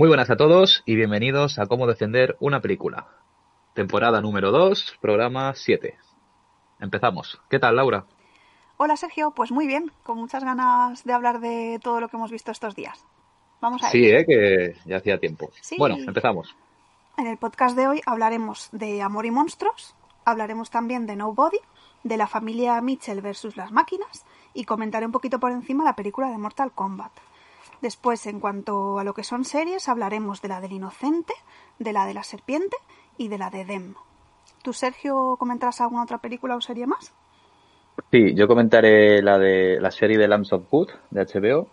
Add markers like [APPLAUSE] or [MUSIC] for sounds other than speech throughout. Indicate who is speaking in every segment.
Speaker 1: Muy buenas a todos y bienvenidos a Cómo defender una película. Temporada número 2, programa 7. Empezamos. ¿Qué tal, Laura?
Speaker 2: Hola Sergio, pues muy bien, con muchas ganas de hablar de todo lo que hemos visto estos días. Vamos a
Speaker 1: Sí. ¿eh? que ya hacía tiempo.
Speaker 2: Sí.
Speaker 1: Bueno, empezamos.
Speaker 2: En el podcast de hoy hablaremos de Amor y Monstruos, hablaremos también de Nobody, de la familia Mitchell versus las máquinas y comentaré un poquito por encima la película de Mortal Kombat. Después, en cuanto a lo que son series, hablaremos de la del Inocente, de la de la Serpiente y de la de Dem. ¿Tú, Sergio, comentarás alguna otra película o serie más?
Speaker 1: Sí, yo comentaré la de la serie de Lambs of Good de HBO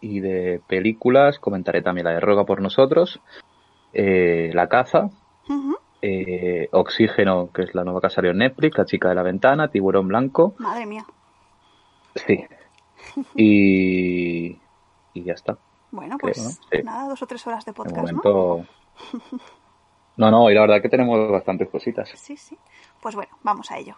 Speaker 1: y de películas comentaré también la de Roga por nosotros, eh, La caza, eh, Oxígeno, que es la nueva que salió en Netflix, La chica de la ventana, Tiburón blanco,
Speaker 2: Madre mía.
Speaker 1: sí, y, y ya está.
Speaker 2: Bueno,
Speaker 1: Creo,
Speaker 2: pues
Speaker 1: ¿no? Sí.
Speaker 2: nada, dos o tres horas de
Speaker 1: De
Speaker 2: podcast, ¿no?
Speaker 1: momento. [LAUGHS] No, no, y la verdad que tenemos bastantes cositas.
Speaker 2: Sí, sí. Pues bueno, vamos a ello.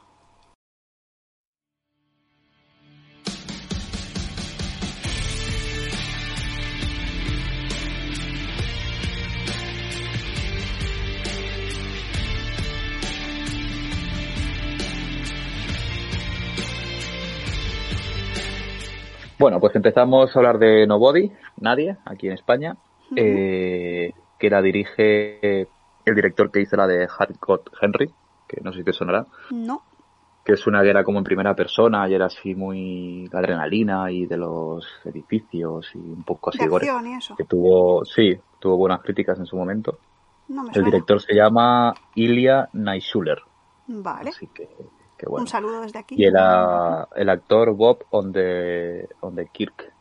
Speaker 1: Bueno, pues empezamos a hablar de Nobody, Nadie, aquí en España, eh, que la dirige el director que hizo la de Hardcore Henry, que no sé si te sonará,
Speaker 2: No,
Speaker 1: que es una guerra como en primera persona y era así muy de adrenalina y de los edificios y un poco así
Speaker 2: de acción y eso.
Speaker 1: Que tuvo, sí, tuvo buenas críticas en su momento.
Speaker 2: No me
Speaker 1: El
Speaker 2: suena.
Speaker 1: director se llama Ilya Naishuller,
Speaker 2: Vale.
Speaker 1: así que, que bueno.
Speaker 2: Un saludo desde aquí.
Speaker 1: Y el, ah, el actor Bob on the, on the Kirk,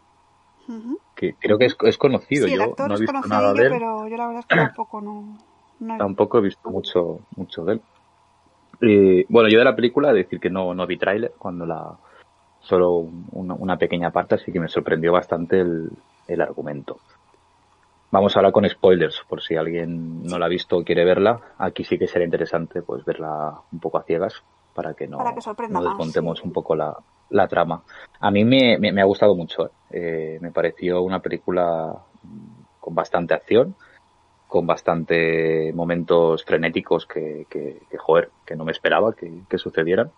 Speaker 1: que creo que es, es conocido.
Speaker 2: Sí, el
Speaker 1: yo no he visto nada de él,
Speaker 2: pero yo la verdad es que tampoco no... no he-
Speaker 1: tampoco he visto mucho, mucho de él. Y, bueno, yo de la película, decir que no, no vi tráiler cuando la, solo un- una, una pequeña parte, así que me sorprendió bastante el, el argumento. Vamos a hablar con spoilers, por si alguien no la ha visto o quiere verla. Aquí sí que será interesante pues verla un poco a ciegas para que no,
Speaker 2: Para que
Speaker 1: no
Speaker 2: más, sí.
Speaker 1: un poco la, la trama. A mí me, me, me ha gustado mucho. ¿eh? Eh, me pareció una película mm, con bastante acción, con bastante momentos frenéticos que, que, que, joder, que no me esperaba que, que sucedieran.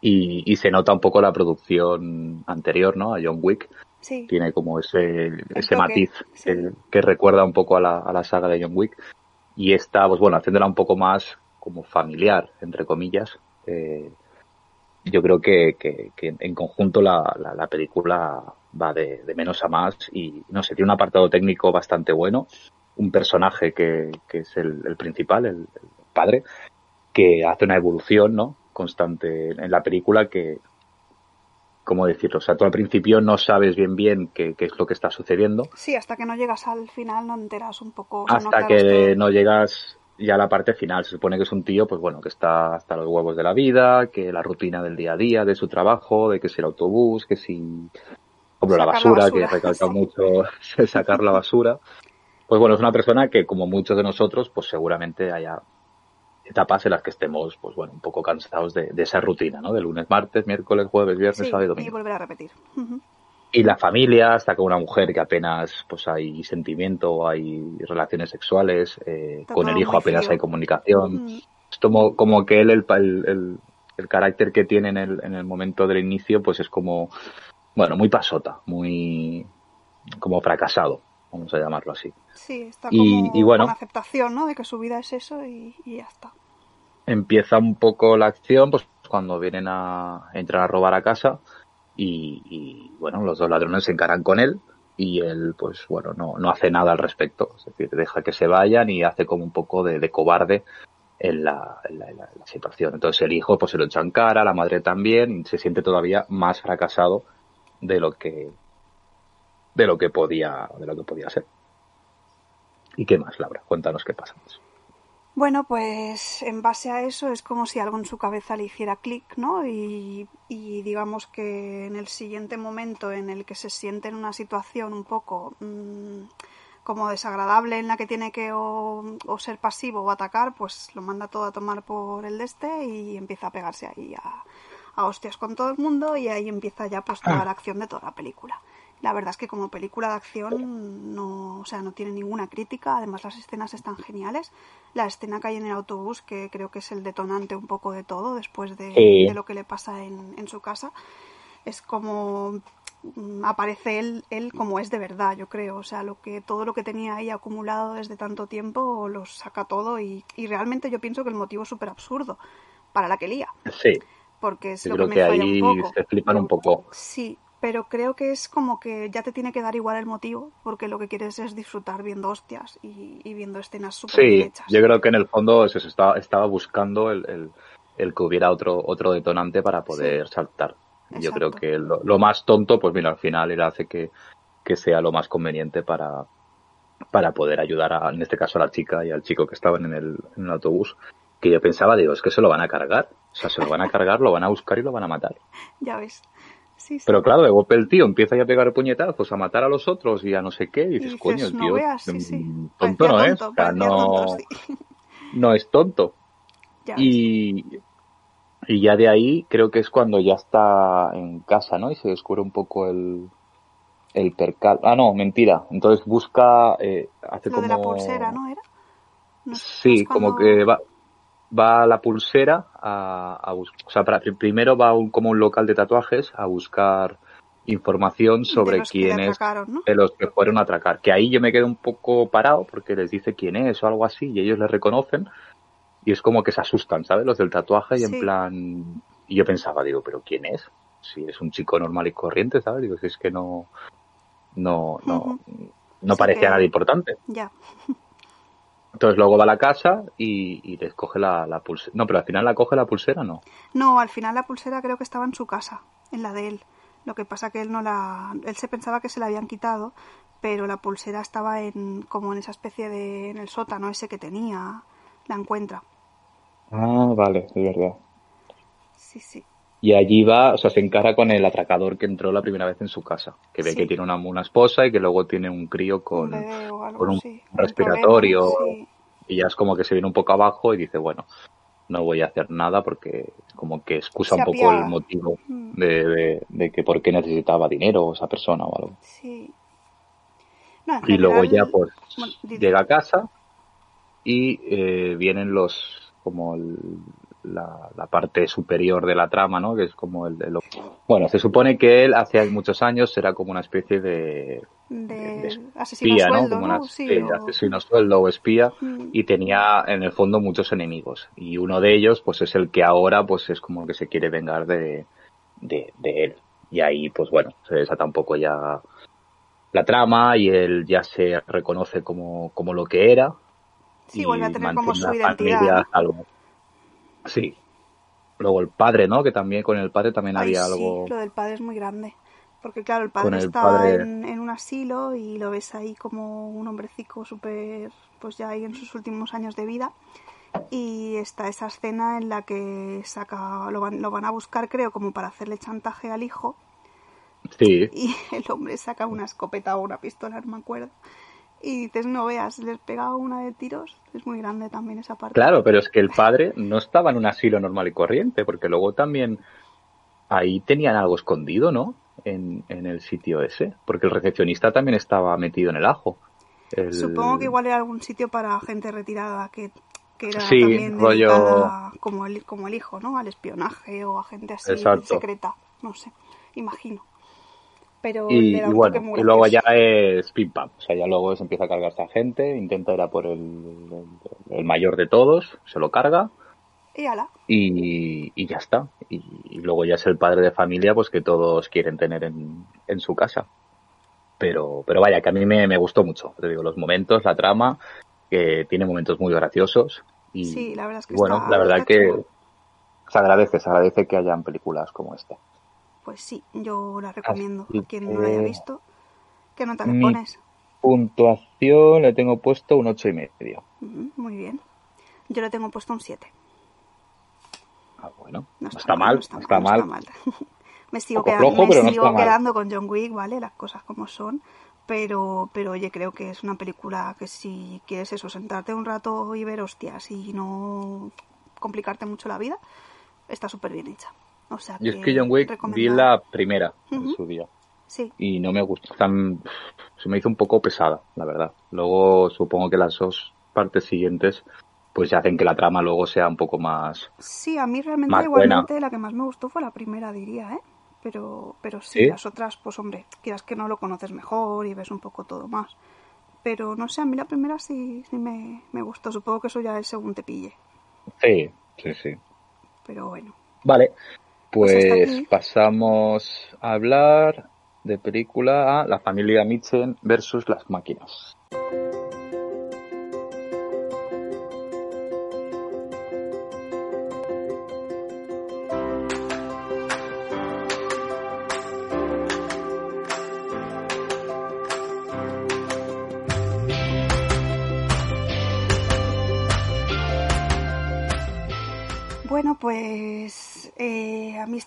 Speaker 1: Y, y se nota un poco la producción anterior, ¿no? A John Wick.
Speaker 2: Sí.
Speaker 1: Tiene como ese, ese
Speaker 2: toque,
Speaker 1: matiz
Speaker 2: sí.
Speaker 1: que, que recuerda un poco a la, a la saga de John Wick. Y esta, pues bueno, haciéndola un poco más como familiar, entre comillas, eh, yo creo que, que, que en conjunto la, la, la película va de, de menos a más y no sé, tiene un apartado técnico bastante bueno, un personaje que, que es el, el principal, el, el padre, que hace una evolución, ¿no? constante en la película que, ¿cómo decirlo? O sea, tú al principio no sabes bien bien qué, qué es lo que está sucediendo
Speaker 2: Sí, hasta que no llegas al final no enteras un poco. o sea, no
Speaker 1: hasta que no llegas ya a la parte final. Se supone que es un tío, pues bueno, que está hasta los huevos de la vida, que la rutina del día a día, de su trabajo, de que si el autobús, que si como la basura, que recalca [LAUGHS] mucho [LAUGHS] sacar la basura. Pues bueno, es una persona que como muchos de nosotros, pues seguramente haya etapas en las que estemos, pues bueno, un poco cansados de, de esa rutina, ¿no? De lunes, martes, miércoles, jueves, viernes,
Speaker 2: Sí,
Speaker 1: sábado y
Speaker 2: y
Speaker 1: domingo
Speaker 2: volver a repetir.
Speaker 1: Y la familia, hasta con una mujer que apenas pues hay sentimiento, hay relaciones sexuales, eh, con el hijo apenas
Speaker 2: frío.
Speaker 1: hay comunicación.
Speaker 2: Mm,
Speaker 1: Es como, como que él, el, el, el, el carácter que tiene en el, en el momento del inicio, pues es como, bueno, muy pasota, muy, como fracasado, vamos a llamarlo así.
Speaker 2: Sí, está
Speaker 1: Y-
Speaker 2: como
Speaker 1: y bueno.
Speaker 2: con aceptación, ¿no? De que su vida es eso y, y ya está.
Speaker 1: Empieza un poco la acción, pues cuando vienen a entrar a robar a casa y, y, bueno, los dos ladrones se encaran con él y él, pues bueno, no, no hace nada al respecto, es decir, deja que se vayan y hace como un poco de, de cobarde en la, en la- en la- situación. Entonces el hijo pues se lo echa en cara, la madre también, y se siente todavía más fracasado de lo que de lo que podía de lo que podía ser. ¿Y qué más, Laura? Cuéntanos qué pasa.
Speaker 2: Bueno, pues en base a eso es como si algo en su cabeza le hiciera clic, ¿no? Y, y digamos que en el siguiente momento en el que se siente en una situación un poco mm, como desagradable en la que tiene que o, o ser pasivo o atacar, pues lo manda todo a tomar por el de este y empieza a pegarse ahí a, a hostias con todo el mundo y ahí empieza ya pues toda la acción de toda la película. La verdad es que como película de acción no, o sea, no tiene ninguna crítica, además las escenas están geniales. La escena que hay en el autobús, que creo que es el detonante un poco de todo después de,
Speaker 1: Sí.
Speaker 2: de lo que le pasa en, en su casa, es como mm, aparece él, él como es de verdad, yo creo. O sea, lo que, todo lo que tenía ahí acumulado desde tanto tiempo lo saca todo y, y realmente yo pienso que el motivo es súper absurdo para la que lía,
Speaker 1: Sí,
Speaker 2: porque es
Speaker 1: yo
Speaker 2: lo
Speaker 1: creo
Speaker 2: que
Speaker 1: que
Speaker 2: me falla
Speaker 1: ahí
Speaker 2: un poco.
Speaker 1: se flipan un poco.
Speaker 2: Sí, pero creo que es como que ya te tiene que dar igual el motivo, porque lo que quieres es disfrutar viendo hostias y, y viendo escenas súper
Speaker 1: Sí,
Speaker 2: hechas.
Speaker 1: yo creo que en el fondo eso, estaba, estaba buscando el, el, el que hubiera otro, otro detonante para poder saltar. Yo creo que lo, lo más tonto, pues mira, al final él hace que, que sea lo más conveniente para, para poder ayudar a, en este caso a la chica y al chico que estaban en el, en el autobús, que yo pensaba, digo, es que se lo van a cargar. O sea, se lo van a cargar, lo van a buscar y lo van a matar. [LAUGHS]
Speaker 2: Ya ves. Sí, sí.
Speaker 1: Pero claro, de golpe el tío empieza ya a pegar puñetazos, a matar a los otros y a no sé qué, y
Speaker 2: Y
Speaker 1: dices, coño, el
Speaker 2: no
Speaker 1: tío
Speaker 2: veas, sí, sí.
Speaker 1: mm, tonto no es,
Speaker 2: tonto,
Speaker 1: o sea,
Speaker 2: parecía
Speaker 1: no,
Speaker 2: tonto, [LAUGHS]
Speaker 1: no es tonto. [LAUGHS]
Speaker 2: Ya.
Speaker 1: Y, y ya de ahí creo que es cuando ya está en casa, ¿no? Y se descubre un poco el, el percal. Ah, no, mentira. Entonces busca, eh, hace
Speaker 2: Lo
Speaker 1: como...
Speaker 2: de la pulsera, ¿no era? No
Speaker 1: Sí, como
Speaker 2: cuando-
Speaker 1: que va, va a la pulsera a, a buscar, o sea, para- primero va a un, como un local de tatuajes a buscar información sobre
Speaker 2: de los que le
Speaker 1: quién es
Speaker 2: atracaron, ¿no?
Speaker 1: de los que fueron a atracar. Que ahí yo me quedo un poco parado porque les dice quién es o algo así y ellos le reconocen y es como que se asustan, ¿sabes? Los del tatuaje y
Speaker 2: Sí.
Speaker 1: en plan... Y yo pensaba, digo, ¿pero quién es? Si es un chico normal y corriente, ¿sabes? Digo, si es que no... No, no,
Speaker 2: Ujú.
Speaker 1: no
Speaker 2: Sí
Speaker 1: parecía
Speaker 2: que-
Speaker 1: nada importante.
Speaker 2: Ya. [LAUGHS]
Speaker 1: Entonces luego va a la casa y, y les coge la, la pulsera. No, pero al final la coge la pulsera, ¿no?
Speaker 2: No, al final la pulsera creo que estaba en su casa, en la de él. Lo que pasa que él no la... Él se pensaba que se la habían quitado, pero la pulsera estaba en como en esa especie de... en el sótano ese que tenía. La encuentra.
Speaker 1: Ah, vale, es verdad.
Speaker 2: Sí, sí.
Speaker 1: Y allí va, o sea, se encara con el atracador que entró la primera vez en su casa, que ve
Speaker 2: Sí.
Speaker 1: que tiene una, una esposa y que luego tiene un crío con,
Speaker 2: algo
Speaker 1: con un respiratorio
Speaker 2: problema, sí.
Speaker 1: y ya es como que se viene un poco abajo y dice, bueno, no voy a hacer nada porque como que excusa
Speaker 2: Se
Speaker 1: un poco el motivo
Speaker 2: Mm.
Speaker 1: de, de, de que por qué necesitaba dinero esa persona o algo.
Speaker 2: Sí. No, en
Speaker 1: Y luego ya pues
Speaker 2: bueno,
Speaker 1: llega a casa y eh, vienen los como el- la, la parte superior de la trama, ¿no? Que es como el de lo... Bueno, se supone que él hace muchos años era como una especie de,
Speaker 2: de
Speaker 1: de
Speaker 2: asesino
Speaker 1: espía, ¿no? Como
Speaker 2: ¿no?
Speaker 1: una
Speaker 2: Sí,
Speaker 1: sí,
Speaker 2: o-
Speaker 1: asesino sueldo o espía
Speaker 2: Mm.
Speaker 1: y tenía en el fondo muchos enemigos y uno de ellos pues es el que ahora pues es como que se quiere vengar de, de, de él y ahí pues bueno se desata un poco ya la trama y él ya se reconoce como, como lo que era
Speaker 2: Sí,
Speaker 1: y
Speaker 2: vuelve a tener como su identidad.
Speaker 1: Sí. Luego el padre, ¿no? Que también con el padre también
Speaker 2: Ay,
Speaker 1: había
Speaker 2: sí,
Speaker 1: algo.
Speaker 2: lo del padre es muy grande. Porque claro, el padre
Speaker 1: el padre-
Speaker 2: En, en un asilo y lo ves ahí como un hombrecico súper, pues ya ahí en sus últimos años de vida. Y está esa escena en la que saca, lo van, lo van a buscar creo como para hacerle chantaje al hijo
Speaker 1: Sí.
Speaker 2: y [LAUGHS] el hombre saca una escopeta o una pistola, no me acuerdo. Y dices, no veas, les pega una de tiros. Es muy grande también esa parte.
Speaker 1: Claro, pero es que el padre no estaba en un asilo normal y corriente, porque luego también ahí tenían algo escondido, ¿no? En, en el sitio ese, porque el recepcionista también estaba metido en el ajo. El-
Speaker 2: Supongo que igual era algún sitio para gente retirada que, que era
Speaker 1: Sí,
Speaker 2: también
Speaker 1: rollo-
Speaker 2: como el, como el hijo, ¿no? Al espionaje o a gente así secreta. No sé, imagino. Pero
Speaker 1: Y,
Speaker 2: le da
Speaker 1: y
Speaker 2: un
Speaker 1: bueno,
Speaker 2: muy
Speaker 1: y luego ya es pim pam. O sea, ya luego se empieza a cargar esta gente, intenta ir a por el, el- el mayor de todos, se lo carga
Speaker 2: Y ala.
Speaker 1: y, y ya está. Y, luego ya es el padre de familia pues que todos quieren tener en, en su casa. Pero, pero vaya, que a mí me, me gustó mucho. Te digo, los momentos, la trama, que tiene momentos muy graciosos. Y,
Speaker 2: Sí, la verdad es que
Speaker 1: bueno,
Speaker 2: está-
Speaker 1: la verdad que se agradece, se agradece que hayan películas como esta.
Speaker 2: Pues sí, yo la recomiendo.
Speaker 1: Así
Speaker 2: A quien no la haya
Speaker 1: que-
Speaker 2: visto, ¿qué nota le
Speaker 1: Mi-
Speaker 2: pones?
Speaker 1: Puntuación le tengo puesto un ocho y medio.
Speaker 2: Muy bien. Yo le tengo puesto un 7.
Speaker 1: Ah, bueno,
Speaker 2: No
Speaker 1: no
Speaker 2: está,
Speaker 1: está
Speaker 2: mal,
Speaker 1: mal,
Speaker 2: no está
Speaker 1: no
Speaker 2: mal. no está [LAUGHS] me sigo, quedando,
Speaker 1: flojo,
Speaker 2: me
Speaker 1: no
Speaker 2: sigo quedando con John Wick, ¿vale? Las cosas como son. Pero, pero oye, creo que es una película que si quieres eso, sentarte un rato y ver hostias y no complicarte mucho la vida, está súper bien hecha. O sea,
Speaker 1: Yo es que John Wick vi la primera en su día
Speaker 2: Sí,
Speaker 1: y no me gustó. Tan, se me hizo un poco pesada, la verdad. Luego supongo que las dos partes siguientes pues ya hacen que la trama luego sea un poco más...
Speaker 2: sí, a mí realmente igualmente la que más me gustó fue la primera, diría, ¿eh? Pero, pero sí,
Speaker 1: ¿Sí?
Speaker 2: las otras, pues hombre, quieras que no lo conoces mejor y ves un poco todo más. Pero no sé, a mí la primera sí, sí me, me gustó. Supongo que eso ya es según te pille.
Speaker 1: Sí, sí, sí.
Speaker 2: Pero bueno.
Speaker 1: Vale,
Speaker 2: Pues
Speaker 1: pues pasamos a hablar de película a La familia Mitchell versus las máquinas.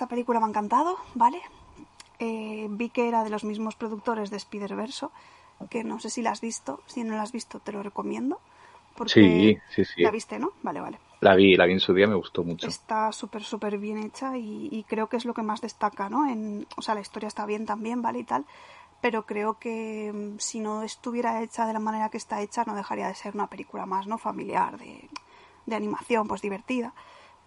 Speaker 2: Esta película me ha encantado, ¿vale? Eh, vi que era de los mismos productores de Spider-Verse, que no sé si la has visto. Si no la has visto, te lo recomiendo. Porque
Speaker 1: Sí, sí, sí.
Speaker 2: La viste, ¿no? Vale, vale.
Speaker 1: La vi, la vi en su día, me gustó mucho.
Speaker 2: Está súper, súper bien hecha y, y creo que es lo que más destaca, ¿no? En, o sea, la historia está bien también, ¿vale? Y tal. Pero creo que mm, si no estuviera hecha de la manera que está hecha, no dejaría de ser una película más, ¿no? Familiar, de, de animación, pues divertida.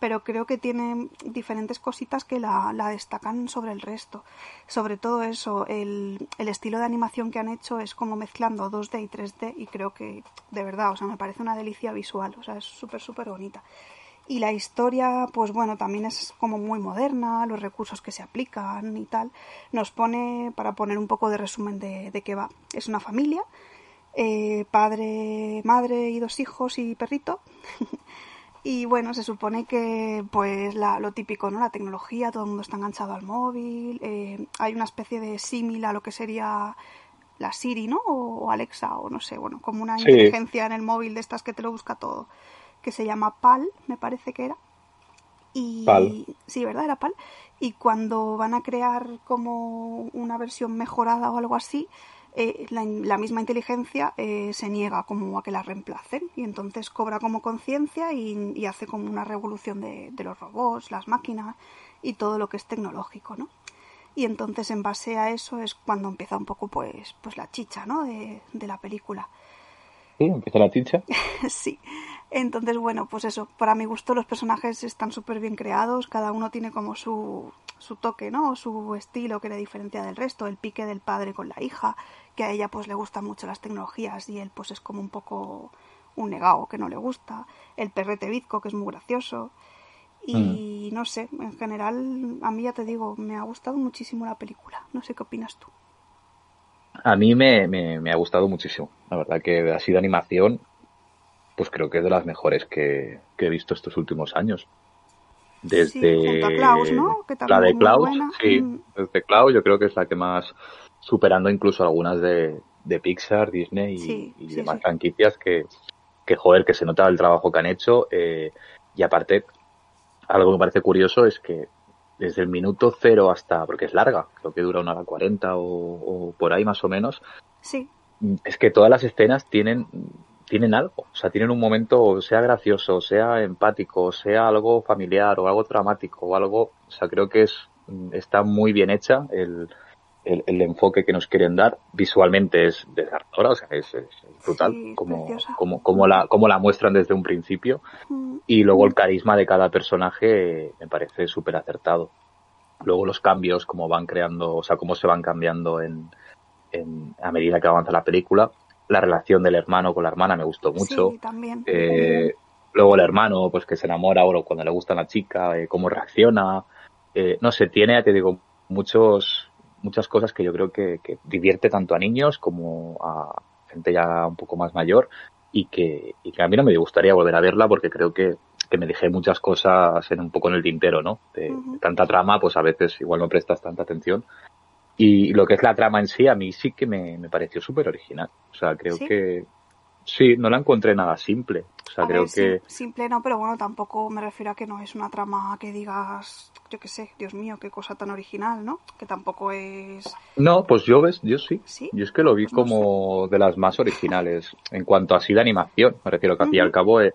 Speaker 2: Pero creo que tiene diferentes cositas que la, la destacan sobre el resto. Sobre todo eso, el, el estilo de animación que han hecho es como mezclando 2D y 3D y creo que, de verdad, o sea, me parece una delicia visual. O sea, es súper, súper bonita. Y la historia, pues bueno, también es como muy moderna, los recursos que se aplican y tal. Nos pone, para poner un poco de resumen de, de qué va, es una familia, eh, padre, madre y dos hijos y perrito. [LAUGHS] y bueno, se supone que pues la- lo típico, ¿no? La tecnología, todo el mundo está enganchado al móvil, eh, hay una especie de símil a lo que sería la Siri, ¿no? O, o Alexa, o no sé, bueno, como una
Speaker 1: Sí.
Speaker 2: inteligencia en el móvil de estas que te lo busca todo que se llama PAL, me parece que era. Y
Speaker 1: PAL.
Speaker 2: sí, ¿verdad? Era PAL. Y cuando van a crear como una versión mejorada o algo así, eh, la, la misma inteligencia eh, se niega como a que la reemplacen y entonces cobra como conciencia y, y hace como una revolución de, de los robots, las máquinas y todo lo que es tecnológico, ¿no? Y entonces en base a eso es cuando empieza un poco pues, pues la chicha, ¿no? De, de la película.
Speaker 1: Sí, empieza la chicha. [LAUGHS]
Speaker 2: Sí. Entonces, bueno, pues eso, para mi gusto los personajes están súper bien creados, cada uno tiene como su, su toque, ¿no? O su estilo que le diferencia del resto, el pique del padre con la hija, que a ella pues le gustan mucho las tecnologías y él pues es como un poco un negado que no le gusta, el perrete bizco que es muy gracioso y no sé, en general a mí ya te digo, me ha gustado muchísimo la película, no sé qué opinas tú.
Speaker 1: A mí me, me, me ha gustado muchísimo. La verdad que así de animación, pues creo que es de las mejores que, que he visto estos últimos años. Desde
Speaker 2: Sí, junto a Klaus, ¿no? Que
Speaker 1: la de Klaus, sí,
Speaker 2: Mm.
Speaker 1: desde Klaus yo creo que es la que más, superando incluso algunas de, de Pixar, Disney y,
Speaker 2: Sí,
Speaker 1: y
Speaker 2: sí,
Speaker 1: demás franquicias que, que, joder, que se nota el trabajo que han hecho. eh, y aparte, algo que me parece curioso es que desde el minuto cero hasta, porque es larga, creo que dura una hora cuarenta o, o por ahí más o menos,
Speaker 2: Sí,
Speaker 1: es que todas las escenas tienen tienen algo, o sea, tienen un momento, sea gracioso, sea empático, sea algo familiar o algo dramático o algo, o sea, creo que es está muy bien hecha el, el, el enfoque que nos quieren dar. Visualmente es desgarradora, o sea, es, es brutal,
Speaker 2: Sí,
Speaker 1: como, como, como, la, como la muestran desde un principio.
Speaker 2: Mm.
Speaker 1: Y luego el carisma de cada personaje me parece súper acertado. luego los cambios, cómo van creando, o sea, cómo se van cambiando en, en, a medida que avanza la película. La relación del hermano con la hermana me gustó mucho.
Speaker 2: Sí, también.
Speaker 1: Eh, luego el hermano, pues que se enamora o cuando le gusta a la chica, eh, cómo reacciona. Eh, no sé, tiene, ya te digo, muchos, muchas cosas que yo creo que, que divierte tanto a niños como a gente ya un poco más mayor y que, y que a mí no me gustaría volver a verla porque creo que, que me dejé muchas cosas en un poco en el tintero, ¿no? De tanta trama, pues a veces igual no prestas tanta atención. Y lo que es la trama en sí, a mí sí que me, me pareció súper original. O sea, creo
Speaker 2: ¿Sí?
Speaker 1: que sí, no la encontré nada simple. O sea,
Speaker 2: A
Speaker 1: creo
Speaker 2: ver,
Speaker 1: que...
Speaker 2: sim- simple no, pero bueno, tampoco me refiero a que no es una trama que digas, yo qué sé, Dios mío, qué cosa tan original, ¿no? Que tampoco es...
Speaker 1: No, pues yo ves, yo sí.
Speaker 2: ¿Sí?
Speaker 1: Yo es que lo vi
Speaker 2: Pues no
Speaker 1: como de las más originales en cuanto así de animación. Me refiero que al fin y al cabo, eh,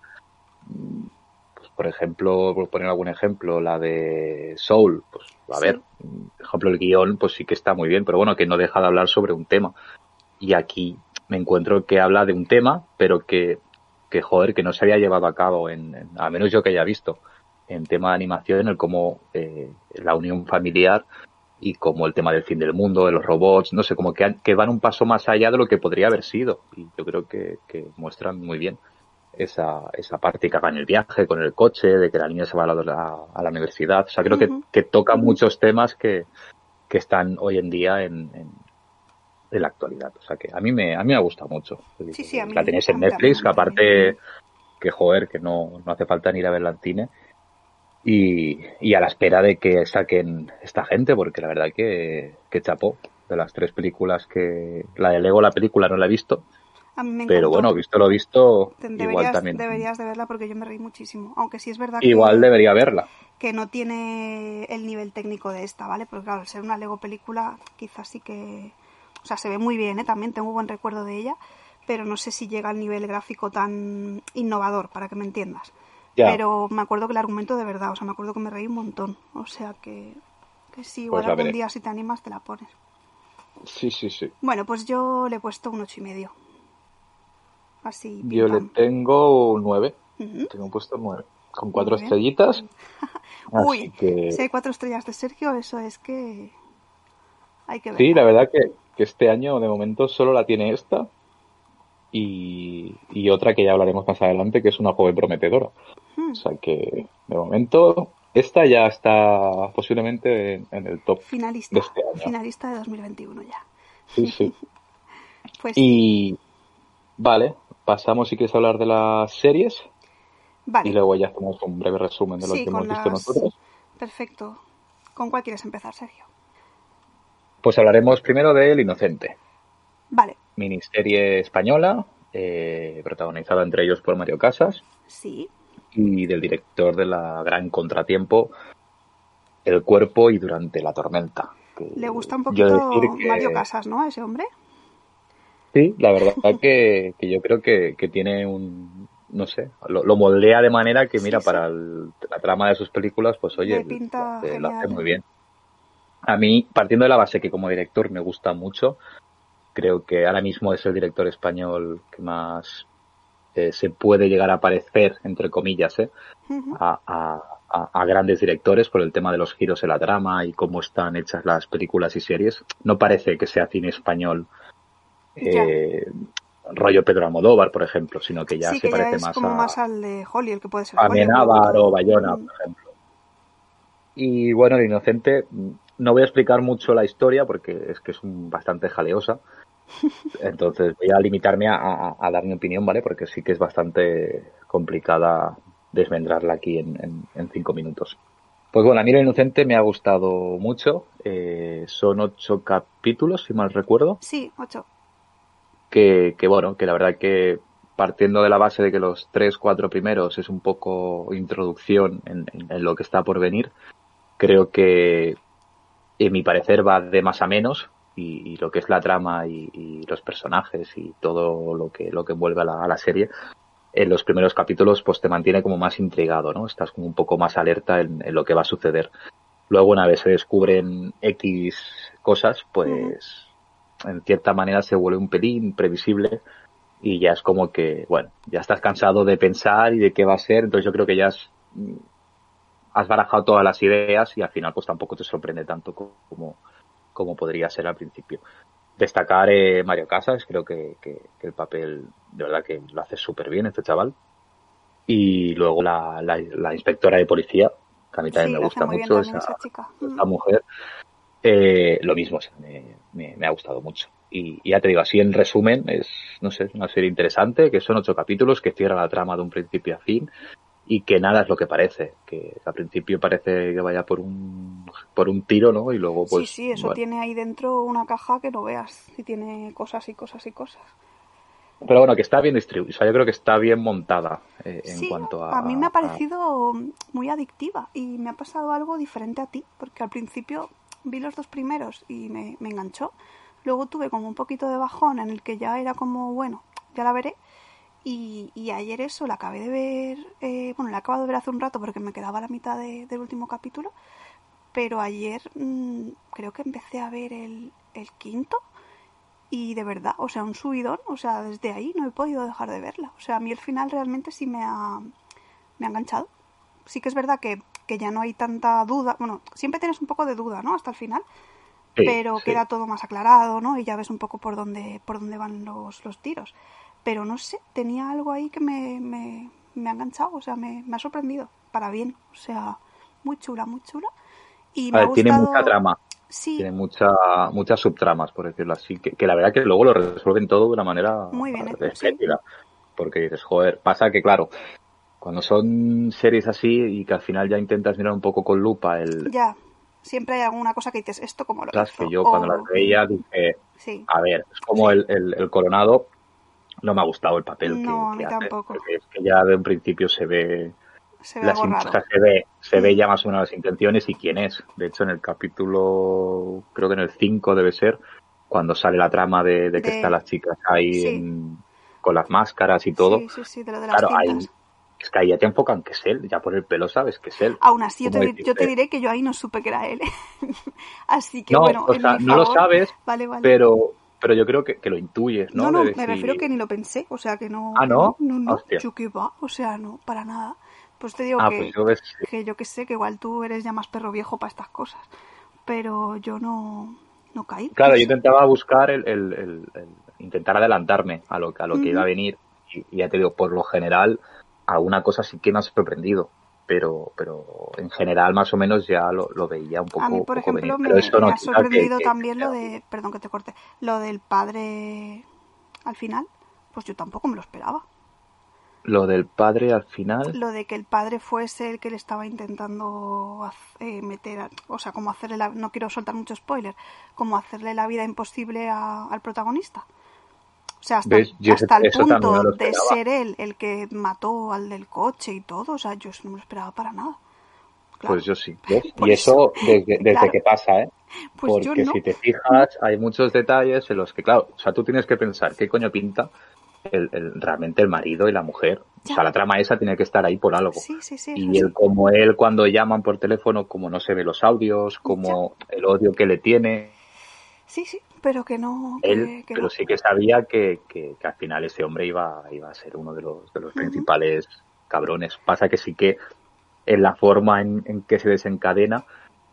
Speaker 1: pues, por ejemplo, por poner algún ejemplo, la de Soul, pues a ver, por ejemplo, el guion, pues sí que está muy bien, pero bueno, que no deja de hablar sobre un tema. Y aquí me encuentro que habla de un tema, pero que, que joder, que no se había llevado a cabo en, a menos yo que haya visto, en tema de animación, el cómo eh, la unión familiar y como el tema del fin del mundo, de los robots, no sé, como que, que van un paso más allá de lo que podría haber sido. Y yo creo que, que muestran muy bien esa, esa parte que hagan el viaje con el coche, de que la niña se va a la, a la universidad. O sea, creo que, que toca muchos temas que, que están hoy en día en, en, en la actualidad. O sea, que a mí me, a mí me ha gustado mucho.
Speaker 2: Sí, sí, a mí-
Speaker 1: la tenéis en Netflix, que aparte, que joder, que no, no hace falta ni ir a verla al cine y, y a la espera de que saquen esta gente, porque la verdad que, que chapó de las tres películas que la de Lego la película no la he visto,
Speaker 2: A mí me
Speaker 1: pero bueno, visto lo visto,
Speaker 2: Te-
Speaker 1: igual
Speaker 2: Deberías,
Speaker 1: también.
Speaker 2: deberías de verla porque yo me reí muchísimo. Aunque sí es verdad que,
Speaker 1: Igual debería verla.
Speaker 2: que no tiene el nivel técnico de esta, ¿vale? Porque claro, al ser una Lego película, quizás sí que... O sea, se ve muy bien, ¿eh? También tengo buen recuerdo de ella, pero no sé si llega al nivel gráfico tan innovador, para que me entiendas.
Speaker 1: Ya.
Speaker 2: Pero me acuerdo que el argumento de verdad, o sea, me acuerdo que me reí un montón. O sea que, que sí, igual
Speaker 1: Pues la
Speaker 2: algún
Speaker 1: veré.
Speaker 2: día si te animas te la pones.
Speaker 1: Sí, sí, sí.
Speaker 2: Bueno, pues yo le he puesto un ocho y medio. Así.
Speaker 1: Yo le tengo nueve.
Speaker 2: Ujú.
Speaker 1: Tengo puesto nueve. Con cuatro estrellitas. [LAUGHS]
Speaker 2: Uy,
Speaker 1: que...
Speaker 2: si hay cuatro estrellas de Sergio, eso es que hay que ver.
Speaker 1: Sí, la verdad que, que este año de momento solo la tiene esta y, y otra que ya hablaremos más adelante, que es una joven prometedora.
Speaker 2: Hmm.
Speaker 1: O sea que de momento esta ya está posiblemente en, en el top.
Speaker 2: Finalista,
Speaker 1: de este año.
Speaker 2: finalista de 2021 ya.
Speaker 1: Sí, sí. [LAUGHS]
Speaker 2: Pues
Speaker 1: Y vale, pasamos si quieres hablar de las series
Speaker 2: vale,
Speaker 1: y luego ya hacemos un breve resumen de lo
Speaker 2: Sí,
Speaker 1: que hemos visto
Speaker 2: las-
Speaker 1: nosotros.
Speaker 2: perfecto. ¿Con cuál quieres empezar, Sergio?
Speaker 1: Pues hablaremos primero de El Inocente,
Speaker 2: Vale,
Speaker 1: miniserie española, eh, protagonizada entre ellos por Mario Casas.
Speaker 2: sí,
Speaker 1: y del director de la Gran Contratiempo, El cuerpo y durante la tormenta.
Speaker 2: le gusta un poquito
Speaker 1: que-
Speaker 2: Mario Casas, ¿no? A ese hombre.
Speaker 1: Sí, la verdad [LAUGHS] que, que yo creo que, que tiene un, no sé, lo, lo moldea de manera que, mira,
Speaker 2: sí.
Speaker 1: para el- la trama de sus películas, pues oye, lo hace- lo hace
Speaker 2: genial.
Speaker 1: muy bien. A mí, partiendo de la base que como director me gusta mucho, creo que ahora mismo es el director español que más eh, se puede llegar a parecer, entre comillas, ¿eh?
Speaker 2: Ujú.
Speaker 1: a, a- a- a grandes directores por el tema de los giros en la trama y cómo están hechas las películas y series. No parece que sea cine español eh, rollo Pedro Almodóvar, por ejemplo, sino que ya
Speaker 2: sí,
Speaker 1: se
Speaker 2: que ya
Speaker 1: parece
Speaker 2: es
Speaker 1: más
Speaker 2: como
Speaker 1: a,
Speaker 2: más al de Holly, el que puede ser
Speaker 1: a. Amenábar o Bayona,
Speaker 2: Mm.
Speaker 1: por ejemplo. Y bueno, El Inocente, no voy a explicar mucho la historia porque es que es un- bastante jaleosa. [LAUGHS] Entonces voy a limitarme a, a- a dar mi opinión, ¿vale? Porque sí que es bastante complicada desmendrarla aquí en, en- en cinco minutos. Pues bueno, a mí El Inocente me ha gustado mucho. Eh, son ocho capítulos, si mal recuerdo
Speaker 2: Sí, ocho.
Speaker 1: Que, bueno, que la verdad que partiendo de la base de que los tres, cuatro primeros es un poco introducción en, lo que está por venir, creo que en mi parecer va de más a menos y, lo que es la trama y, los personajes y todo lo que, lo que envuelve a la, a la serie, en los primeros capítulos pues te mantiene como más intrigado, ¿no? Estás como un poco más alerta en, en lo que va a suceder. Luego una vez se descubren X cosas, pues en cierta manera se vuelve un pelín previsible y ya es como que, bueno, ya estás cansado de pensar y de qué va a ser, entonces yo creo que ya es, mm, has barajado todas las ideas y al final pues tampoco te sorprende tanto como, como podría ser al principio. Destacar eh, Mario Casas, creo que, que, el papel de verdad que lo hace súper bien este chaval. Y luego la, la, inspectora de policía, que a mí también me gusta mucho, esa, esa, mujer. Eh, lo mismo, me, me, ha gustado mucho. Y, y, ya te digo, así en resumen, es, no sé, una serie interesante, que son ocho capítulos, que cierra la trama de un principio a fin, y que nada es lo que parece, que al principio parece que vaya por un por un tiro, ¿no? Y luego pues
Speaker 2: Sí, sí, eso tiene ahí dentro una caja que no veas, y tiene cosas y cosas y cosas.
Speaker 1: Pero bueno, que está bien distribuida, o sea, yo creo que está bien montada eh, en cuanto a...
Speaker 2: a mí me ha parecido muy adictiva y me ha pasado algo diferente a ti, porque al principio vi los dos primeros y me, enganchó, luego tuve como un poquito de bajón en el que ya era como, bueno, ya la veré, y, ayer eso la acabé de ver, eh, bueno, la acabo de ver hace un rato porque me quedaba la mitad del último capítulo, pero ayer mmm, creo que empecé a ver el, el, quinto y de verdad, o sea, un subidón, o sea, desde ahí no he podido dejar de verla. O sea, a mí el final realmente sí me ha, me ha enganchado. Sí que es verdad que, que ya no hay tanta duda, bueno, siempre tienes un poco de duda, ¿no? Hasta el final. pero queda todo más aclarado, ¿no? Y ya ves un poco por dónde, por dónde van los, los tiros pero no sé, tenía algo ahí que me, me, me ha enganchado, o sea, me, me, ha sorprendido, para bien, o sea, muy chula, muy chula. Y me ha
Speaker 1: Tiene mucha trama. Sí. Tiene mucha, muchas subtramas, por decirlo así, que, que, la verdad que luego lo resuelven todo de una manera
Speaker 2: muy bien,
Speaker 1: espléndida. Porque dices, joder, pasa que claro, cuando son series así y que al final ya intentas mirar un poco con lupa el...
Speaker 2: Ya, siempre hay alguna cosa que dices, esto como lo
Speaker 1: Sabes que yo cuando las veía dije, sí. a ver, es como el, el, el Coronado, no me ha gustado el papel
Speaker 2: no,
Speaker 1: que,
Speaker 2: a mí tampoco.
Speaker 1: es que ya de un principio se ve
Speaker 2: se ve,
Speaker 1: se ve, se ve ya más o menos las intenciones y quién es. De hecho, en el capítulo, creo que en el 5 debe ser, cuando sale la trama de, de que están las chicas ahí en, con las máscaras y todo.
Speaker 2: Sí, sí, sí, de lo de las
Speaker 1: claro, ahí, es que ahí ya te enfocan que es él, ya por el pelo sabes que es él.
Speaker 2: Aún así, yo te, yo te, diré que yo ahí no supe que era él. [LAUGHS] así que
Speaker 1: no,
Speaker 2: bueno,
Speaker 1: o sea, no lo sabes, vale, vale. pero pero yo creo que, que lo intuyes, ¿no?
Speaker 2: No, no, me refiero que ni lo pensé, o sea, que no...
Speaker 1: Ah, ¿no?
Speaker 2: No, no, yo que va, o sea, no, para nada. Pues te digo
Speaker 1: ah,
Speaker 2: que,
Speaker 1: pues yo ves,
Speaker 2: que yo que sé, que igual tú eres ya más perro viejo para estas cosas, pero yo no, no caí.
Speaker 1: Claro, yo intentaba buscar el, el, el, el, intentar adelantarme a lo, a lo que uh -huh. iba a venir y, y ya te digo, por lo general, alguna cosa sí que me ha sorprendido pero pero en general más o menos ya lo, lo veía un poco
Speaker 2: a mí por ejemplo
Speaker 1: venir.
Speaker 2: me,
Speaker 1: Pero
Speaker 2: me
Speaker 1: no
Speaker 2: ha sorprendido
Speaker 1: que,
Speaker 2: también
Speaker 1: que,
Speaker 2: lo de perdón que te corte lo del padre al final pues yo tampoco me lo esperaba.
Speaker 1: Lo del padre al final.
Speaker 2: Lo de que el padre fuese el que le estaba intentando eh, meter o sea como hacerle la, no quiero soltar mucho spoiler como hacerle la vida imposible a, al protagonista o sea, hasta, hasta el punto de ser él el que mató al del coche y todo. O sea, yo no me lo esperaba para nada.
Speaker 1: Claro. Pues yo sí. [LAUGHS] ¿ves? Y eso desde, desde claro. que pasa, ¿eh? [LAUGHS]
Speaker 2: Pues
Speaker 1: Porque
Speaker 2: no.
Speaker 1: si te fijas, hay muchos detalles en los que, claro, o sea, tú tienes que pensar qué coño pinta el, el, realmente el marido y la mujer. Ya. O sea, la trama esa tiene que estar ahí por algo.
Speaker 2: Sí, sí, sí,
Speaker 1: y él, como él, cuando llaman por teléfono, como no se ve los audios, como ya. el odio que le tiene.
Speaker 2: Sí, sí, pero que no.
Speaker 1: Que, Él, que pero no. sí que sabía que, que, que, al final ese hombre iba, iba a ser uno de los, de los uh -huh. principales cabrones. Pasa que sí que en la forma en, en, que se desencadena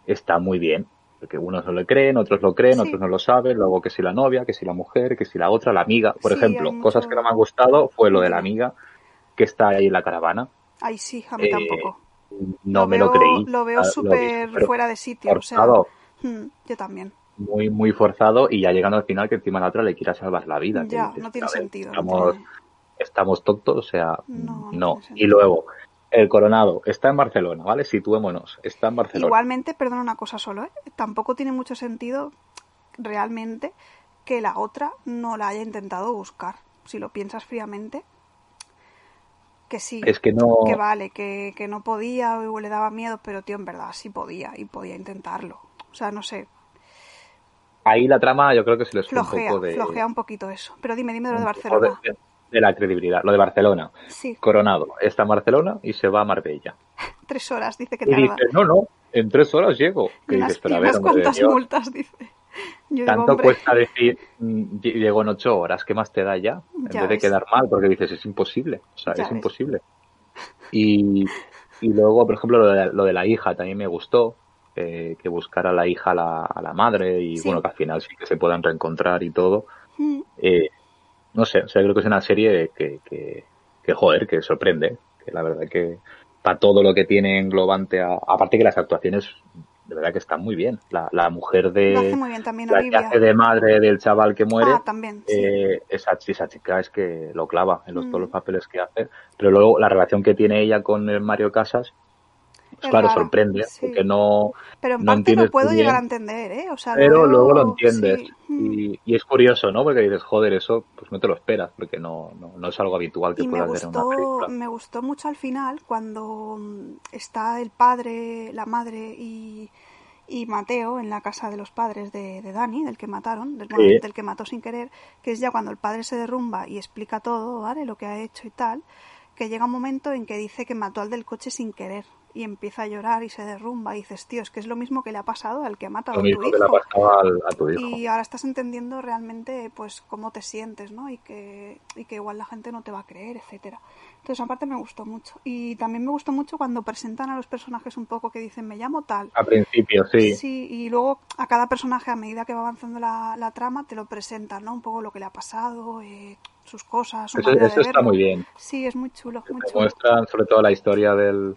Speaker 1: está muy bien. Porque unos no lo creen, otros lo creen, sí. otros no lo saben. Luego que si la novia, que si la mujer, que si la otra, la amiga. Por
Speaker 2: sí,
Speaker 1: ejemplo, cosas que no me han gustado fue lo de la amiga que está ahí en la caravana.
Speaker 2: Ay, sí, a mí eh, tampoco.
Speaker 1: No
Speaker 2: lo
Speaker 1: me
Speaker 2: veo,
Speaker 1: lo creí.
Speaker 2: Lo veo súper fuera de sitio.
Speaker 1: Forzado.
Speaker 2: O sea, hmm, yo también
Speaker 1: muy, muy forzado y ya llegando al final que encima la otra le quiera salvar la vida.
Speaker 2: Ya,
Speaker 1: dices,
Speaker 2: no tiene sentido.
Speaker 1: Estamos,
Speaker 2: no
Speaker 1: estamos tontos, o sea,
Speaker 2: no.
Speaker 1: no. Y luego, el Coronado está en Barcelona, ¿vale? Situémonos, está en Barcelona.
Speaker 2: Igualmente, perdona una cosa solo, ¿eh? Tampoco tiene mucho sentido realmente que la otra no la haya intentado buscar. Si lo piensas fríamente, que sí,
Speaker 1: es que, no...
Speaker 2: que vale, que, que no podía o le daba miedo, pero tío, en verdad sí podía y podía intentarlo. O sea, no sé,
Speaker 1: ahí la trama yo creo que se les
Speaker 2: flojea,
Speaker 1: un poco de...
Speaker 2: Flojea un poquito eso. Pero dime, dime lo de Barcelona.
Speaker 1: De, de, la credibilidad. Lo de Barcelona.
Speaker 2: Sí.
Speaker 1: Coronado. Está en Barcelona y se va a Marbella. [LAUGHS]
Speaker 2: tres horas, dice que
Speaker 1: y
Speaker 2: tarda.
Speaker 1: dice, no, no, en tres horas llego.
Speaker 2: Que unas, dices, pero a ver, unas cuantas Dios, multas, dice.
Speaker 1: Yo Tanto digo, cuesta decir, mm, llego en ocho horas, ¿qué más te da ya? En
Speaker 2: ya
Speaker 1: vez de quedar mal, porque dices, es imposible. O sea,
Speaker 2: Ya
Speaker 1: es
Speaker 2: ves.
Speaker 1: imposible. Y, Y luego, por ejemplo, lo de, lo de la hija también me gustó, eh, que buscara a la hija a la, a la madre y
Speaker 2: Sí.
Speaker 1: bueno, que al final sí que se puedan reencontrar y todo.
Speaker 2: Mm,
Speaker 1: Eh, no sé, o sea, creo que es una serie que, que, que, joder, que sorprende, que la verdad que para todo lo que tiene englobante, a- aparte que las actuaciones de verdad que están muy bien. La, la mujer de...
Speaker 2: Lo hace muy bien también
Speaker 1: la que hace de madre del chaval que muere,
Speaker 2: Ah, también, sí.
Speaker 1: eh, esa, esa chica es que lo clava en los,
Speaker 2: Mm.
Speaker 1: todos los papeles que hace. Pero luego la relación que tiene ella con el Mario Casas, pues claro,
Speaker 2: rara,
Speaker 1: sorprende,
Speaker 2: sí.
Speaker 1: porque no,
Speaker 2: Pero en
Speaker 1: no
Speaker 2: parte
Speaker 1: entiendes
Speaker 2: lo puedo llegar a entender, ¿eh? O sea,
Speaker 1: pero luego lo entiendes.
Speaker 2: sí. Mm.
Speaker 1: Y, y es curioso, ¿no? Porque dices, joder, eso pues no te lo esperas, porque no, no, no es algo habitual que
Speaker 2: Y
Speaker 1: puedas ver en una
Speaker 2: gustó,
Speaker 1: película.
Speaker 2: me gustó mucho al final cuando mm, está el padre, la madre y, y Mateo en la casa de los padres de, de Dani, del que mataron, del, bueno,
Speaker 1: Sí.
Speaker 2: del que mató sin querer, que es ya cuando el padre se derrumba y explica todo, ¿vale? Lo que ha hecho y tal, que llega un momento en que dice que mató al del coche sin querer y empieza a llorar y se derrumba y dices, tío, es que es lo mismo que le ha pasado al que ha matado
Speaker 1: Lo
Speaker 2: a tu hijo.
Speaker 1: que le ha pasado al- a tu hijo.
Speaker 2: Y ahora estás entendiendo realmente pues cómo te sientes, ¿no? Y que, y que igual la gente no te va a creer, etcétera. Entonces, aparte me gustó mucho. Y también me gustó mucho cuando presentan a los personajes un poco que dicen, me llamo tal.
Speaker 1: Al principio, sí.
Speaker 2: Sí, y luego a cada personaje, a medida que va avanzando la, la trama, te lo presentan, ¿no? Un poco lo que le ha pasado, eh, sus cosas, su
Speaker 1: Eso, eso
Speaker 2: de
Speaker 1: está muy bien.
Speaker 2: Sí, es muy chulo, muy
Speaker 1: Te
Speaker 2: chulo.
Speaker 1: muestran sobre todo la historia del,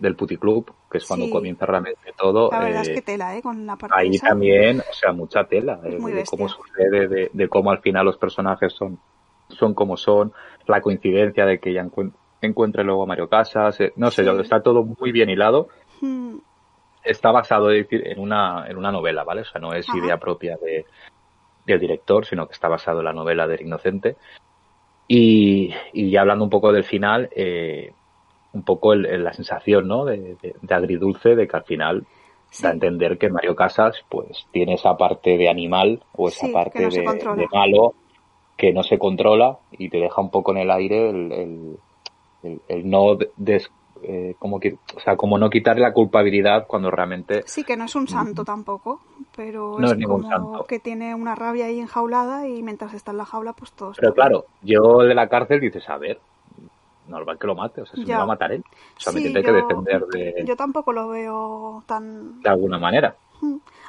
Speaker 1: del puticlub, que es cuando
Speaker 2: Sí.
Speaker 1: comienza realmente todo.
Speaker 2: La verdad
Speaker 1: eh,
Speaker 2: es que tela, ¿eh? Con la parte
Speaker 1: ahí
Speaker 2: esa.
Speaker 1: también, o sea, mucha tela eh, de cómo sucede, de, de cómo al final los personajes son, son como son, la coincidencia de que ella encuen- encuentre luego a Mario Casas, eh, no sé,
Speaker 2: Sí.
Speaker 1: está todo muy bien hilado.
Speaker 2: Mm,
Speaker 1: Está basado en una, en una novela, ¿vale? O sea, no es
Speaker 2: Ajá.
Speaker 1: idea propia de, del director, sino que está basado en la novela del Inocente. Y, y ya hablando un poco del final, eh, un poco el- el- la sensación, ¿no? De, de- de agridulce, de que al final
Speaker 2: Sí.
Speaker 1: da a entender que Mario Casas, pues, tiene esa parte de animal o esa
Speaker 2: Sí,
Speaker 1: parte
Speaker 2: no
Speaker 1: de, malo que no se controla y te deja un poco en el aire el, el, no des, eh, como que, o sea, como no quitarle la culpabilidad cuando realmente
Speaker 2: Sí, que no es un santo tampoco, pero
Speaker 1: No
Speaker 2: es,
Speaker 1: es ningún
Speaker 2: como
Speaker 1: santo.
Speaker 2: que tiene una rabia ahí enjaulada y mientras está en la jaula, pues todo
Speaker 1: Pero
Speaker 2: bien.
Speaker 1: claro, yo de la cárcel dices, a ver, normal que lo mate, o sea, si
Speaker 2: Ya.
Speaker 1: me va a matar él. O sea, me
Speaker 2: Sí,
Speaker 1: tendré
Speaker 2: yo-
Speaker 1: que defender de,
Speaker 2: Yo tampoco lo veo tan...
Speaker 1: de alguna manera.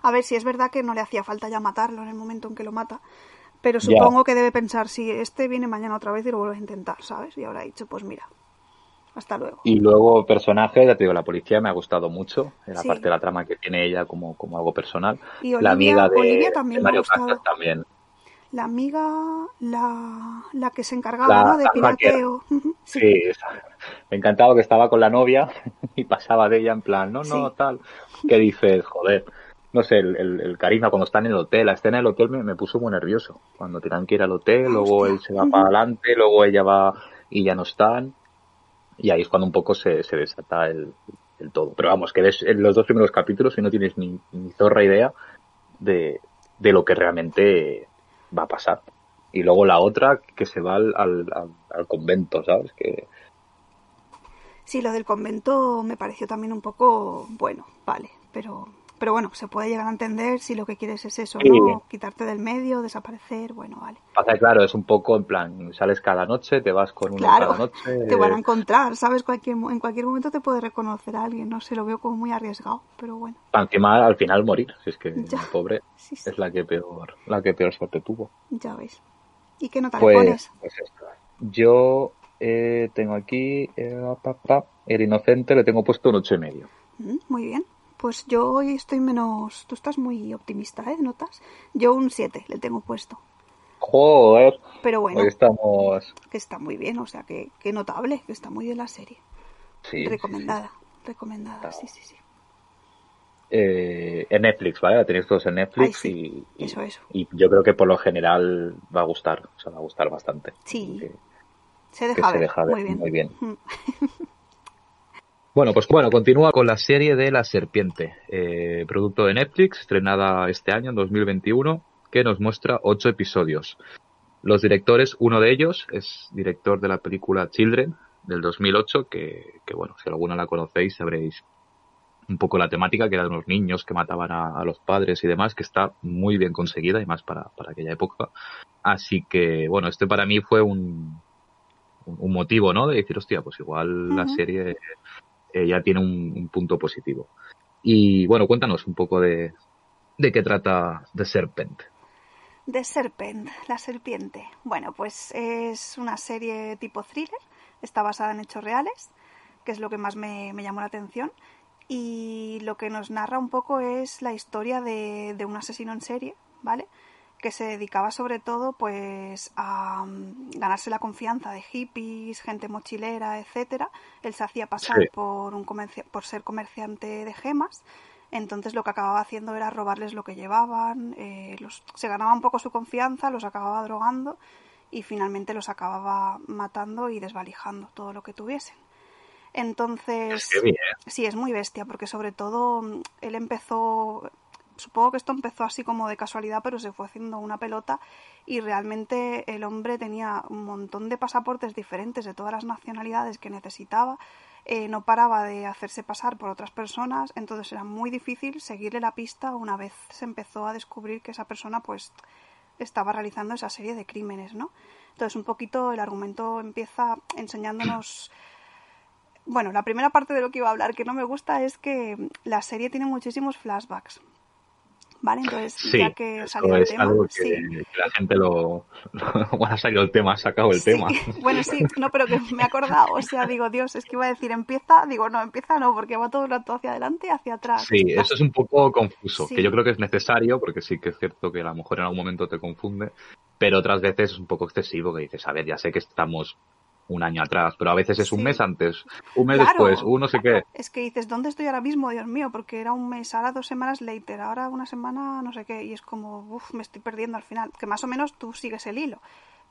Speaker 2: A ver, si es verdad que no le hacía falta ya matarlo en el momento en que lo mata, pero
Speaker 1: Ya.
Speaker 2: supongo que debe pensar, si este viene mañana otra vez y lo vuelve a intentar, ¿sabes? Y habrá dicho, pues mira, hasta luego.
Speaker 1: Y luego personajes, ya te digo, la policía me ha gustado mucho, en la
Speaker 2: Sí.
Speaker 1: parte de la trama que tiene ella como, como algo personal.
Speaker 2: Y
Speaker 1: la
Speaker 2: Olivia-
Speaker 1: amiga de,
Speaker 2: Olivia también
Speaker 1: de
Speaker 2: me ha
Speaker 1: Mario
Speaker 2: gustado.
Speaker 1: Casas también.
Speaker 2: La amiga, la, la que se encargaba,
Speaker 1: La-
Speaker 2: ¿no? De pirateo. [LAUGHS] Sí.
Speaker 1: Me encantaba que estaba con la novia [LAUGHS] y pasaba de ella en plan, no, no,
Speaker 2: Sí.
Speaker 1: tal. Que dices, joder, no sé, el, el, el carisma cuando están en el hotel, la escena del hotel me, me puso muy nervioso. Cuando tienen que ir al hotel, luego
Speaker 2: Hostia.
Speaker 1: él se va para adelante, luego ella va y ya no están. Y ahí es cuando un poco se, se desata el, el todo. Pero vamos, que ves en los dos primeros capítulos y no tienes ni, ni zorra idea de, de lo que realmente va a pasar. Y luego la otra que se va al, al, al- convento, ¿sabes? Que,
Speaker 2: Sí, lo del convento me pareció también un poco bueno, vale, pero pero bueno, se puede llegar a entender si lo que quieres es eso,
Speaker 1: Sí.
Speaker 2: ¿no? Quitarte del medio, desaparecer, bueno, vale.
Speaker 1: Pasa claro, es un poco en plan, sales cada noche, te vas con uno
Speaker 2: Claro,
Speaker 1: cada noche. [LAUGHS]
Speaker 2: te van a
Speaker 1: eh,
Speaker 2: encontrar, ¿sabes? Cualquier, en cualquier momento te puede reconocer a alguien, no sé, lo veo como muy arriesgado, pero bueno,
Speaker 1: encima al final morir, si es que [LAUGHS]
Speaker 2: Ya.
Speaker 1: la pobre
Speaker 2: sí, sí,
Speaker 1: es la que peor, la que peor suerte tuvo.
Speaker 2: ya ves. ¿Y qué nota le
Speaker 1: Pues,
Speaker 2: pones?
Speaker 1: pues esto. Yo eh, tengo aquí eh, pa, pa, el inocente le tengo puesto un ocho y medio.
Speaker 2: Mm, Muy bien. Pues yo hoy estoy menos... Tú estás muy optimista, ¿eh? de ¿Notas? Yo un 7 le tengo puesto.
Speaker 1: Joder,
Speaker 2: Pero bueno,
Speaker 1: hoy estamos.
Speaker 2: que está muy bien, o sea, que, que notable, que está muy bien la serie.
Speaker 1: Sí,
Speaker 2: recomendada, recomendada, sí, sí, sí.
Speaker 1: eh, en Netflix, ¿vale? La tenéis todos en Netflix
Speaker 2: Ay, sí.
Speaker 1: y,
Speaker 2: Eso, eso.
Speaker 1: y yo creo que por lo general va a gustar, o sea, va a gustar bastante.
Speaker 2: Sí.
Speaker 1: Que-
Speaker 2: Se deja,
Speaker 1: se
Speaker 2: ver,
Speaker 1: deja ver
Speaker 2: muy bien.
Speaker 1: muy bien. [LAUGHS] Bueno, pues bueno, continúa con la serie de La Serpiente, eh, producto de Netflix, estrenada este año, en 2021, que nos muestra ocho episodios. Los directores, uno de ellos es director de la película Children, del 2008, que, que bueno, si alguno la conocéis sabréis un poco la temática, que era de unos niños que mataban a, a los padres y demás, que está muy bien conseguida y más para, para aquella época. Así que, bueno, este para mí fue un, un un motivo, ¿no? De decir, hostia, pues igual la serie eh, ya tiene un, punto positivo. Y bueno, cuéntanos un poco de, de qué trata The Serpent.
Speaker 2: The Serpent, la serpiente. Bueno, pues es una serie tipo thriller, está basada en hechos reales, que es lo que más me, me llamó la atención. Y lo que nos narra un poco es la historia de, de un asesino en serie, ¿vale? Que se dedicaba sobre todo pues a mm, ganarse la confianza de hippies, gente mochilera, etcétera. Él se hacía pasar por un por ser comerciante de gemas. Entonces lo que acababa haciendo era robarles lo que llevaban, eh, los, se ganaba un poco su confianza, los acababa drogando y finalmente los acababa matando y desvalijando todo lo que tuviesen. Entonces, sí, es muy bestia, porque sobre todo mm, él empezó, supongo que esto empezó así como de casualidad, pero se fue haciendo una pelota y realmente el hombre tenía un montón de pasaportes diferentes de todas las nacionalidades que necesitaba, eh, no paraba de hacerse pasar por otras personas, entonces era muy difícil seguirle la pista una vez se empezó a descubrir que esa persona pues estaba realizando esa serie de crímenes, ¿no? Entonces un poquito el argumento empieza enseñándonos bueno, la primera parte de lo que iba a hablar que no me gusta es que la serie tiene muchísimos flashbacks. ¿Vale? Entonces, ya que salió el tema,
Speaker 1: que, la gente lo, [LAUGHS] bueno, ha salido el tema, ha sacado el tema. [LAUGHS]
Speaker 2: bueno, sí, no, pero que me he acordado, o sea, digo, Dios, es que iba a decir empieza, digo, no, empieza no, porque va todo el rato hacia adelante y hacia atrás.
Speaker 1: Sí, eso es un poco confuso, que yo creo que es necesario, porque sí que es cierto que a lo mejor en algún momento te confunde, pero otras veces es un poco excesivo, que dices, a ver, ya sé que estamos un año atrás, pero a veces es un mes antes, un mes después, uno sé qué.
Speaker 2: Es que dices, ¿dónde estoy ahora mismo, Dios mío? Porque era un mes, ahora dos semanas later, ahora una semana no sé qué, y es como, uff, me estoy perdiendo al final, que más o menos tú sigues el hilo,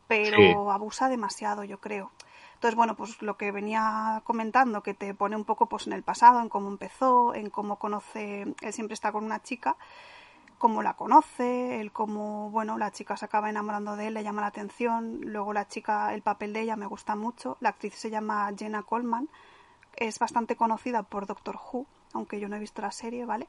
Speaker 2: pero abusa demasiado, yo creo. Entonces, bueno, pues lo que venía comentando, que te pone un poco pues en el pasado, en cómo empezó, en cómo conoce, él siempre está con una chica, cómo la conoce, el cómo, bueno, la chica se acaba enamorando de él, le llama la atención, luego la chica, el papel de ella me gusta mucho, la actriz se llama Jenna Coleman, es bastante conocida por Doctor Who, aunque yo no he visto la serie, ¿vale?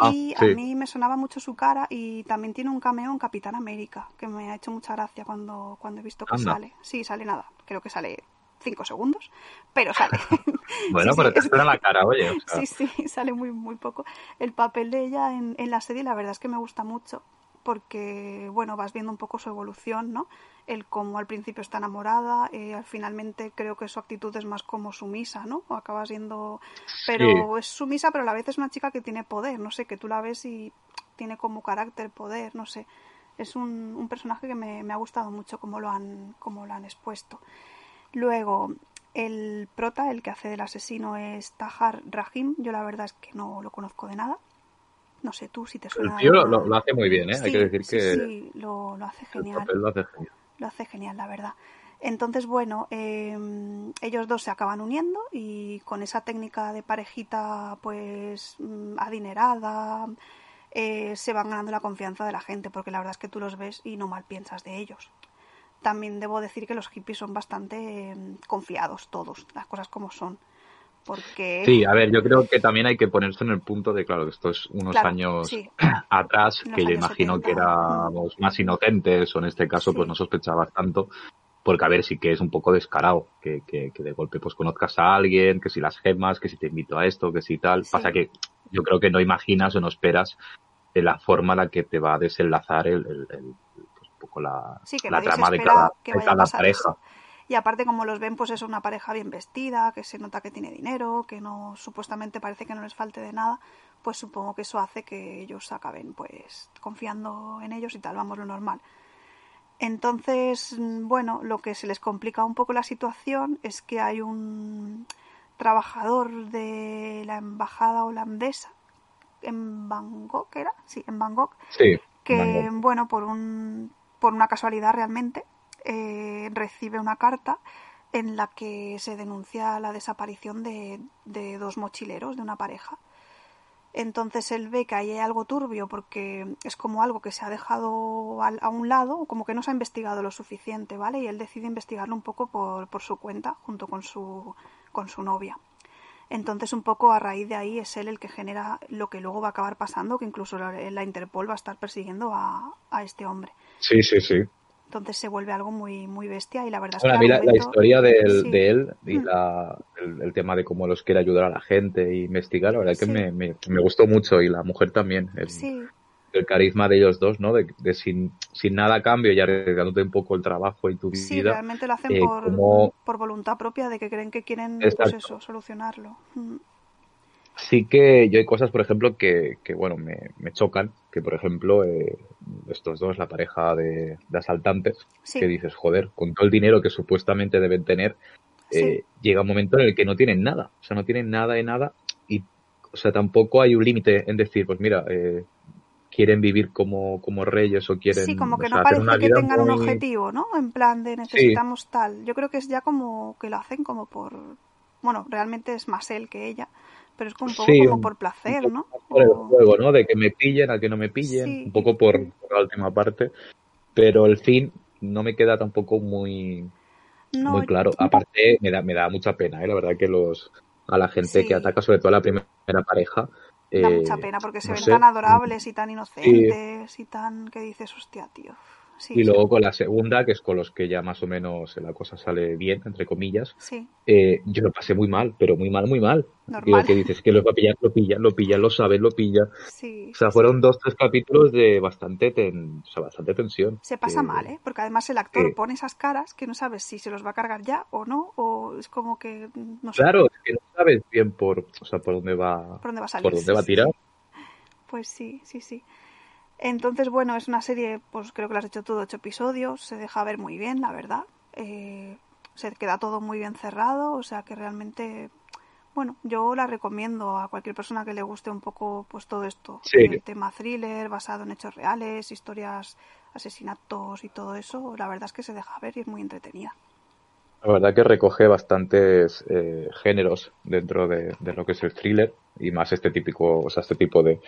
Speaker 2: Ah, y a mí me sonaba mucho su cara y también tiene un cameo en Capitán América, que me ha hecho mucha gracia cuando, cuando he visto que sale. Sí, sale nada, creo que sale cinco segundos, pero sale. [LAUGHS]
Speaker 1: bueno, pero te espera la cara, oye.
Speaker 2: Sí, sí, sale muy, muy poco. El papel de ella en, en la serie, la verdad es que me gusta mucho, porque, bueno, vas viendo un poco su evolución, ¿no? El cómo al principio está enamorada, eh, al finalmente creo que su actitud es más como sumisa, ¿no? O acaba siendo... Pero es sumisa, pero a la vez es una chica que tiene poder, no sé, que tú la ves y tiene como carácter, poder, no sé. Es un, un personaje que me, me, ha gustado mucho como lo han, como lo han expuesto. Luego, el prota, el que hace del asesino, es Tahar Rahim. Yo la verdad es que no lo conozco de nada. No sé tú si te suena.
Speaker 1: El tío lo, hace muy bien, ¿eh? Hay que decir que.
Speaker 2: Sí, lo, hace genial.
Speaker 1: Lo hace genial.
Speaker 2: Lo hace genial, la verdad. Entonces, bueno, em, ellos dos se acaban uniendo y con esa técnica de parejita, pues, mm, adinerada, eh, se van ganando la confianza de la gente, porque la verdad es que tú los ves y no mal piensas de ellos también debo decir que los hippies son bastante em, confiados todos, las cosas como son. Porque...
Speaker 1: Sí, a ver, yo creo que también hay que ponerse en el punto de, claro, que esto es unos años [CLEARS THROAT] atrás, que yo imagino que éramos más inocentes, o en este caso, pues no sospechabas tanto, porque a ver, sí que es un poco descarado, que, que, de golpe pues conozcas a alguien, que si las gemas, que si te invito a esto, que si tal. Pasa que yo creo que no imaginas o no esperas de la forma en la que te va a desenlazar el poco la, trama de cada, pareja.
Speaker 2: Y aparte, como los ven, pues es una pareja bien vestida, que se nota que tiene dinero, que no supuestamente parece que no les falte de nada, pues supongo que eso hace que ellos acaben pues confiando en ellos y tal, vamos lo normal. Entonces, bueno, lo que se les complica un poco la situación es que hay un trabajador de la embajada holandesa en Bangkok, ¿era? Sí, en Bangkok.
Speaker 1: Sí,
Speaker 2: que, bueno, por un por una casualidad realmente, eh, recibe una carta en la que se denuncia la desaparición de, de, dos mochileros de una pareja. Entonces él ve que ahí hay algo turbio porque es como algo que se ha dejado a, un lado, como que no se ha investigado lo suficiente, ¿vale? Y él decide investigarlo un poco por, por su cuenta, junto con su, con su novia. Entonces, un poco a raíz de ahí es él el que genera lo que luego va a acabar pasando, que incluso la, Interpol va a estar persiguiendo a, a este hombre.
Speaker 1: Sí, sí, sí.
Speaker 2: Entonces se vuelve algo muy muy bestia y la verdad
Speaker 1: Bueno,
Speaker 2: es
Speaker 1: a
Speaker 2: que
Speaker 1: mí
Speaker 2: el
Speaker 1: la, historia del-
Speaker 2: sí.
Speaker 1: de él y
Speaker 2: Mm.
Speaker 1: la- el, el tema de cómo los quiere ayudar a la gente y investigar, la verdad es que
Speaker 2: Sí.
Speaker 1: me, me, me gustó mucho y la mujer también. El,
Speaker 2: Sí,
Speaker 1: el carisma de ellos dos, ¿no? De, de sin, sin nada a cambio y arriesgándote un poco el trabajo y tu
Speaker 2: sí,
Speaker 1: vida.
Speaker 2: realmente lo hacen
Speaker 1: eh,
Speaker 2: por,
Speaker 1: como-
Speaker 2: por voluntad propia de que creen que quieren pues eso, solucionarlo. Mm.
Speaker 1: Sí que yo hay cosas, por ejemplo, que, que bueno, me, me chocan. Que, por ejemplo, eh, estos dos, la pareja de, de asaltantes,
Speaker 2: Sí.
Speaker 1: que dices, joder, con todo el dinero que supuestamente deben tener, eh, llega un momento en el que no tienen nada. O sea, no tienen nada de nada. Y, o sea, tampoco hay un límite en decir, pues mira, eh, quieren vivir como, como reyes o quieren
Speaker 2: Sí, como que no
Speaker 1: sea,
Speaker 2: parece que tengan un objetivo, ¿no? En plan de necesitamos tal. Yo creo que es ya como que lo hacen como por... Bueno, realmente es más él que ella, pero es como un poco
Speaker 1: Sí,
Speaker 2: como por placer,
Speaker 1: un
Speaker 2: ¿no?
Speaker 1: por el juego, ¿no? De que me pillen, a que no me pillen,
Speaker 2: Sí.
Speaker 1: un poco por, por la última parte, pero el fin no me queda tampoco muy,
Speaker 2: No,
Speaker 1: muy claro. Aparte, me da, me da mucha pena, ¿eh? La verdad que los, a la gente
Speaker 2: Sí.
Speaker 1: que ataca, sobre todo a la primera pareja,
Speaker 2: da
Speaker 1: eh,
Speaker 2: mucha pena porque se
Speaker 1: no
Speaker 2: ven
Speaker 1: sé.
Speaker 2: tan adorables y tan inocentes y tan que dices, hostia, tío. Sí,
Speaker 1: Y
Speaker 2: sí,
Speaker 1: luego con la segunda, que es con los que ya más o menos la cosa sale bien, entre comillas,
Speaker 2: sí,
Speaker 1: eh, yo lo pasé muy mal, pero muy mal, muy mal.
Speaker 2: Normal.
Speaker 1: Digo, que dices que los va a pillar, lo pillan, lo pillan, lo saben, lo pillan.
Speaker 2: sí.
Speaker 1: O sea, fueron dos, tres capítulos de bastante, ten- o sea, bastante tensión.
Speaker 2: Se pasa mal, ¿eh? Porque además el actor pone esas caras que no sabes si se los va a cargar ya o no, o es como que no sé
Speaker 1: Claro, es que no sabes bien por, o sea, por dónde va,
Speaker 2: por dónde va a salir.
Speaker 1: por dónde va a tirar.
Speaker 2: Pues sí, sí, sí. Entonces, bueno, es una serie, pues creo que lo has hecho todo, ocho episodios, se deja ver muy bien, la verdad. Eh, se queda todo muy bien cerrado, o sea que realmente, bueno, yo la recomiendo a cualquier persona que le guste un poco, pues todo esto,
Speaker 1: Sí.
Speaker 2: el tema thriller, basado en hechos reales, historias, asesinatos y todo eso, la verdad es que se deja ver y es muy entretenida.
Speaker 1: La verdad que recoge bastantes eh, géneros dentro de, de lo que es el thriller y más este típico, o sea, este tipo de,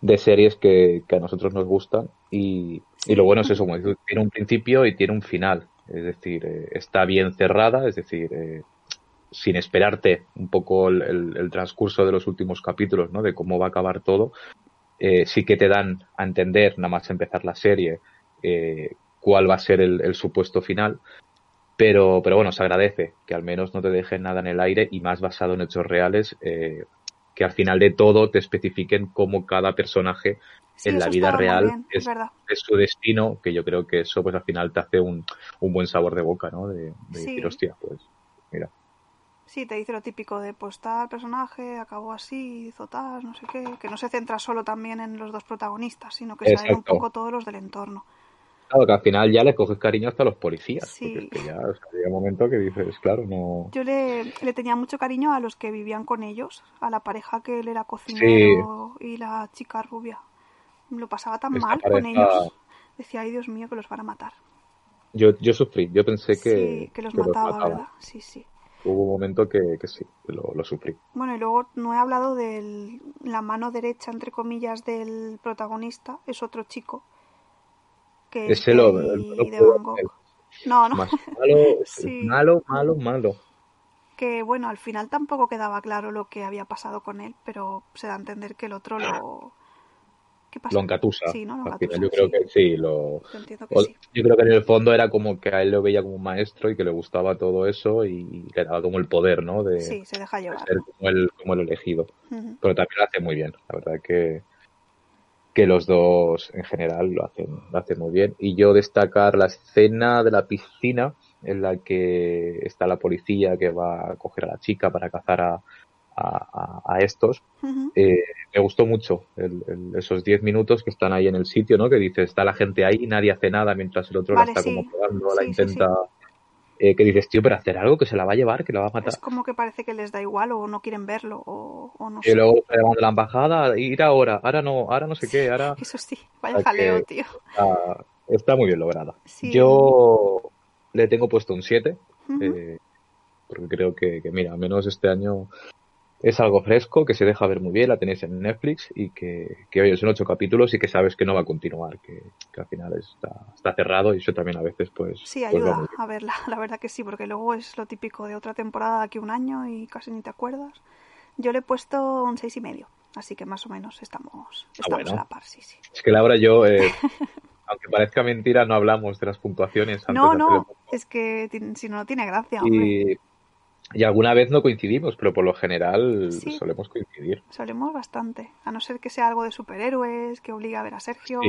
Speaker 1: de series que, que a nosotros nos gustan y, y lo bueno es eso, tiene un principio y tiene un final, es decir, eh, está bien cerrada, es decir, eh, sin esperarte un poco el, el- el transcurso de los últimos capítulos, ¿no? De cómo va a acabar todo, eh, sí que te dan a entender, nada más empezar la serie, eh, cuál va a ser el, el supuesto final. Pero, pero bueno, se agradece que al menos no te dejen nada en el aire y más basado en hechos reales, eh, que al final de todo te especifiquen cómo cada personaje
Speaker 2: Sí,
Speaker 1: en la vida real
Speaker 2: bien, es
Speaker 1: su destino, que yo creo que eso pues al final te hace un, un buen sabor de boca, ¿no? De, de
Speaker 2: Sí.
Speaker 1: decir, hostia, pues mira.
Speaker 2: Sí, te dice lo típico de pues tal personaje acabó así, hizo tal, no sé qué, que no se centra solo también en los dos protagonistas, sino que saben un poco todos los del entorno.
Speaker 1: Claro, que al final ya le coges cariño hasta a los policías,
Speaker 2: Sí.
Speaker 1: porque es que ya o sea, llega un momento que dices, claro, no...
Speaker 2: Yo le, le tenía mucho cariño a los que vivían con ellos, a la pareja que él era cocinero y la chica rubia. Lo pasaba tan
Speaker 1: Esta
Speaker 2: mal con ellos. Decía, ay Dios mío, que los van a matar.
Speaker 1: Yo, yo sufrí, yo pensé que,
Speaker 2: sí, que los
Speaker 1: que
Speaker 2: mataba. ¿verdad? Sí, sí.
Speaker 1: Hubo un momento que, que sí, lo sufrí.
Speaker 2: Bueno, y luego no he hablado de la mano derecha, entre comillas, del protagonista, es otro chico. Que es
Speaker 1: lo-
Speaker 2: gay
Speaker 1: el- el-
Speaker 2: de Van Gogh. No, no,
Speaker 1: Más [LAUGHS] malo,
Speaker 2: Sí.
Speaker 1: malo, malo, malo.
Speaker 2: que bueno, al final tampoco quedaba claro lo que había pasado con él, pero se da a entender que el otro lo... ¿Qué pasó?
Speaker 1: Lo encatusa.
Speaker 2: Sí, ¿no? Lo engatusa,
Speaker 1: yo creo
Speaker 2: sí.
Speaker 1: que sí, lo...
Speaker 2: Yo entiendo que
Speaker 1: o-
Speaker 2: sí.
Speaker 1: Yo creo que en el fondo era como que a él lo veía como un maestro y que le gustaba todo eso y le daba como el poder, ¿no? De,
Speaker 2: Sí, se deja
Speaker 1: de
Speaker 2: llevar.
Speaker 1: ser como el, como el elegido.
Speaker 2: Ujú.
Speaker 1: Pero también lo hace muy bien. La verdad que, que los dos en general lo hacen, lo hacen muy bien. Y yo destacar la escena de la piscina en la que está la policía que va a coger a la chica para cazar a, a, a- estos. Eh, me gustó mucho el- el- esos 10 minutos que están ahí en el sitio, ¿no? Que dices, está la gente ahí y nadie hace nada mientras el otro
Speaker 2: Vale,
Speaker 1: la está
Speaker 2: sí.
Speaker 1: como pegando, la
Speaker 2: sí,
Speaker 1: intenta... eh, que dices, tío, pero hacer algo que se la va a llevar, que la va a matar.
Speaker 2: Es como que parece que les da igual o no quieren verlo o, o no
Speaker 1: Y
Speaker 2: sé.
Speaker 1: luego está llamando a la embajada, ir ahora, ahora no, ahora no sé qué, ahora... [LAUGHS]
Speaker 2: Eso sí, vaya jaleo, tío.
Speaker 1: Está, está muy bien lograda.
Speaker 2: Sí.
Speaker 1: Yo le tengo puesto un 7,
Speaker 2: Ujú.
Speaker 1: eh, porque creo que, que, mira, al menos este año es algo fresco, que se deja ver muy bien, la tenéis en Netflix y que, que oye, son ocho capítulos y que sabes que no va a continuar, que, que al final está, está cerrado y eso también a veces pues...
Speaker 2: Sí,
Speaker 1: pues
Speaker 2: ayuda a verla, [LAUGHS] la verdad que sí, porque luego es lo típico de otra temporada de aquí un año y casi ni te acuerdas. Yo le he puesto un seis y medio, así que más o menos estamos, estamos
Speaker 1: bueno.
Speaker 2: a la par, sí, sí.
Speaker 1: Es que Laura, yo, eh, [LAUGHS] aunque parezca mentira, no hablamos de las puntuaciones. Antes
Speaker 2: No, no, es que si no, no tiene gracia, hombre.
Speaker 1: Y, alguna vez no coincidimos, pero por lo general
Speaker 2: Sí.
Speaker 1: solemos coincidir.
Speaker 2: Solemos bastante. A no ser que sea algo de superhéroes, que obliga a ver a Sergio.
Speaker 1: Sí,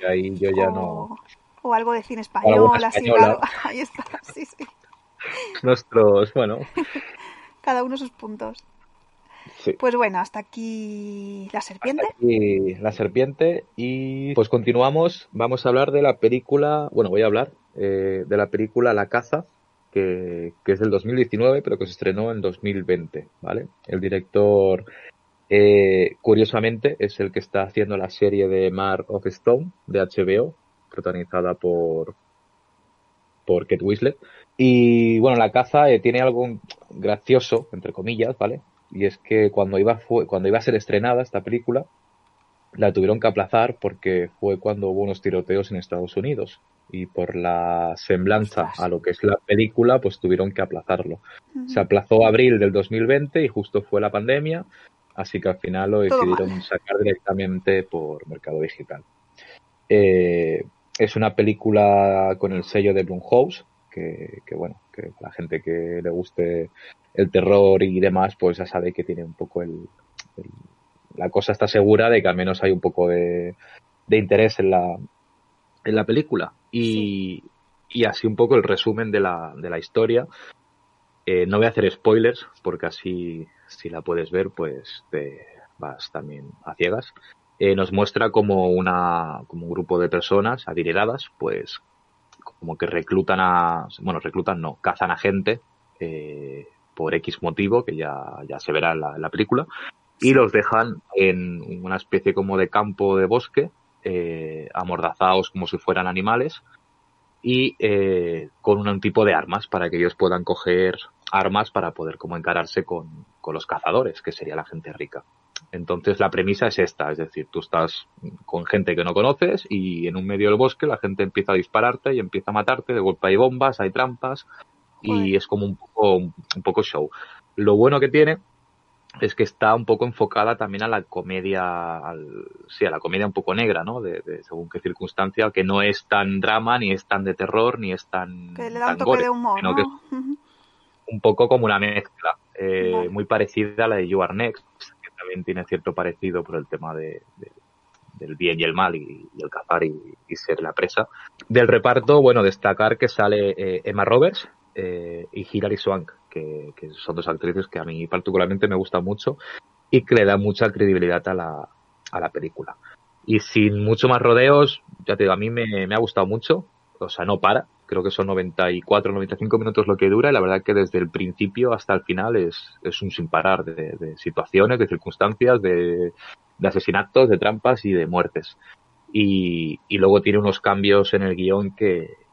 Speaker 1: y ahí yo ya
Speaker 2: o,
Speaker 1: no.
Speaker 2: o algo de cine español, así raro. [LAUGHS] Ahí está, sí, sí.
Speaker 1: Nuestros, bueno, [LAUGHS]
Speaker 2: Cada uno sus puntos.
Speaker 1: sí.
Speaker 2: Pues bueno, hasta aquí la serpiente.
Speaker 1: Hasta aquí la serpiente y pues continuamos. Vamos a hablar de la película, bueno, voy a hablar eh, de la película La caza, que, es del 2019, pero que se estrenó en 2020, ¿vale? El director, eh, curiosamente, es el que está haciendo la serie de Mar of Stone de HBO, protagonizada por por Kate Winslet. Y bueno, la caza eh, tiene algo gracioso, entre comillas, ¿vale? Y es que cuando iba, cuando iba a ser estrenada esta película, la tuvieron que aplazar porque fue cuando hubo unos tiroteos en Estados Unidos. Y por la semblanza a lo que es la película, pues tuvieron que aplazarlo. Se aplazó a abril del 2020 y justo fue la pandemia, así que al final lo
Speaker 2: Todo
Speaker 1: decidieron
Speaker 2: mal.
Speaker 1: sacar directamente por mercado digital. Eh, es una película con el sello de Blumhouse, que, que bueno, que la gente que le guste el terror y demás, pues ya sabe que tiene un poco el, el- la cosa está segura de que al menos hay un poco de, de interés en la, en la película. Y, y así un poco el resumen de la, de la historia. Eh, no voy a hacer spoilers, porque así, si la puedes ver, pues te vas también a ciegas. Eh, nos muestra como una, como un grupo de personas adineradas, pues, como que reclutan a, bueno, reclutan no, cazan a gente, eh, por X motivo, que ya, ya se verá en la, en la película, y los dejan en una especie como de campo de bosque, eh, amordazados como si fueran animales, y eh, con un tipo de armas para que ellos puedan coger armas para poder como encararse con, con los cazadores, que sería la gente rica. Entonces la premisa es esta, es decir, tú estás con gente que no conoces y en un medio del bosque la gente empieza a dispararte y empieza a matarte, de golpe hay bombas, hay trampas y
Speaker 2: Joder.
Speaker 1: es como un poco, un poco show. Lo bueno que tiene es que está un poco enfocada también a la comedia, al, sí, a la comedia un poco negra, ¿no? De, de según qué circunstancia, que no es tan drama, ni es tan de terror, ni es tan,
Speaker 2: Que le da un toque
Speaker 1: gore,
Speaker 2: de humor, ¿no?
Speaker 1: que es
Speaker 2: Ujú.
Speaker 1: un poco como una mezcla, eh,
Speaker 2: Vale.
Speaker 1: muy parecida a la de You Are Next, que también tiene cierto parecido por el tema de, de- del bien y el mal y, y el cazar y, y ser la presa. Del reparto, bueno, destacar que sale eh, Emma Roberts eh, y Hilary Swank, que, que son dos actrices que a mí particularmente me gustan mucho y que le dan mucha credibilidad a la, a la película. Y sin mucho más rodeos, ya te digo, a mí me, me ha gustado mucho, o sea, no para, creo que son 94, 95 minutos lo que dura y la verdad que desde el principio hasta el final es, es un sin parar de, situaciones, de circunstancias, de, de asesinatos, de trampas y de muertes. Y, y luego tiene unos cambios en el guion que,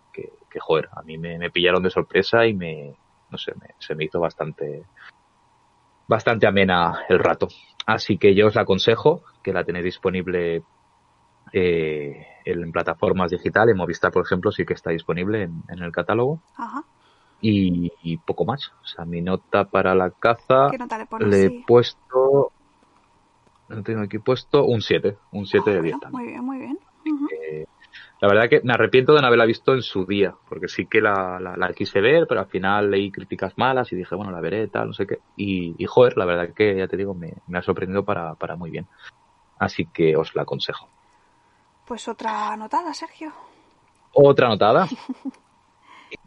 Speaker 1: que, joder, a mí me, me pillaron de sorpresa y me, no sé, me, se me hizo bastante, bastante amena el rato. Así que yo os la aconsejo, que la tenéis disponible eh, en plataformas digitales, en Movistar, por ejemplo, sí que está disponible en, en el catálogo.
Speaker 2: Ajá.
Speaker 1: Y, y, poco más. O sea, mi nota para la caza
Speaker 2: ¿Qué nota le pones?
Speaker 1: le he puesto, no tengo aquí puesto un 7, un 7 de 10
Speaker 2: Bueno,
Speaker 1: también.
Speaker 2: muy bien, muy bien.
Speaker 1: La verdad que me arrepiento de no haberla visto en su día, porque sí que la, la, la quise ver, pero al final leí críticas malas y dije, bueno, la veré, tal, no sé qué. Y, y joder, la verdad que ya te digo, me, me ha sorprendido para, para muy bien. Así que os la aconsejo.
Speaker 2: Pues otra notada, Sergio.
Speaker 1: Otra notada. [LAUGHS]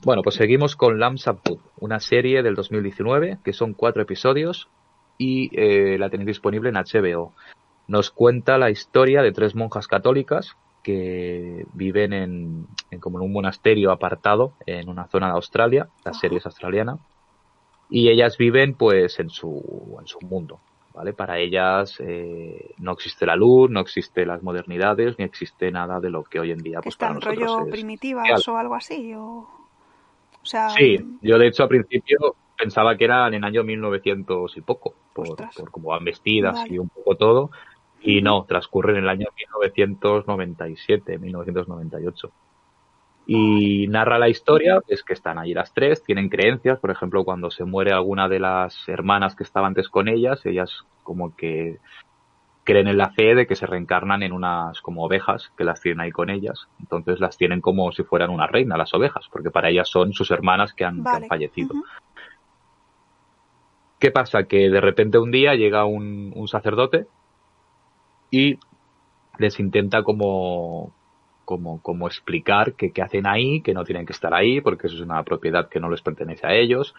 Speaker 1: Bueno, pues seguimos con Up Food, una serie del 2019 que son cuatro episodios y eh, la tenéis disponible en HBO. Nos cuenta la historia de tres monjas católicas que viven en, en como en un monasterio apartado en una zona de Australia. La serie es australiana y ellas viven pues en su en su mundo. ¿Vale? Para ellas eh, no existe la luz, no existe las modernidades, ni existe nada de lo que hoy en día pues para nosotros
Speaker 2: rollo
Speaker 1: es
Speaker 2: primitivas
Speaker 1: real.
Speaker 2: o algo así. O, o sea,
Speaker 1: Sí, yo de hecho al principio pensaba que eran en año 1900 y poco, por, por cómo van vestidas
Speaker 2: Vale.
Speaker 1: y un poco todo. Y no, transcurre en el año 1997, 1998. Y narra la historia, es que están allí las tres, tienen creencias, por ejemplo, cuando se muere alguna de las hermanas que estaban antes con ellas, ellas como que creen en la fe de que se reencarnan en unas como ovejas que las tienen ahí con ellas. Entonces las tienen como si fueran una reina, las ovejas, porque para ellas son sus hermanas que han, que han
Speaker 2: Vale.
Speaker 1: fallecido. ¿Qué pasa? Que de repente un día llega un, un sacerdote y les intenta como, como, como explicar que qué hacen ahí, que no tienen que estar ahí, porque eso es una propiedad que no les pertenece a ellos.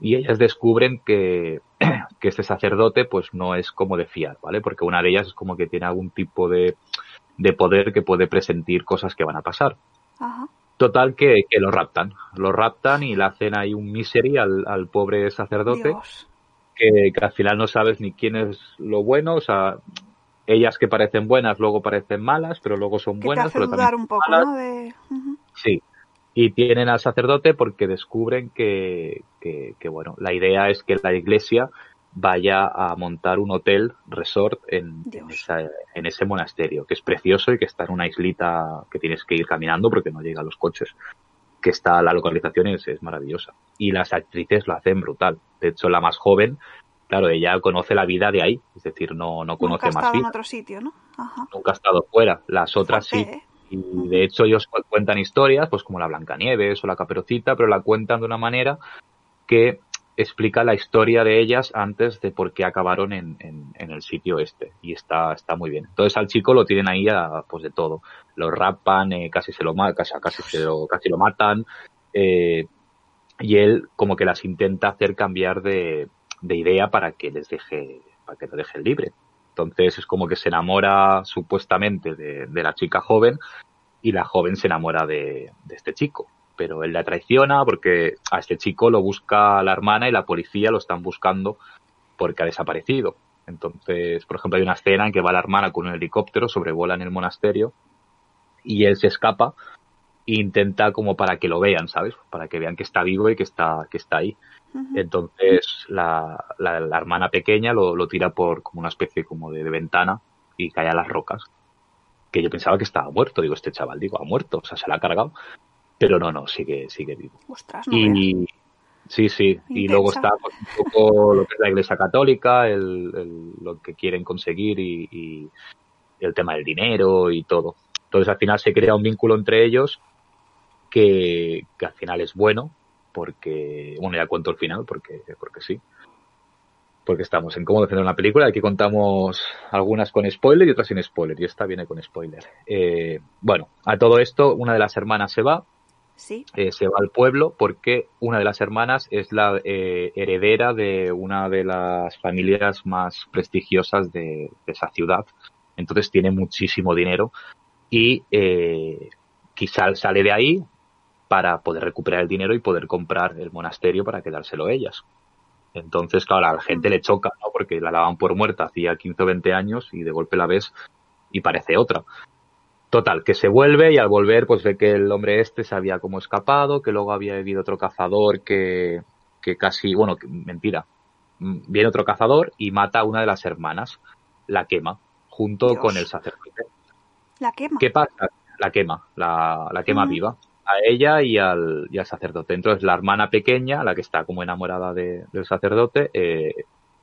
Speaker 1: Y ellas descubren que, [CLEARS THROAT] que este sacerdote pues no es como de fiar, ¿vale? Porque una de ellas es como que tiene algún tipo de, de poder que puede presentir cosas que van a pasar.
Speaker 2: Ajá.
Speaker 1: Total que, que lo raptan. Lo raptan y le hacen ahí un misery al, al pobre sacerdote
Speaker 2: Dios.
Speaker 1: que, que al final no sabes ni quién es lo bueno, o sea, ellas que parecen buenas luego parecen malas, pero luego son
Speaker 2: Que te
Speaker 1: buenas,
Speaker 2: hace
Speaker 1: pero
Speaker 2: dudar un poco,
Speaker 1: malas.
Speaker 2: ¿no? De...
Speaker 1: Sí. Y tienen al sacerdote porque descubren que, que, que, bueno, la idea es que la iglesia vaya a montar un hotel resort en,
Speaker 2: Dios.
Speaker 1: en, esa- en ese monasterio, que es precioso y que está en una islita que tienes que ir caminando porque no llegan los coches. Que está, la localización es, es maravillosa. Y las actrices lo hacen brutal. De hecho, la más joven, claro, ella conoce la vida de ahí, es decir, no, no
Speaker 2: Nunca
Speaker 1: conoce
Speaker 2: ha
Speaker 1: más
Speaker 2: estado en otro sitio, ¿no? Ajá.
Speaker 1: nunca ha estado fuera. Las otras sí.
Speaker 2: ¿eh?
Speaker 1: Y de hecho ellos cu- cuentan historias, pues como la Blancanieves o la Caperucita, pero la cuentan de una manera que explica la historia de ellas antes de por qué acabaron en, en, en el sitio este. Y está, está muy bien. Entonces al chico lo tienen ahí a, pues de todo. Lo rapan, eh, casi se lo casi, casi se lo, casi lo matan. eh, y él como que las intenta hacer cambiar de, de idea para que les deje, para que lo dejen libre. Entonces es como que se enamora supuestamente de, de la chica joven y la joven se enamora de, de este chico. Pero él la traiciona porque a este chico lo busca la hermana y la policía lo están buscando porque ha desaparecido. Entonces, por ejemplo, hay una escena en que va la hermana con un helicóptero, sobrevuela en el monasterio y él se escapa e intenta como para que lo vean, ¿sabes? Para que vean que está vivo y que está, que está ahí. Entonces la, la, la hermana pequeña lo, lo tira por como una especie como de, de ventana y cae a las rocas. Que yo pensaba que estaba muerto. Digo, este chaval, digo, ha muerto. O sea, se la ha cargado. Pero no, no, sigue, sigue vivo.
Speaker 2: Ostras, no.
Speaker 1: Y sí, sí. Y luego está pues, un poco lo que es la iglesia católica, el, el- lo que quieren conseguir y, y el tema del dinero y todo. Entonces al final se crea un vínculo entre ellos que, que al final es bueno porque, bueno, ya cuento el final porque, porque sí. Porque estamos en cómo defender una película. Aquí contamos algunas con spoiler y otras sin spoiler. Y esta viene con spoiler. Eh, bueno, a todo esto, una de las hermanas se va,
Speaker 2: Sí.
Speaker 1: eh, se va al pueblo porque una de las hermanas es la eh, heredera de una de las familias más prestigiosas de, de esa ciudad. Entonces tiene muchísimo dinero y eh, quizá sale de ahí para poder recuperar el dinero y poder comprar el monasterio para quedárselo ellas. Entonces, claro, a la gente le choca, ¿no? Porque la daban por muerta hacía 15 o 20 años y de golpe la ves y parece otra. Total, que se vuelve y al volver pues ve que el hombre este se había como escapado, que luego había habido otro cazador que, que casi, bueno, que- mentira, Mm, viene otro cazador y mata a una de las hermanas, la quema, junto
Speaker 2: Dios.
Speaker 1: con el sacerdote.
Speaker 2: La quema.
Speaker 1: ¿Qué pasa? La quema, la, la quema viva. A ella y al, y al sacerdote. Entonces la hermana pequeña, la que está como enamorada de- del sacerdote, eh,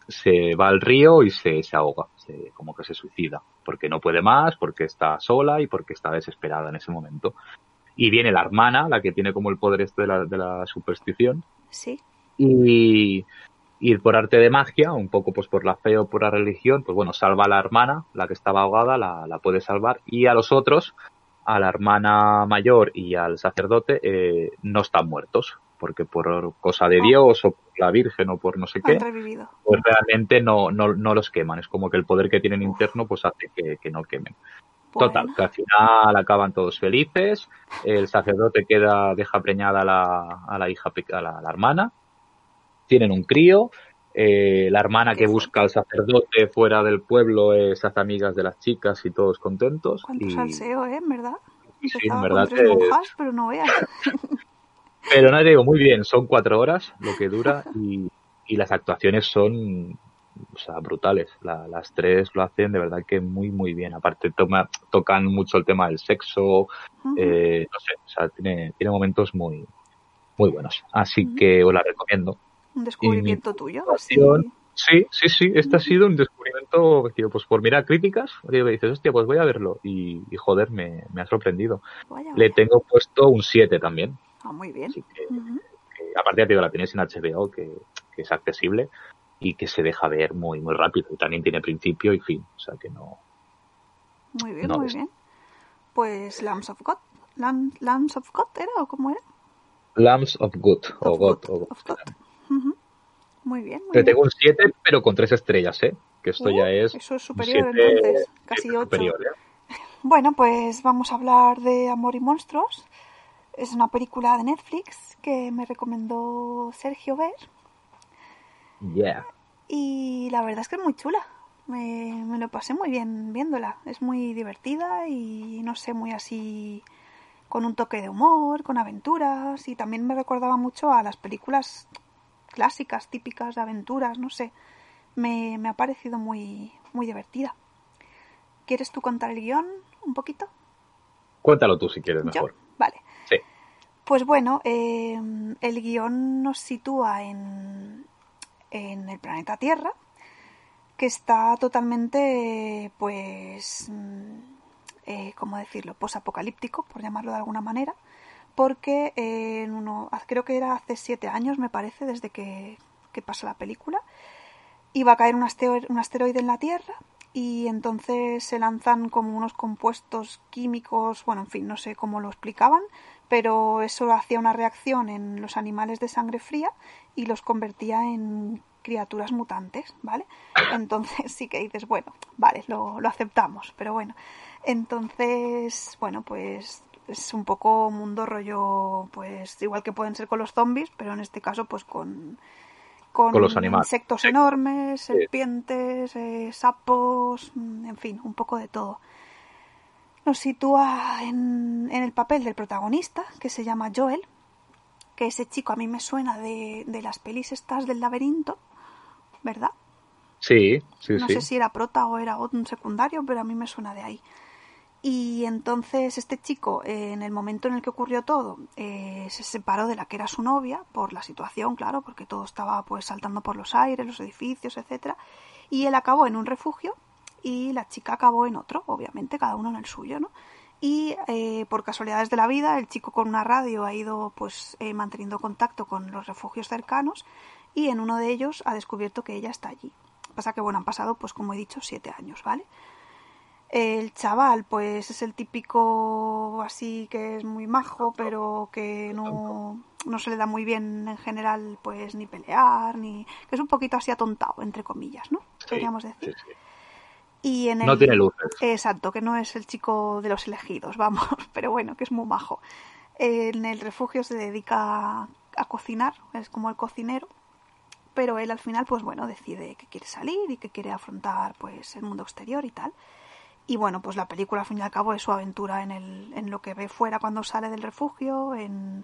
Speaker 1: se va al río y se, se ahoga, se- como que se suicida, porque no puede más, porque está sola y porque está desesperada en ese momento. Y viene la hermana, la que tiene como el poder este de la, de la superstición,
Speaker 2: Sí.
Speaker 1: y, y por arte de magia, un poco pues por la fe o por la religión, pues bueno, salva a la hermana, la que estaba ahogada, la, la puede salvar, y a los otros, a la hermana mayor y al sacerdote, eh, no están muertos, porque por cosa de
Speaker 2: Ah.
Speaker 1: Dios o por la Virgen o por no sé qué, pues realmente no, no, no los queman, es como que el poder que tienen interno pues hace que, que no quemen. Total, que al final acaban todos felices, el sacerdote queda, deja preñada a la, a la hija, a la, a la hermana, tienen un crío, eh, la hermana que busca al sacerdote fuera del pueblo eh, se hace amigas de las chicas y todos contentos.
Speaker 2: Cuánto
Speaker 1: y,
Speaker 2: salseo, ¿eh? En verdad.
Speaker 1: y sí,
Speaker 2: Empezaba
Speaker 1: en verdad
Speaker 2: tres monjas, pero no veas. [LAUGHS]
Speaker 1: Pero no te digo, muy bien, son cuatro horas lo que dura y, y las actuaciones son o sea, brutales. La- las tres lo hacen de verdad que muy, muy bien. Aparte toma, tocan mucho el tema del sexo, eh, no sé, o sea, tiene, tiene momentos muy, muy buenos. Así que os la recomiendo.
Speaker 2: Un descubrimiento tuyo. Así.
Speaker 1: Sí, sí, sí, este ha sido un descubrimiento, tío, pues por mirar críticas, tío, me dices, hostia, pues voy a verlo. Y, y joder, me, me, ha sorprendido.
Speaker 2: Vaya,
Speaker 1: Le tengo puesto un 7 también.
Speaker 2: Ah, muy bien.
Speaker 1: Así que,
Speaker 2: Ujú.
Speaker 1: que aparte digo, la tienes en HBO, que, que es accesible y que se deja ver muy, muy rápido. Y también tiene principio y fin. O sea que no.
Speaker 2: Muy bien,
Speaker 1: No,
Speaker 2: muy bien. Pues Lambs of God. Lam- Lambs of God era o cómo era?
Speaker 1: Lambs of God, o God,
Speaker 2: God,
Speaker 1: o God.
Speaker 2: of God. Muy bien, muy
Speaker 1: Te
Speaker 2: bien.
Speaker 1: tengo un 7, pero con 3 estrellas, ¿eh? Que esto
Speaker 2: Uh,
Speaker 1: ya es.
Speaker 2: eso es superior,
Speaker 1: siete-
Speaker 2: entonces, casi
Speaker 1: siete
Speaker 2: ocho.
Speaker 1: superior, ¿eh? [LAUGHS]
Speaker 2: Bueno, pues vamos a hablar de Amor y Monstruos. Es una película de Netflix que me recomendó Sergio ver
Speaker 1: Yeah.
Speaker 2: y la verdad es que es muy chula. Me, me lo pasé muy bien viéndola. Es muy divertida y no sé, muy así con un toque de humor, con aventuras y también me recordaba mucho a las películas clásicas, típicas de aventuras, no sé. Me, me ha parecido muy, muy divertida. ¿Quieres tú contar el guion un poquito?
Speaker 1: Cuéntalo tú si quieres
Speaker 2: ¿Yo?
Speaker 1: mejor.
Speaker 2: Vale.
Speaker 1: Sí.
Speaker 2: Pues bueno, eh, el guion nos sitúa en, en el planeta Tierra, que está totalmente, pues, mm, eh, ¿cómo decirlo? Posapocalíptico, por llamarlo de alguna manera, porque en uno, creo que era hace siete años, me parece, desde que, que pasa la película, iba a caer un astero- un asteroide en la Tierra y entonces se lanzan como unos compuestos químicos, bueno, en fin, no sé cómo lo explicaban, pero eso hacía una reacción en los animales de sangre fría y los convertía en criaturas mutantes, ¿vale? Entonces [LAUGHS] sí que dices, bueno, vale, lo, lo aceptamos, pero bueno. Entonces, bueno, pues es un poco mundo rollo, pues igual que pueden ser con los zombies, pero en este caso pues con, con,
Speaker 1: Con los animales.
Speaker 2: insectos enormes, serpientes, eh, sapos, mm, en fin, un poco de todo. Nos sitúa en, en el papel del protagonista, que se llama Joel, que ese chico a mí me suena de, de las pelis estas del laberinto, ¿verdad?
Speaker 1: Sí, sí,
Speaker 2: no
Speaker 1: sí.
Speaker 2: sé si era prota o era un secundario, pero a mí me suena de ahí. Y entonces este chico, eh, en el momento en el que ocurrió todo, eh, se separó de la que era su novia por la situación, claro, porque todo estaba pues saltando por los aires, los edificios, etcétera. Y él acabó en un refugio y la chica acabó en otro, obviamente, cada uno en el suyo, ¿no? Y eh, por casualidades de la vida, el chico con una radio ha ido pues eh, manteniendo contacto con los refugios cercanos y en uno de ellos ha descubierto que ella está allí. Pasa que, bueno, han pasado, pues como he dicho, siete años, ¿vale? El chaval, pues es el típico así que es muy majo, pero que no, no se le da muy bien en general, pues ni pelear, ni. que es un poquito así atontado, entre comillas, ¿no?
Speaker 1: Sí,
Speaker 2: Podríamos decir.
Speaker 1: sí, sí.
Speaker 2: Y en el...
Speaker 1: No tiene luces.
Speaker 2: Exacto, que no es el chico de los elegidos, [LAUGHS] vamos, pero bueno, que es muy majo. En el refugio se dedica a, a cocinar, es como el cocinero, pero él al final, pues bueno, decide que quiere salir y que quiere afrontar pues el mundo exterior y tal. Y bueno, pues la película al fin y al cabo es su aventura en, el, en lo que ve fuera cuando sale del refugio, en,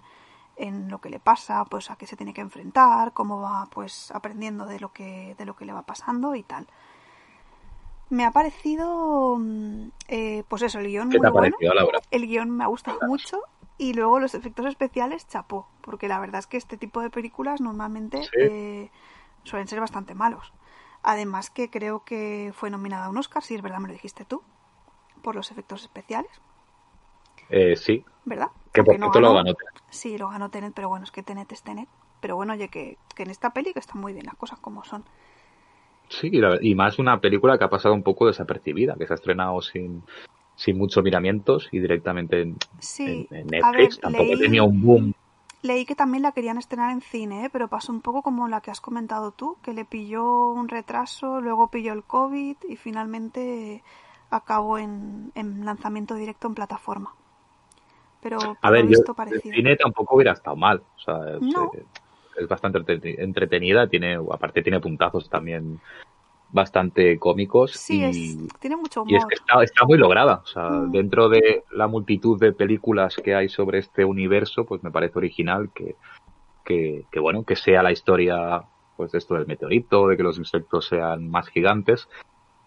Speaker 2: en lo que le pasa, pues a qué se tiene que enfrentar, cómo va pues aprendiendo de lo que, de lo que le va pasando y tal. Me ha parecido, mm, eh, pues eso, el guion
Speaker 1: ¿Qué
Speaker 2: muy
Speaker 1: te ha
Speaker 2: bueno.
Speaker 1: parecido, Laura?
Speaker 2: El guion me ha gustado mucho y luego los efectos especiales chapó, porque la verdad es que este tipo de películas normalmente
Speaker 1: Sí.
Speaker 2: eh, suelen ser bastante malos. Además que creo que fue nominada a un Oscar, si es verdad me lo dijiste tú, por los efectos especiales,
Speaker 1: Eh, sí,
Speaker 2: ¿verdad?
Speaker 1: que por
Speaker 2: Aunque no
Speaker 1: cierto lo
Speaker 2: ganó.
Speaker 1: ganó.
Speaker 2: Sí, lo ganó Tenet, pero bueno, es que Tenet es Tenet. Pero bueno, oye, que, que en esta peli que están muy bien las cosas como son.
Speaker 1: Sí, y, la- y más una película que ha pasado un poco desapercibida, que se ha estrenado sin, sin muchos miramientos y directamente en,
Speaker 2: Sí,
Speaker 1: en- Netflix.
Speaker 2: ver,
Speaker 1: Tampoco
Speaker 2: leí-
Speaker 1: tenía un boom.
Speaker 2: Leí que también la querían estrenar en cine, ¿eh? pero pasó un poco como la que has comentado tú, que le pilló un retraso, luego pilló el COVID y finalmente acabó en, en lanzamiento directo en plataforma. Pero por
Speaker 1: A ver, yo
Speaker 2: visto
Speaker 1: el
Speaker 2: parecido.
Speaker 1: cine tampoco hubiera estado mal. O sea,
Speaker 2: No.
Speaker 1: es, es bastante entrete- entretenida, tiene, aparte tiene puntazos también bastante cómicos
Speaker 2: Sí,
Speaker 1: y,
Speaker 2: es, tiene mucho humor.
Speaker 1: y es que está, está muy lograda. O sea,
Speaker 2: Mm.
Speaker 1: dentro de la multitud de películas que hay sobre este universo, pues me parece original que, que, que bueno, que sea la historia, pues de esto del meteorito, de que los insectos sean más gigantes,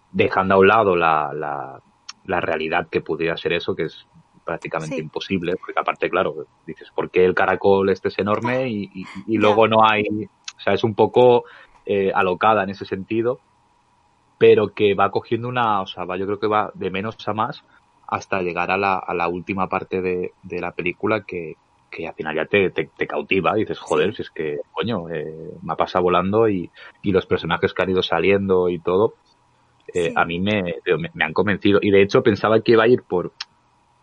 Speaker 1: dejando a un lado la, la, la realidad que pudiera ser eso, que es prácticamente
Speaker 2: Sí.
Speaker 1: imposible, porque aparte, claro, dices, ¿por qué el caracol este es enorme y, y- y luego no hay, o sea, es un poco eh, alocada en ese sentido, pero que va cogiendo una, o sea, va, yo creo que va de menos a más hasta llegar a la, a la última parte de, de la película que, que al final ya te, te, te cautiva. Y dices, joder, si es que, coño, eh, me ha pasado volando y, y los personajes que han ido saliendo y todo, eh,
Speaker 2: Sí.
Speaker 1: a mí me, me, han convencido. Y de hecho pensaba que iba a ir por,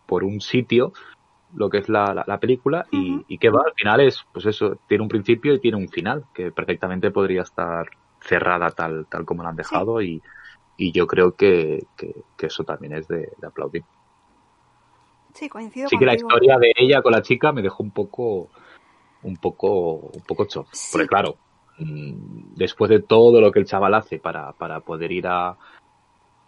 Speaker 1: por un sitio, lo que es la, la, la película, y, y que va, al final es, pues eso, tiene un principio y tiene un final, que perfectamente podría estar cerrada tal, tal como la han dejado y, y yo creo que, que, que eso también es de, de aplaudir.
Speaker 2: Sí, coincido
Speaker 1: Sí que la historia de ella con la chica me dejó un poco, un poco, un poco chof.
Speaker 2: Sí.
Speaker 1: Porque claro, después de todo lo que el chaval hace para, para poder ir a,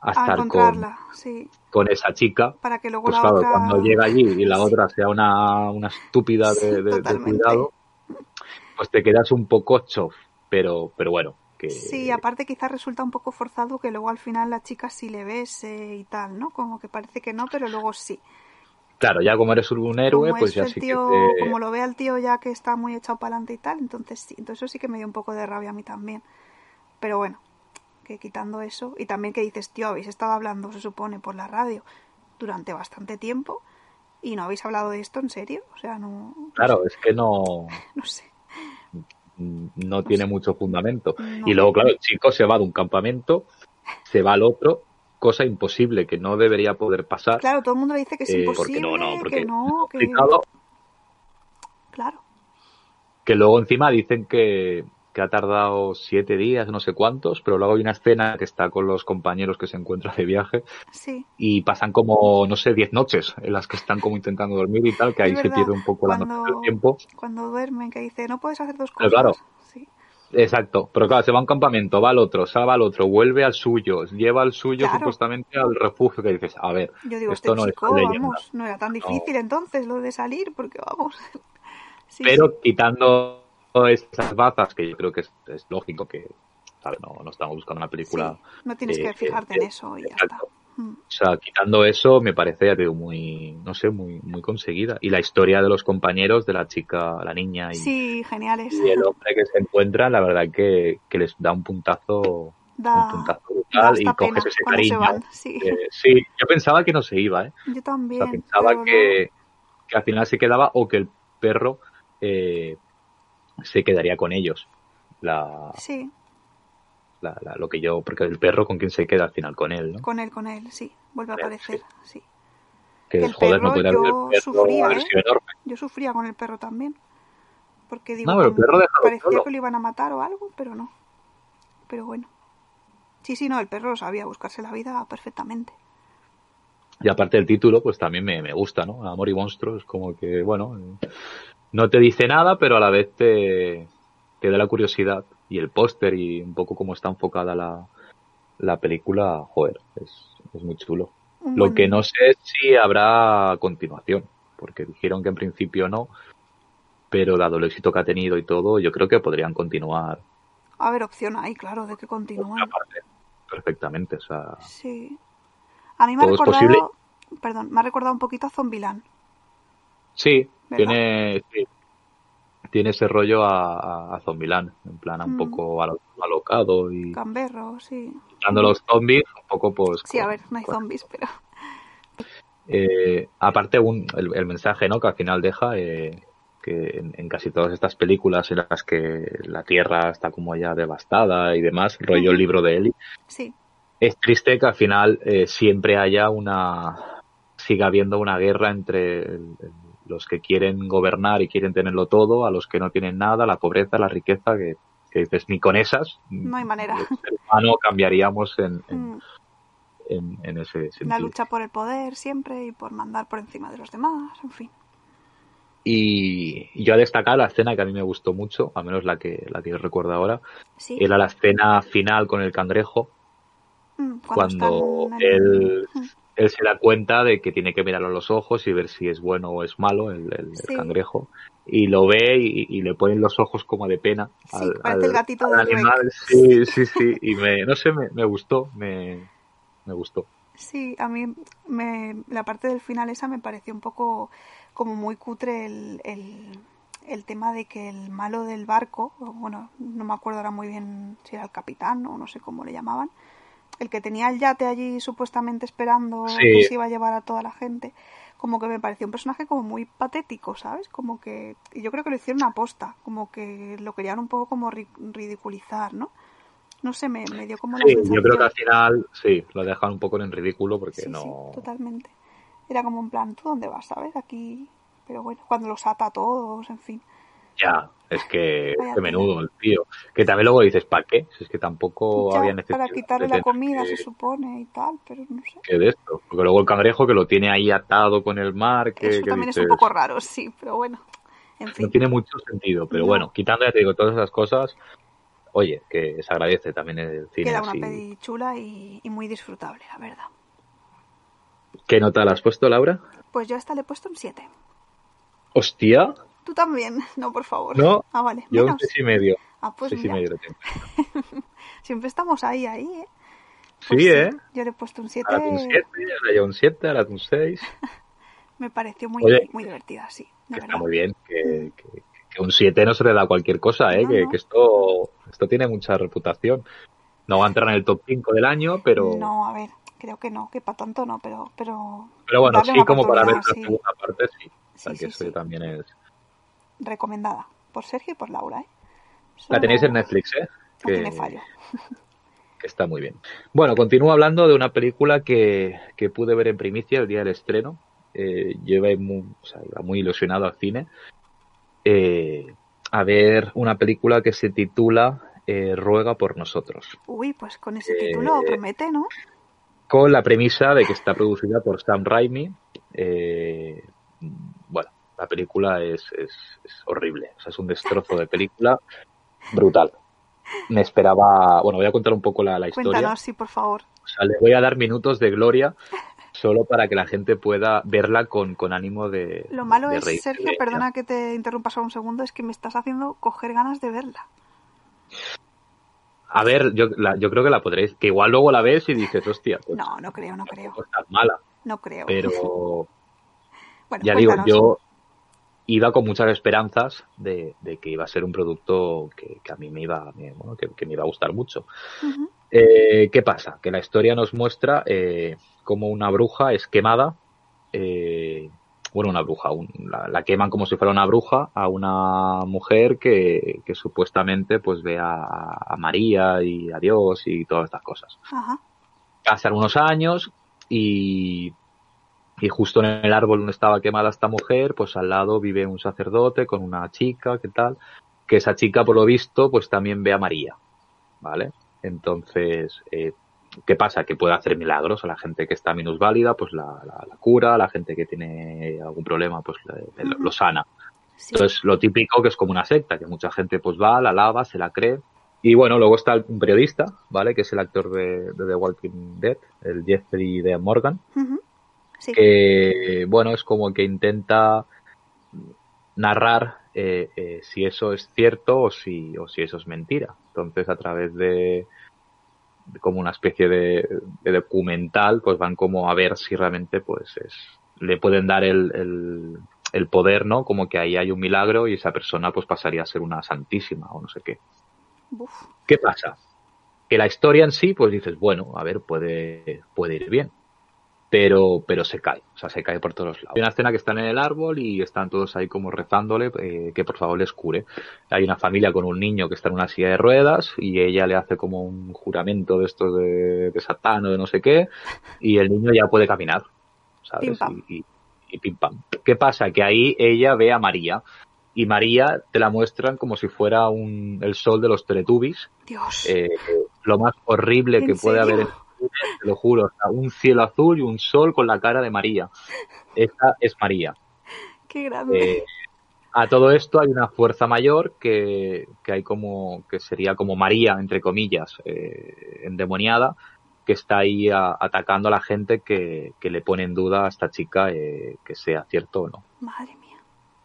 Speaker 1: a
Speaker 2: A
Speaker 1: estar con,
Speaker 2: sí.
Speaker 1: con esa chica,
Speaker 2: Para que luego
Speaker 1: pues
Speaker 2: la
Speaker 1: claro,
Speaker 2: otra...
Speaker 1: cuando llega allí y la [LAUGHS] otra sea una, una estúpida
Speaker 2: Sí,
Speaker 1: de, de- de
Speaker 2: totalmente.
Speaker 1: cuidado, pues te quedas un poco chof. Pero, pero bueno, que
Speaker 2: Sí, aparte quizás resulta un poco forzado que luego al final la chica sí le bese y tal, ¿no? Como que parece que no, pero luego sí.
Speaker 1: Claro, ya como eres un héroe,
Speaker 2: como
Speaker 1: pues
Speaker 2: es
Speaker 1: ya sí
Speaker 2: tío,
Speaker 1: que te-
Speaker 2: como lo ve al tío ya que está muy echado para adelante y tal, entonces sí, entonces eso sí que me dio un poco de rabia a mí también. Pero bueno, que quitando eso, y también que dices, tío, habéis estado hablando, se supone, por la radio durante bastante tiempo y no habéis hablado de esto en serio, o sea, no, no
Speaker 1: Claro,
Speaker 2: sé,
Speaker 1: es que no, [LAUGHS]
Speaker 2: no sé.
Speaker 1: no tiene mucho fundamento. Y luego, claro, el chico se va de un campamento, se va al otro, cosa imposible que no debería poder pasar.
Speaker 2: Claro, todo el mundo le dice que es
Speaker 1: eh,
Speaker 2: imposible,
Speaker 1: porque no, no, porque
Speaker 2: que no, que...
Speaker 1: complicado,
Speaker 2: Claro,
Speaker 1: que luego encima dicen que, que ha tardado siete días, no sé cuántos, pero luego hay una escena que está con los compañeros que se encuentran de viaje
Speaker 2: sí.
Speaker 1: y pasan como, no sé, diez noches en las que están como intentando dormir y tal, que ahí se pierde un poco la
Speaker 2: cuando-
Speaker 1: noción del tiempo.
Speaker 2: Cuando duermen, que dice, no puedes hacer dos
Speaker 1: Pero
Speaker 2: cosas.
Speaker 1: claro. Exacto, pero claro, se va a un campamento, va al otro, se va al otro, vuelve al suyo, lleva al suyo
Speaker 2: Claro.
Speaker 1: supuestamente al refugio que dices, a ver,
Speaker 2: Yo digo,
Speaker 1: esto
Speaker 2: este
Speaker 1: no
Speaker 2: chico,
Speaker 1: es
Speaker 2: vamos, no era tan difícil entonces lo de salir, porque vamos. [LAUGHS] Sí,
Speaker 1: pero
Speaker 2: sí.
Speaker 1: quitando esas bazas, que yo creo que es, es lógico que, ¿sabes? No, no estamos buscando una película.
Speaker 2: Sí, no tienes
Speaker 1: eh,
Speaker 2: que fijarte
Speaker 1: eh,
Speaker 2: en eso y ya está.
Speaker 1: exacto. O sea, quitando eso, me parece, ya te digo, muy, no sé, muy, muy conseguida. Y la historia de los compañeros, de la chica, la niña y,
Speaker 2: Sí, geniales.
Speaker 1: y el hombre que se encuentran, la verdad que, que les da un puntazo,
Speaker 2: Da,
Speaker 1: un puntazo brutal y coges ese cariño.
Speaker 2: van. Sí,
Speaker 1: Eh, sí, yo pensaba que no se iba, ¿eh?
Speaker 2: yo
Speaker 1: O
Speaker 2: también.
Speaker 1: sea, pensaba que, que al final se quedaba o que el perro eh, se quedaría con ellos. La.
Speaker 2: Sí,
Speaker 1: la- la- lo que yo, porque el perro con quien se queda al final con él, ¿no?
Speaker 2: con él, con él, sí. Vuelve a aparecer, sí.
Speaker 1: Que
Speaker 2: el
Speaker 1: joder, no
Speaker 2: perro
Speaker 1: podría haber
Speaker 2: yo
Speaker 1: el perro
Speaker 2: sufría, ¿eh? Yo sufría con el perro también. Porque digo,
Speaker 1: No, pero el perro
Speaker 2: parecía
Speaker 1: solo.
Speaker 2: que lo iban a matar o algo, pero no. Pero bueno. Sí, sí, no, el perro sabía buscarse la vida perfectamente.
Speaker 1: Y aparte del título, pues también me, me gusta, ¿no? Amor y monstruos, como que, bueno, no te dice nada, pero a la vez te, te da la curiosidad. Y el póster y un poco cómo está enfocada la, la película, joder, es, es muy chulo. Lo que no sé es si habrá continuación, porque dijeron que en principio no, pero dado el éxito que ha tenido y todo, yo creo que podrían continuar
Speaker 2: A ver, opción ahí, claro, de que continúen.
Speaker 1: perfectamente. O sea,
Speaker 2: Sí. A mí me ha recordado, perdón, me ha recordado un poquito a Zombieland.
Speaker 1: sí,
Speaker 2: ¿Verdad?
Speaker 1: tiene, sí, tiene ese rollo a, a, a Zombieland, en plan un
Speaker 2: Mm.
Speaker 1: poco alo- alocado y
Speaker 2: Gamberro, sí.
Speaker 1: dando los zombies, un poco pues...
Speaker 2: Sí, a ver, no hay
Speaker 1: con-
Speaker 2: zombies, pero
Speaker 1: Eh, aparte, un, el, el mensaje ¿no? que al final deja, eh, que en, en casi todas estas películas en las que la Tierra está como ya devastada y demás, rollo el libro de Eli,
Speaker 2: sí,
Speaker 1: es triste que al final eh, siempre haya una, siga habiendo una guerra entre el- el- los que quieren gobernar y quieren tenerlo todo, a los que no tienen nada, la pobreza, la riqueza, que, que dices, ni con esas,
Speaker 2: no hay manera.
Speaker 1: humano cambiaríamos en, en,
Speaker 2: Mm,
Speaker 1: en- en ese sentido.
Speaker 2: La lucha por el poder siempre y por mandar por encima de los demás, en fin.
Speaker 1: Y y yo a destacar la escena que a mí me gustó mucho, al menos la que, la que yo recuerdo ahora,
Speaker 2: Sí.
Speaker 1: era la escena final con el cangrejo,
Speaker 2: Mm,
Speaker 1: cuando él,
Speaker 2: Mm,
Speaker 1: él se da cuenta de que tiene que mirarlo a los ojos y ver si es bueno o es malo el, el- cangrejo, y lo ve y, y le ponen los ojos como de pena
Speaker 2: Sí,
Speaker 1: al,
Speaker 2: parece
Speaker 1: al-
Speaker 2: el gatito
Speaker 1: al animal. Sí, sí, sí, y me, no sé, me, me gustó, me, me gustó.
Speaker 2: Sí, a mí me, la parte del final esa me pareció un poco como muy cutre el, el, el tema de que el malo del barco, bueno, no me acuerdo ahora muy bien si era el capitán o no sé cómo le llamaban, el que tenía el yate allí supuestamente esperando
Speaker 1: Sí.
Speaker 2: que se iba a llevar a toda la gente, como que me pareció un personaje como muy patético, ¿sabes? Como que, y yo creo que lo hicieron a posta, como que lo querían un poco como ri- ridiculizar, ¿no? No sé, me, me dio como la
Speaker 1: Sí,
Speaker 2: sensación.
Speaker 1: yo creo que al final sí, lo dejan un poco en ridículo porque
Speaker 2: Sí,
Speaker 1: no.
Speaker 2: sí, totalmente. Era como en plan, ¿tú dónde vas, sabes? Aquí, pero bueno, cuando los ata a todos, en fin.
Speaker 1: Ya, es que,
Speaker 2: Vaya
Speaker 1: que menudo el tío. Que también luego dices, ¿para qué? Si es que tampoco
Speaker 2: Ya,
Speaker 1: había necesidad.
Speaker 2: para quitarle la comida,
Speaker 1: que-
Speaker 2: se supone, y tal, pero no sé.
Speaker 1: que de esto. Porque luego el cangrejo que lo tiene ahí atado con el mar, que,
Speaker 2: Eso
Speaker 1: que
Speaker 2: también es un poco raro, sí, pero bueno. En
Speaker 1: no tiene mucho sentido. Pero
Speaker 2: No.
Speaker 1: bueno, quitando, ya te digo, todas esas cosas, oye, que se agradece también el cine
Speaker 2: queda una
Speaker 1: así.
Speaker 2: peli chula y, y muy disfrutable, la verdad.
Speaker 1: ¿Qué nota le has puesto, Laura?
Speaker 2: Pues yo a esta le he puesto un 7.
Speaker 1: Hostia,
Speaker 2: Tú también, [LAUGHS] no, por favor.
Speaker 1: No,
Speaker 2: Ah, vale.
Speaker 1: yo un seis y medio.
Speaker 2: Ah, pues
Speaker 1: seis y medio le tengo. [LAUGHS]
Speaker 2: siempre estamos ahí, ahí, ¿eh?
Speaker 1: Sí,
Speaker 2: Pues
Speaker 1: ¿eh?
Speaker 2: Yo le he puesto un 7.
Speaker 1: Ahora un 7, ahora ya un 7, ahora un 6. [LAUGHS]
Speaker 2: Me pareció muy,
Speaker 1: Oye.
Speaker 2: muy divertida, sí, de
Speaker 1: Que está muy bien. Que, que- que un 7 no se le da a cualquier cosa, ¿eh?
Speaker 2: No,
Speaker 1: que,
Speaker 2: no.
Speaker 1: que esto, esto tiene mucha reputación. No va a entrar en el top 5 del año, pero,
Speaker 2: No, a ver, creo que no, que para tanto no, pero, pero
Speaker 1: pero bueno, sí, como para ver la
Speaker 2: sí.
Speaker 1: segunda parte, sí. O sea,
Speaker 2: Sí,
Speaker 1: que
Speaker 2: sí,
Speaker 1: eso
Speaker 2: sí.
Speaker 1: también es.
Speaker 2: Recomendada por Sergio y por Laura, ¿eh?
Speaker 1: La tenéis en Netflix, ¿eh?
Speaker 2: No tiene fallo. [LAUGHS]
Speaker 1: que está muy bien. Bueno, continúo hablando de una película que, que pude ver en primicia el día del estreno. Eh, yo iba muy, o sea, iba muy ilusionado al cine eh, a ver una película que se titula eh, Ruega por nosotros,
Speaker 2: Uy, pues con ese
Speaker 1: Eh,
Speaker 2: título promete, ¿no?
Speaker 1: con la premisa de que está producida por Sam Raimi. La película es, es, es horrible, o sea, es un destrozo de película brutal. Me esperaba, bueno, voy a contar un poco la, la historia.
Speaker 2: Cuéntanos, sí, por favor.
Speaker 1: O sea, le voy a dar minutos de gloria solo para que la gente pueda verla con, con ánimo de.
Speaker 2: Lo malo
Speaker 1: de
Speaker 2: es, Sergio,
Speaker 1: de
Speaker 2: perdona que te interrumpa solo un segundo, es que me estás haciendo coger ganas de verla.
Speaker 1: A ver, yo, la- yo creo que la podréis. Que igual luego la ves y dices, hostia, pues
Speaker 2: No, no creo, no creo,
Speaker 1: es tan mala.
Speaker 2: no creo.
Speaker 1: Pero [LAUGHS]
Speaker 2: bueno,
Speaker 1: ya digo, yo iba con muchas esperanzas de, de que iba a ser un producto que, que a mí me iba, bueno, que, que me iba a gustar mucho. Eh, ¿Qué pasa? Que la historia nos muestra eh, cómo una bruja es quemada. eh, bueno, una bruja, un- la, la queman como si fuera una bruja a una mujer que, que supuestamente pues ve a, a María y a Dios y todas estas cosas.
Speaker 2: Ajá.
Speaker 1: Pasan unos años y, y justo en el árbol donde estaba quemada esta mujer, pues al lado vive un sacerdote con una chica, ¿qué tal? Que esa chica, por lo visto, pues también ve a María, ¿vale? Entonces, eh, ¿qué pasa? Que puede hacer milagros a la gente que está minusválida, pues la, la- la cura, a la gente que tiene algún problema, pues le- lo- lo sana.
Speaker 2: Sí.
Speaker 1: Entonces, lo típico que es como una secta, que mucha gente pues va, la lava, se la cree. Y bueno, luego está un periodista, ¿vale? Que es el actor de, de The Walking Dead, el Jeffrey de Morgan.
Speaker 2: Sí.
Speaker 1: que bueno, es como que intenta narrar eh, eh, si eso es cierto o si, o si eso es mentira. Entonces, a través de, de como una especie de, de documental, pues van como a ver si realmente pues es, le pueden dar el, el, el poder, ¿no? Como que ahí hay un milagro y esa persona pues pasaría a ser una santísima o no sé qué.
Speaker 2: Uf.
Speaker 1: ¿Qué pasa? Que la historia en sí, pues dices, bueno, a ver, puede, puede ir bien. Pero, pero se cae, o sea, se cae por todos lados. Hay una escena que están en el árbol y están todos ahí como rezándole eh, que por favor les cure. Hay una familia con un niño que está en una silla de ruedas y ella le hace como un juramento de estos de, de Satán o de no sé qué y el niño ya puede caminar, ¿sabes?
Speaker 2: Pim.
Speaker 1: Y, y- y pim pam. ¿Qué pasa? Que ahí ella ve a María y María te la muestran como si fuera un, el sol de los Teletubbies
Speaker 2: Dios.
Speaker 1: eh, lo más horrible
Speaker 2: ¿En
Speaker 1: que puede haber en te lo juro, o sea, un cielo azul y un sol con la cara de María. Esa es María.
Speaker 2: Qué grande.
Speaker 1: Eh, a todo esto hay una fuerza mayor que, que hay como, que sería como María, entre comillas, eh, endemoniada, que está ahí a- atacando a la gente que, que le pone en duda a esta chica eh, que sea cierto o no.
Speaker 2: Madre mía.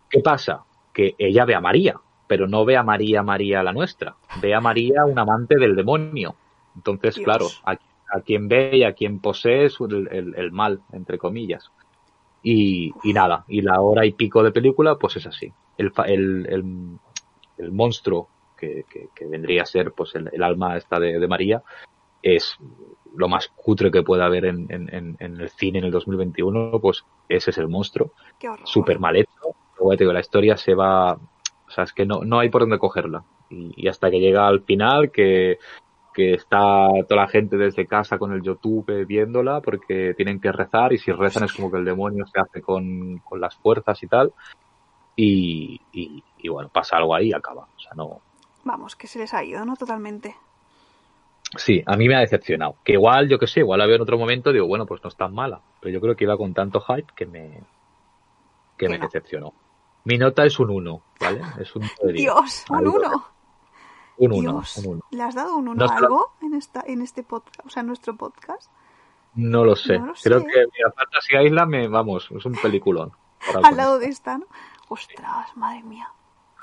Speaker 1: ¿Qué pasa? Que ella ve a María, pero no ve a María María la nuestra. Ve a María un amante del demonio. Entonces,
Speaker 2: Dios.
Speaker 1: claro, a, a quien ve y a quien posee el, el- el mal, entre comillas. Y, y nada, y la hora y pico de película, pues es así. el, el, el, monstruo que, que, vendría a ser pues el, alma esta de, de, María es lo más cutre que pueda haber en, en, en, el cine en el 2021, pues ese es el monstruo. Súper mal hecho. Luego te digo, la historia se va, o sea, es que no, no hay por dónde cogerla. Y, y hasta que llega al final, que que está toda la gente desde casa con el YouTube viéndola porque tienen que rezar y si rezan es como que el demonio se hace con, con las fuerzas y tal. Y, y, bueno, pasa algo ahí y acaba. O sea, no.
Speaker 2: Vamos, que se les ha ido, ¿no? Totalmente.
Speaker 1: Sí, a mí me ha decepcionado. Que igual, yo que sé, igual la veo en otro momento digo, bueno, pues no es tan mala. Pero yo creo que iba con tanto hype que me, que me decepcionó. Mi nota es un 1, ¿vale? Es un [LAUGHS]
Speaker 2: Dios, un 1.
Speaker 1: Un 1.
Speaker 2: ¿Le has dado un 1 a algo en, esta, en este podcast, o sea, en nuestro podcast?
Speaker 1: No lo sé. Creo que mira, Fantasy Island, me, vamos, es un peliculón.
Speaker 2: Al lado de esta, ¿no? Ostras, madre mía.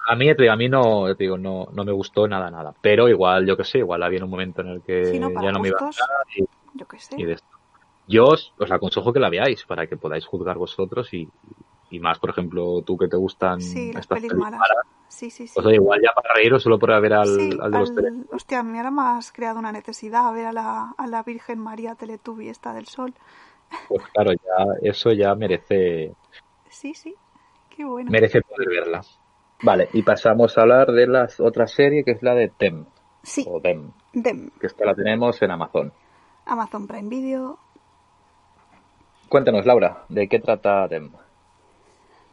Speaker 1: A mí, a mí no, digo, no, no me gustó nada, nada. Pero igual, yo que sé, igual había un momento en el que ya no me iba a y,
Speaker 2: yo que sé.
Speaker 1: de esto. Yo os, os, aconsejo que la veáis para que podáis juzgar vosotros y, y más, por ejemplo, tú que te gustan
Speaker 2: estas pelis malas. Sí, sí, sí.
Speaker 1: Pues igual ya para reíros solo por ver al, al de los
Speaker 2: al, Hostia, me ahora más creado una necesidad ver a la, a la Virgen María Teletubi esta del Sol.
Speaker 1: Pues claro, ya eso ya merece...
Speaker 2: Sí, sí, qué bueno.
Speaker 1: Merece poder verla. Vale, y pasamos a hablar de la otra serie que es la de Tem.
Speaker 2: Sí.
Speaker 1: O Dem.
Speaker 2: Dem.
Speaker 1: Que esta la tenemos en Amazon.
Speaker 2: Amazon Prime Video.
Speaker 1: Cuéntanos, Laura, ¿de qué trata Dem?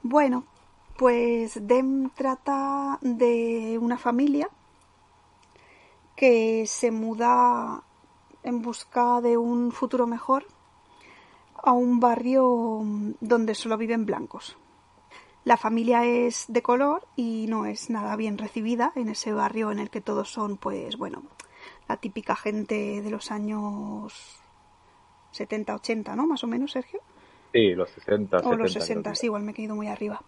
Speaker 2: Bueno, pues Dem trata de una familia que se muda en busca de un futuro mejor a un barrio donde solo viven blancos. La familia es de color y no es nada bien recibida en ese barrio en el que todos son, pues bueno, la típica gente de los años 70, 80, ¿no? Más o menos, Sergio.
Speaker 1: Sí, los 60.
Speaker 2: O los 60, sí, igual me he quedado muy arriba.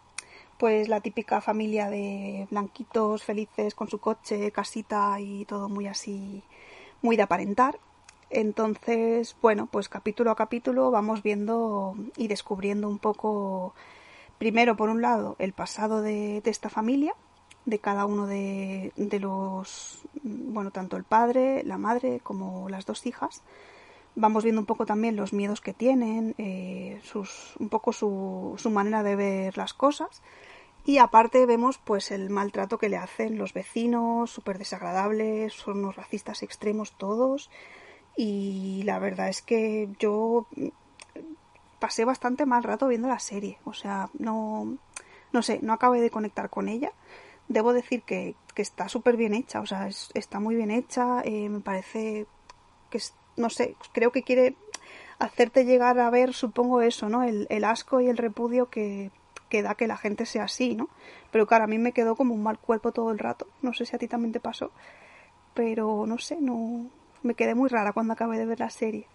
Speaker 2: Pues la típica familia de blanquitos, felices, con su coche, casita y todo muy así, muy de aparentar. Entonces, bueno, pues capítulo a capítulo vamos viendo y descubriendo un poco, primero por un lado, el pasado de, de esta familia, de cada uno de, de los, bueno, tanto el padre, la madre como las dos hijas vamos viendo un poco también los miedos que tienen, eh, sus, un poco su, su manera de ver las cosas. Y aparte vemos pues el maltrato que le hacen los vecinos, súper desagradables, son unos racistas extremos todos. Y la verdad es que yo pasé bastante mal rato viendo la serie. O sea, no, no sé, no acabé de conectar con ella. Debo decir que, que está súper bien hecha, o sea, está muy bien hecha. Eh, me parece que no sé, creo que quiere hacerte llegar a ver, supongo eso, ¿no? El, asco y el repudio que, que, da que la gente sea así, ¿no? Pero claro, a mí me quedó como un mal cuerpo todo el rato. No sé si a ti también te pasó. Pero no sé, no. Me quedé muy rara cuando acabé de ver la serie.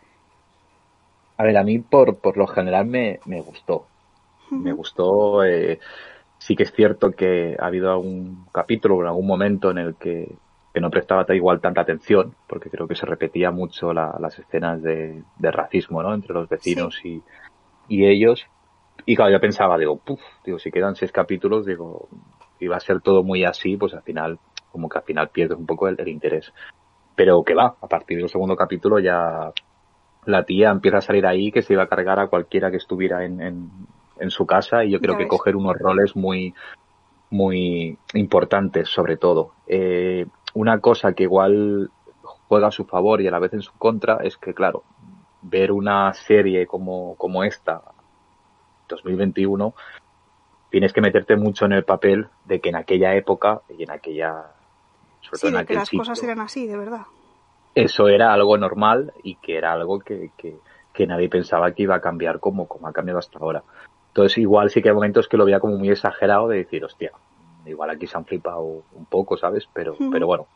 Speaker 1: A ver, a mí por, por lo general me, me gustó. Me gustó. Eh, sí que es cierto que ha habido algún capítulo o algún momento en el que que no prestaba igual tanta atención, porque creo que se repetía mucho las escenas de, racismo, ¿no? Entre los vecinos y, y, ellos. Y claro, yo pensaba, digo, puf, digo, si quedan seis capítulos, digo, iba a ser todo muy así, pues al final, como que al final pierdes un poco el, interés. Pero que va, a partir del segundo capítulo ya la tía empieza a salir ahí que se iba a cargar a cualquiera que estuviera en, en, en su casa y yo creo que coger unos roles muy, muy importantes sobre todo. Eh, una cosa que igual juega a su favor y a la vez en su contra es que, claro, ver una serie como, como esta, 2021, tienes que meterte mucho en el papel de que en aquella época y en aquella...
Speaker 2: Sobre todo en aquel que las cosas eran así, de verdad.
Speaker 1: Eso era algo normal y que era algo que, que, que nadie pensaba que iba a cambiar como, como ha cambiado hasta ahora. Entonces igual sí que hay momentos que lo veía como muy exagerado de decir, hostia, igual aquí se han flipado un poco, ¿sabes? Pero, pero bueno,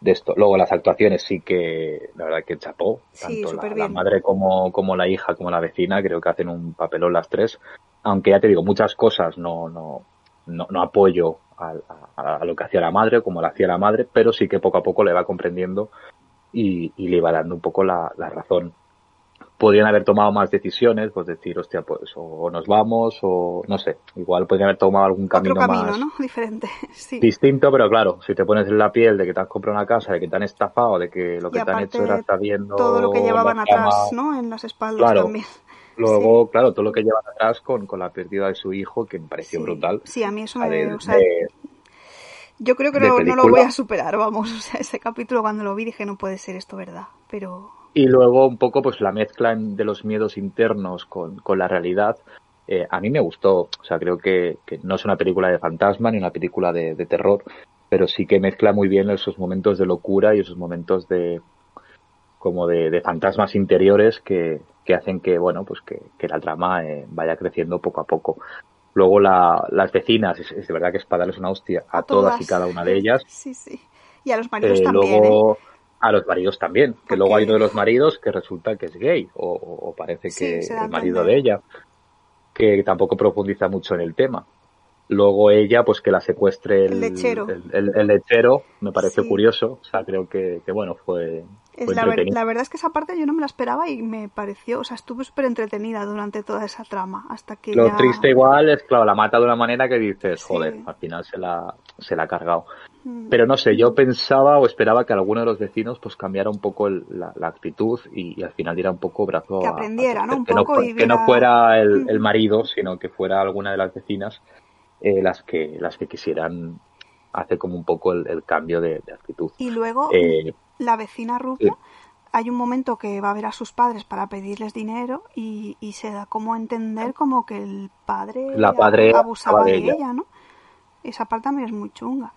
Speaker 1: de esto. Luego las actuaciones sí que, la verdad que chapó, tanto la, madre como, como la hija como la vecina, creo que hacen un papelón las tres. Aunque ya te digo, muchas cosas no, no, no, apoyo a, lo que hacía la madre, como lo hacía la madre, pero sí que poco a poco le va comprendiendo y, y le va dando un poco la, la razón. Podrían haber tomado más decisiones, pues decir, hostia, pues o nos vamos o no sé, igual podrían haber tomado algún camino,
Speaker 2: Otro camino,
Speaker 1: más
Speaker 2: ¿no? [LAUGHS] Diferente, sí.
Speaker 1: distinto, pero claro, si te pones en la piel de que te has comprado una casa, de que te han estafado, de que lo
Speaker 2: Y
Speaker 1: que te han hecho era estar viendo
Speaker 2: todo lo que llevaban atrás, ¿no? En las espaldas
Speaker 1: Claro.
Speaker 2: también.
Speaker 1: Luego, claro, todo lo que llevan atrás con, con la pérdida de su hijo, que me pareció
Speaker 2: Sí.
Speaker 1: brutal.
Speaker 2: Sí, a mí eso me...
Speaker 1: ver,
Speaker 2: o sea,
Speaker 1: de-
Speaker 2: yo creo que no, no lo voy a superar, vamos. [LAUGHS] O sea, ese capítulo cuando lo vi dije, no puede ser esto verdad. Pero
Speaker 1: Y luego un poco pues la mezcla de los miedos internos con, con la realidad. eh, a mí me gustó, o sea, creo que, que no es una película de fantasma ni una película de, de terror, pero sí que mezcla muy bien esos momentos de locura y esos momentos de como de, de fantasmas interiores que, que hacen que, bueno, pues que, que la trama eh, vaya creciendo poco a poco. Luego la, las vecinas, es, es de verdad que es para darles una hostia a, todas. y cada una de ellas.
Speaker 2: Sí, sí. Y a los maridos
Speaker 1: Eh,
Speaker 2: también, ¿eh?
Speaker 1: A los maridos también, que luego hay uno de los maridos que resulta que es gay o, parece
Speaker 2: Sí,
Speaker 1: que
Speaker 2: a
Speaker 1: el marido de ella, que tampoco profundiza mucho en el tema. Luego ella, pues que la secuestre el,
Speaker 2: El lechero.
Speaker 1: el- el- el lechero, me pareció
Speaker 2: Sí.
Speaker 1: curioso, o sea, creo que, que bueno, fue, fue
Speaker 2: la, ver- la verdad es que esa parte yo no me la esperaba y me pareció, o sea, estuve súper entretenida durante toda esa trama, hasta que
Speaker 1: Lo
Speaker 2: ya-
Speaker 1: triste igual es, claro, la mata de una manera que dices,
Speaker 2: Sí.
Speaker 1: joder, al final se la, se la ha cargado. Pero no sé, yo pensaba o esperaba que alguno de los vecinos pues cambiara un poco el- la, la actitud y, y al final diera un poco brazo
Speaker 2: Que
Speaker 1: a-
Speaker 2: aprendiera,
Speaker 1: a
Speaker 2: ¿no? Un
Speaker 1: que
Speaker 2: poco
Speaker 1: no,
Speaker 2: y
Speaker 1: que no fuera el, el marido, sino que fuera alguna de las vecinas eh, las que las que quisieran hacer como un poco el, el cambio de, de actitud.
Speaker 2: Y luego
Speaker 1: Eh,
Speaker 2: la vecina rubia, hay un momento que va a ver a sus padres para pedirles dinero y, y se da como a entender como que el padre,
Speaker 1: La padre
Speaker 2: abusaba
Speaker 1: de
Speaker 2: de
Speaker 1: ella.
Speaker 2: ella, ¿no? Esa parte también es muy chunga.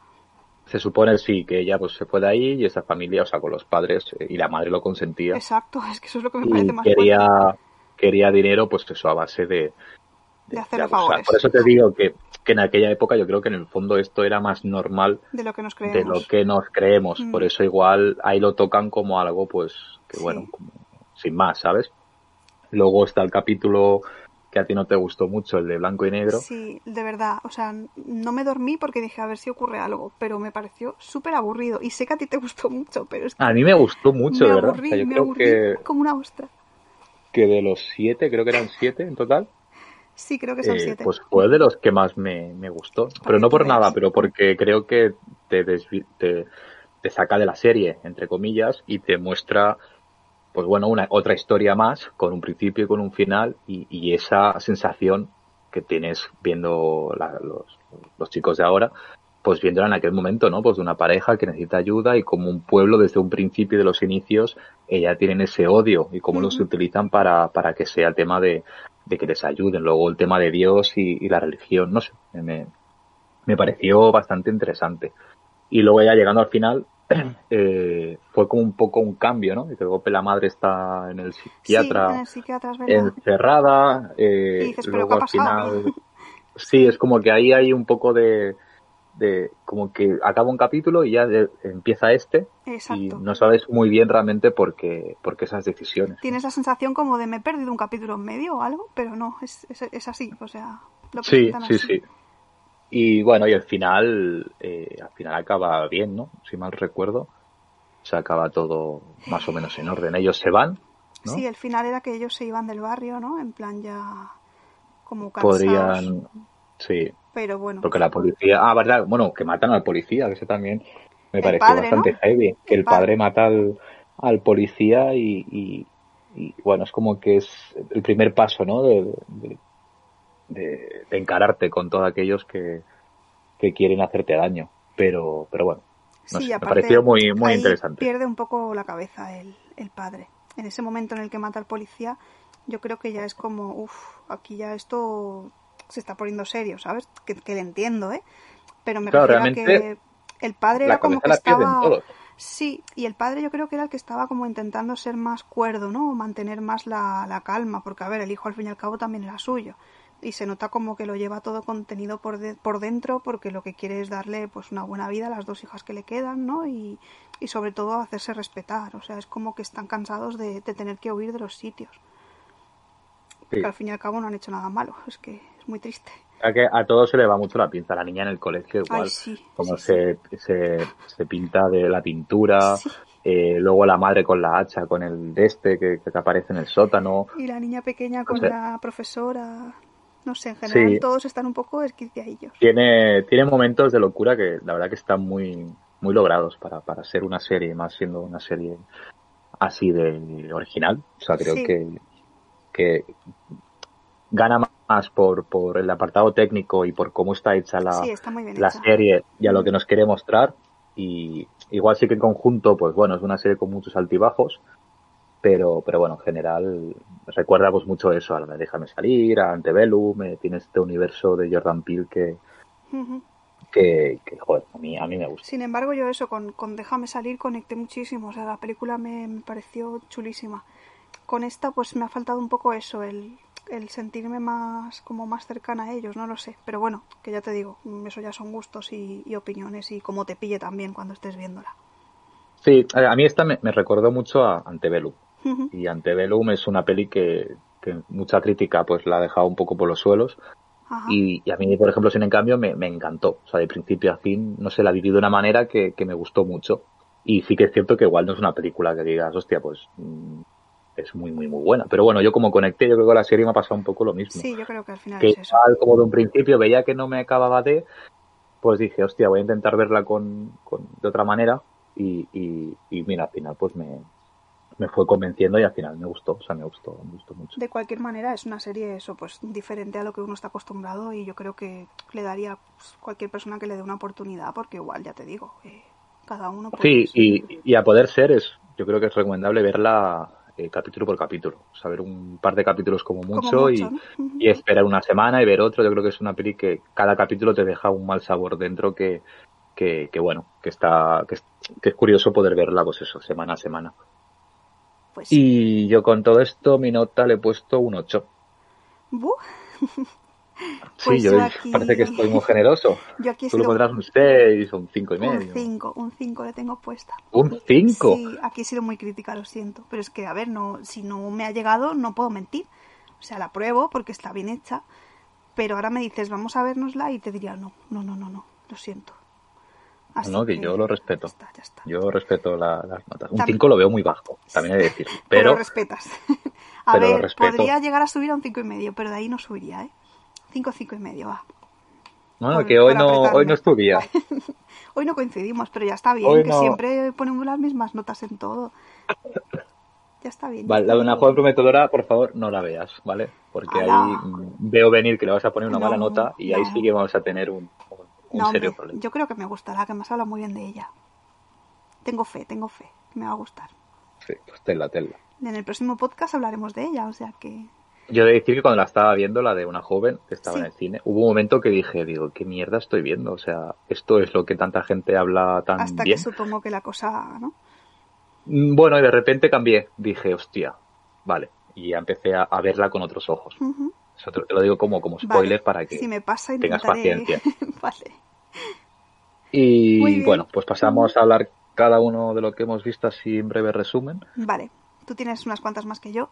Speaker 1: Se supone sí que ella pues se fue de ahí y esa familia, o sea, con los padres eh, y la madre lo consentía
Speaker 2: Exacto, es que eso es lo que me parece
Speaker 1: y
Speaker 2: más
Speaker 1: quería
Speaker 2: fuerte.
Speaker 1: quería dinero pues eso a base de
Speaker 2: De hacerle
Speaker 1: abusar.
Speaker 2: favores.
Speaker 1: Por eso te digo que, que en aquella época yo creo que en el fondo esto era más normal
Speaker 2: de lo que nos
Speaker 1: de
Speaker 2: creemos.
Speaker 1: lo que nos creemos.
Speaker 2: Mm.
Speaker 1: Por eso igual ahí lo tocan como algo, pues, que
Speaker 2: Sí.
Speaker 1: bueno, como sin más, ¿sabes? Luego está el capítulo que a ti no te gustó mucho, el de blanco y negro.
Speaker 2: Sí, de verdad. O sea, no me dormí porque dije a ver si ocurre algo, pero me pareció súper aburrido. Y sé que a ti te gustó mucho, pero es que
Speaker 1: A mí me gustó mucho,
Speaker 2: me
Speaker 1: de verdad. O
Speaker 2: aburrí,
Speaker 1: sea, yo
Speaker 2: me
Speaker 1: creo
Speaker 2: aburrí
Speaker 1: que,
Speaker 2: como una ostra.
Speaker 1: que de los siete, creo que eran siete en total,
Speaker 2: Sí, creo que son
Speaker 1: eh,
Speaker 2: siete.
Speaker 1: pues fue de los que más me, me gustó. Pero no por nada, pero porque creo que te, desvi- te, te saca de la serie, entre comillas, y te muestra, pues bueno, una otra historia más, con un principio y con un final, y, y esa sensación que tienes viendo la- los, los chicos de ahora, pues viéndola en aquel momento, ¿no? Pues de una pareja que necesita ayuda y como un pueblo desde un principio de los inicios, ella tienen ese odio y cómo los
Speaker 2: Ujú.
Speaker 1: utilizan para, para que sea tema de, de que les ayuden. Luego el tema de Dios y, y la religión, no sé, me, me pareció bastante interesante. Y luego ya llegando al final, [CLEARS THROAT] eh, fue como un poco un cambio, ¿no? Y que luego la madre está en el
Speaker 2: sí,
Speaker 1: psiquiatra
Speaker 2: en el psiquiatra, es verdad.
Speaker 1: encerrada, eh,
Speaker 2: Y dices, ¿pero
Speaker 1: luego al final, [LAUGHS] sí, es como que ahí hay un poco de, de como que acaba un capítulo y ya de- empieza este y
Speaker 2: Exacto.
Speaker 1: no sabes muy bien realmente por qué, por qué esas decisiones.
Speaker 2: Tienes la sensación como de me he perdido un capítulo en medio o algo, pero no, es, es, es así, o sea, lo
Speaker 1: Sí, sí,
Speaker 2: así.
Speaker 1: sí. Y bueno, y al final, eh, al final acaba bien, ¿no? Si mal recuerdo, se acaba todo más o menos en orden. Ellos se van, ¿no?
Speaker 2: Sí, el final era que ellos se iban del barrio, ¿no? En plan ya como cansados.
Speaker 1: Podrían, sí,
Speaker 2: Pero bueno,
Speaker 1: Porque la policía, ah, verdad, bueno, que matan al policía, que eso también me
Speaker 2: El
Speaker 1: pareció
Speaker 2: padre,
Speaker 1: bastante
Speaker 2: ¿no?
Speaker 1: heavy. Que
Speaker 2: El
Speaker 1: el, padre,
Speaker 2: padre.
Speaker 1: mata al, al policía y, y- y, bueno, es como que es el primer paso, ¿no? De, de, de- de encararte con todos aquellos que, que quieren hacerte daño. Pero, pero bueno, no
Speaker 2: sí,
Speaker 1: sé, me pareció muy, muy
Speaker 2: ahí
Speaker 1: interesante.
Speaker 2: pierde un poco la cabeza el, el padre. En ese momento en el que mata al policía, yo creo que ya es como, uff, aquí ya esto se está poniendo serio, ¿sabes? Que, que le entiendo, ¿eh? Pero me
Speaker 1: Claro,
Speaker 2: refiero a que el padre era como que estaba... Sí, y el padre yo creo que era el que estaba como intentando ser más cuerdo, ¿no? Mantener más la, la calma, porque a ver, el hijo al fin y al cabo también era suyo. Y se nota como que lo lleva todo contenido por, de- por dentro porque lo que quiere es darle pues una buena vida a las dos hijas que le quedan, ¿no? Y, y sobre todo hacerse respetar. O sea, es como que están cansados de, de tener que huir de los sitios.
Speaker 1: Sí.
Speaker 2: Que al fin y al cabo no han hecho nada malo. Es que es muy triste.
Speaker 1: A, que a todos se le va mucho la pinza. La niña en el colegio igual,
Speaker 2: Ay, sí,
Speaker 1: como
Speaker 2: sí,
Speaker 1: se, se, se pinta de la pintura, eh, luego la madre con la hacha, con el de este que, que aparece en el sótano.
Speaker 2: Y la niña pequeña con
Speaker 1: O sea-
Speaker 2: la profesora. No sé, en general
Speaker 1: Sí.
Speaker 2: todos están un poco esquiciadillos.
Speaker 1: Tiene, tiene momentos de locura que la verdad que están muy, muy logrados para, para ser una serie, más siendo una serie así de original. O sea, creo
Speaker 2: Sí.
Speaker 1: que, que gana más por, por el apartado técnico y por cómo está hecha la,
Speaker 2: Sí, está
Speaker 1: la
Speaker 2: hecha.
Speaker 1: serie y a lo que nos quiere mostrar. Y igual sí que en conjunto, pues bueno, es una serie con muchos altibajos, pero, pero bueno, en general recuerda pues mucho eso, a la de Déjame salir, a Antebellum, eh, tiene este universo de Jordan Peele que, que, que, joder, a mí, a mí me gusta.
Speaker 2: Sin embargo, yo eso, con, con Déjame salir conecté muchísimo. O sea, la película me, me pareció chulísima. Con esta, pues me ha faltado un poco eso, el, el sentirme más, como más cercana a ellos, no lo sé. Pero bueno, que ya te digo, eso ya son gustos y, y opiniones y cómo te pille también cuando estés viéndola.
Speaker 1: Sí, a a mí esta me, me recordó mucho a Antebellum. Y Antebellum es una peli que, que mucha crítica pues la ha dejado un poco por los suelos. Y, y a mí, por ejemplo, sin en cambio, me, me encantó. O sea, de principio a fin, no sé, la viví de una manera que, que me gustó mucho. Y sí que es cierto que igual no es una película que digas, hostia, pues mm, es muy, muy, muy buena. Pero bueno, yo como conecté, yo creo que la serie me ha pasado un poco lo mismo.
Speaker 2: Sí, yo creo que al final
Speaker 1: que
Speaker 2: es eso.
Speaker 1: igual, como de un principio veía que no me acababa de, pues dije, hostia, voy a intentar verla con, con- de otra manera. Y, y, y mira, al final, pues me, me fue convenciendo y al final me gustó. O sea, me gustó, me gustó mucho.
Speaker 2: De cualquier manera, es una serie eso, pues diferente a lo que uno está acostumbrado y yo creo que le daría pues, cualquier persona que le dé una oportunidad, porque igual, ya te digo, eh, cada uno
Speaker 1: Sí, y, y a poder ser, es, yo creo que es recomendable verla eh, capítulo por capítulo. Saber un par de capítulos como
Speaker 2: como
Speaker 1: mucho, y, y esperar una semana y ver otro. Yo creo que es una peli que cada capítulo te deja un mal sabor dentro que, que, que bueno, que está, que es, que es curioso poder verla, pues eso, semana a semana.
Speaker 2: Pues.
Speaker 1: Y yo con todo esto, mi nota le he puesto un 8.
Speaker 2: Buh. [LAUGHS]
Speaker 1: Sí,
Speaker 2: Pues
Speaker 1: yo
Speaker 2: yo aquí-
Speaker 1: parece que estoy muy generoso. [LAUGHS]
Speaker 2: Yo aquí
Speaker 1: Tú
Speaker 2: sido
Speaker 1: pondrás un 6 o un 5 y
Speaker 2: un
Speaker 1: medio.
Speaker 2: 5, un 5 le tengo puesta.
Speaker 1: ¿Un 5?
Speaker 2: Sí, aquí he sido muy crítica, lo siento. Pero es que, a ver, no, si no me ha llegado, no puedo mentir. O sea, la pruebo porque está bien hecha. Pero ahora me dices, vamos a vernosla y te diría, no, no, no, no, no, lo siento. Así
Speaker 1: No, que yo lo respeto.
Speaker 2: Ya está, ya está.
Speaker 1: Yo respeto la- las notas. Un
Speaker 2: Tam-
Speaker 1: 5 lo veo muy bajo, también he de decir.
Speaker 2: Pero [LAUGHS]
Speaker 1: Pero
Speaker 2: lo respetas. a
Speaker 1: pero
Speaker 2: ver,
Speaker 1: respeto.
Speaker 2: podría llegar a subir a un cinco y medio, pero de ahí no subiría, ¿eh? 5, cinco y medio, va.
Speaker 1: bueno,
Speaker 2: por-
Speaker 1: que hoy no,
Speaker 2: apretarme.
Speaker 1: hoy no es tu día.
Speaker 2: Hoy no coincidimos, pero ya está bien,
Speaker 1: Hoy
Speaker 2: que
Speaker 1: no.
Speaker 2: siempre ponemos las mismas notas en todo. Ya está bien.
Speaker 1: Vale, la de una joven prometedora, por favor, no la veas, ¿vale? Porque ahí veo venir que le vas a poner una
Speaker 2: No,
Speaker 1: mala nota y ahí
Speaker 2: no.
Speaker 1: sí que vamos a tener un, un
Speaker 2: No,
Speaker 1: serio
Speaker 2: hombre,
Speaker 1: problema.
Speaker 2: yo creo que me gustará, que me has hablado muy bien de ella. Tengo fe, tengo fe, me va a gustar.
Speaker 1: Sí, pues tela, tela.
Speaker 2: En el próximo podcast hablaremos de ella, o sea que...
Speaker 1: Yo he de decir que cuando la estaba viendo, la de una joven que estaba
Speaker 2: Sí.
Speaker 1: en el cine, hubo un momento que dije, digo, ¿qué mierda estoy viendo? O sea, esto es lo que tanta gente habla tan
Speaker 2: Hasta
Speaker 1: bien.
Speaker 2: que supongo que la cosa, ¿no?
Speaker 1: Mm, Bueno, y de repente cambié. Dije, hostia, vale. Y ya empecé a, a verla con otros ojos. Eso te, te lo digo como, como spoiler
Speaker 2: Vale,
Speaker 1: para que
Speaker 2: Si me pasa,
Speaker 1: tengas paciencia. [LAUGHS]
Speaker 2: vale.
Speaker 1: Y bueno, pues pasamos a hablar cada uno de lo que hemos visto así en breve resumen.
Speaker 2: Vale, tú tienes unas cuantas más que yo.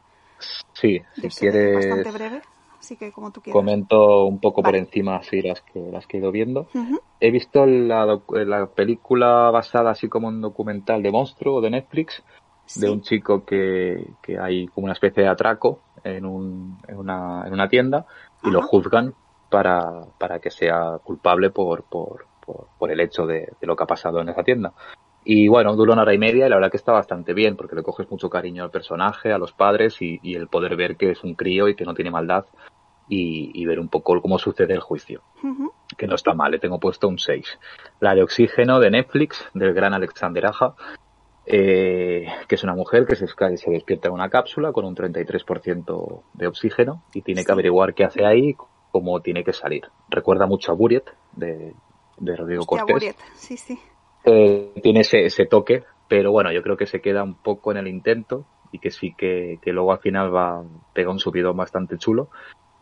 Speaker 1: Sí, si
Speaker 2: Yo
Speaker 1: quieres
Speaker 2: bastante breve, así que como tú quieras.
Speaker 1: comento un poco por encima así las que las que he ido viendo. He visto la, docu- la película basada así como un documental de monstruo de Netflix
Speaker 2: Sí.
Speaker 1: de un chico que, que hay como una especie de atraco en, un, en, una, en una tienda y lo juzgan para, para que sea culpable por, por, por, por el hecho de, de lo que ha pasado en esa tienda. Y bueno, dura una hora y media y la verdad que está bastante bien porque le coges mucho cariño al personaje, a los padres y, y el poder ver que es un crío y que no tiene maldad y, y ver un poco cómo sucede el juicio que no está mal, le tengo puesto un 6. La de Oxígeno de Netflix, del gran Alexander Aja, eh, que es una mujer que se, despierta en una cápsula con un 33% de oxígeno y tiene que averiguar qué hace ahí, cómo tiene que salir. Recuerda mucho a Buriet, de, de Rodrigo
Speaker 2: Hostia,
Speaker 1: Cortés.
Speaker 2: Buriet, Sí, sí.
Speaker 1: Eh, tiene ese, ese toque, pero bueno, yo creo que se queda un poco en el intento y que sí que, que luego al final va pega un subidón bastante chulo.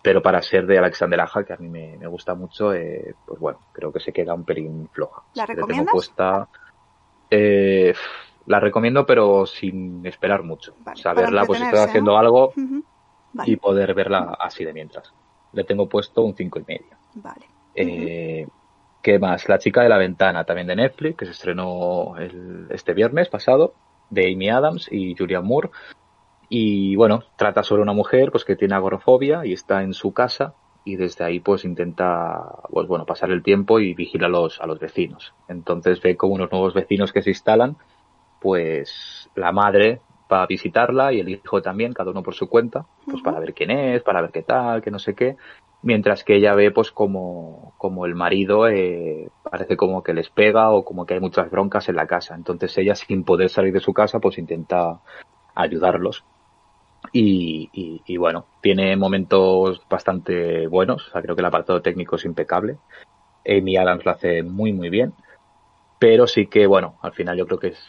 Speaker 1: Pero para ser de Alexander Aja, que a mí me, me gusta mucho, eh, pues bueno, creo que se queda un pelín floja.
Speaker 2: ¿La recomiendas?
Speaker 1: eh, la recomiendo, pero sin esperar mucho.
Speaker 2: Vale,
Speaker 1: verla pues estoy haciendo
Speaker 2: ¿no?
Speaker 1: algo.
Speaker 2: Vale,
Speaker 1: y poder verla así de mientras. Le tengo puesto un cinco y medio.
Speaker 2: vale.
Speaker 1: Eh, ¿Qué más? La chica de la ventana, también de Netflix, que se estrenó el- este viernes pasado. de Amy Adams y Julia Moore. Y bueno, trata sobre una mujer pues que tiene agorafobia y está en su casa y desde ahí pues intenta pues bueno pasar el tiempo y vigila a los, a los vecinos. Entonces ve como unos nuevos vecinos que se instalan, pues la madre va a visitarla y el hijo también, cada uno por su cuenta, pues para ver quién es, para ver qué tal, que no sé qué, mientras que ella ve pues como, como el marido eh, parece como que les pega o como que hay muchas broncas en la casa. Entonces ella sin poder salir de su casa pues intenta ayudarlos y, y, bueno, tiene momentos bastante buenos. O sea, creo que el apartado técnico es impecable. Amy Adams lo hace muy, muy bien. Pero sí que, bueno, al final yo creo que es,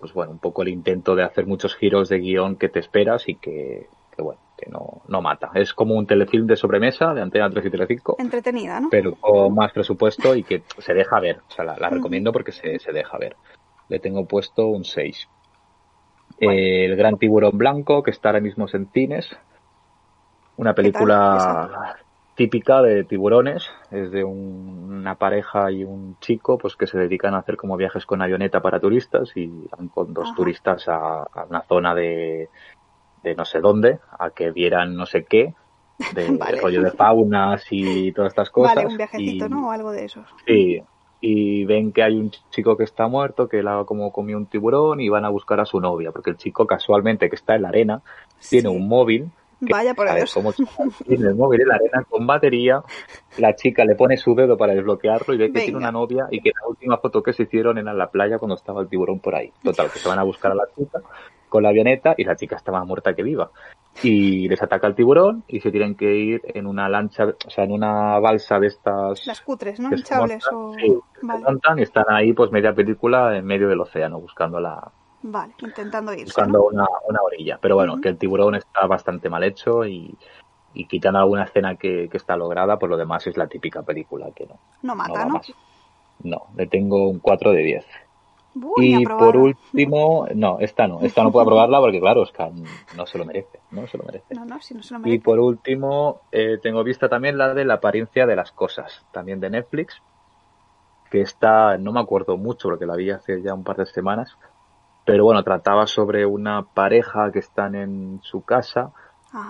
Speaker 1: pues bueno, un poco el intento de hacer muchos giros de guion que te esperas y que, que bueno, que no, no mata. Es como un telefilm de sobremesa de Antena 3 y Telecinco.
Speaker 2: Entretenida, ¿no?
Speaker 1: Pero con más presupuesto y que se deja ver. O sea, la, la recomiendo porque se, se deja ver. Le tengo puesto un 6 el Gran Tiburón Blanco, que está ahora mismo en cines. Una película típica de tiburones. Es de una pareja y un chico pues que se dedican a hacer como viajes con avioneta para turistas y van con dos turistas a, una zona de, de no sé dónde, a que vieran no sé qué, de [LAUGHS] rollo de faunas y todas estas cosas.
Speaker 2: Vale, un viajecito, ¿no? O algo de eso.
Speaker 1: Sí, y ven que hay un chico que está muerto, que la como comió un tiburón y van a buscar a su novia, porque el chico casualmente que está en la arena tiene un móvil.
Speaker 2: Vaya por Dios. [LAUGHS]
Speaker 1: tiene el móvil en la arena con batería, la chica le pone su dedo para desbloquearlo y ve que tiene una novia y que la última foto que se hicieron era en la playa cuando estaba el tiburón por ahí. Total, que se van a buscar a la chica con la avioneta y la chica está más muerta que viva y les ataca el tiburón y se tienen que ir en una lancha, o sea, en una balsa de estas...
Speaker 2: Las cutres, ¿no? Hinchables o...
Speaker 1: Sí, montan y están ahí pues media película en medio del océano buscando la...
Speaker 2: Vale, intentando irse,
Speaker 1: Buscando una, una, orilla. Pero bueno, que el tiburón está bastante mal hecho y, y quitan alguna escena que, que, está lograda, por lo demás es la típica película que no.
Speaker 2: No mata, ¿no?
Speaker 1: No, le tengo un 4 de 10 y por último, no, esta no, esta no puedo [LAUGHS] probarla porque claro, Oscar no se lo merece, no se lo merece.
Speaker 2: No, no, si no se lo merece.
Speaker 1: Y por último, eh, tengo vista también la de la apariencia de las cosas, también de Netflix, que está, no me acuerdo mucho porque la vi hace ya un par de semanas, pero bueno, trataba sobre una pareja que están en su casa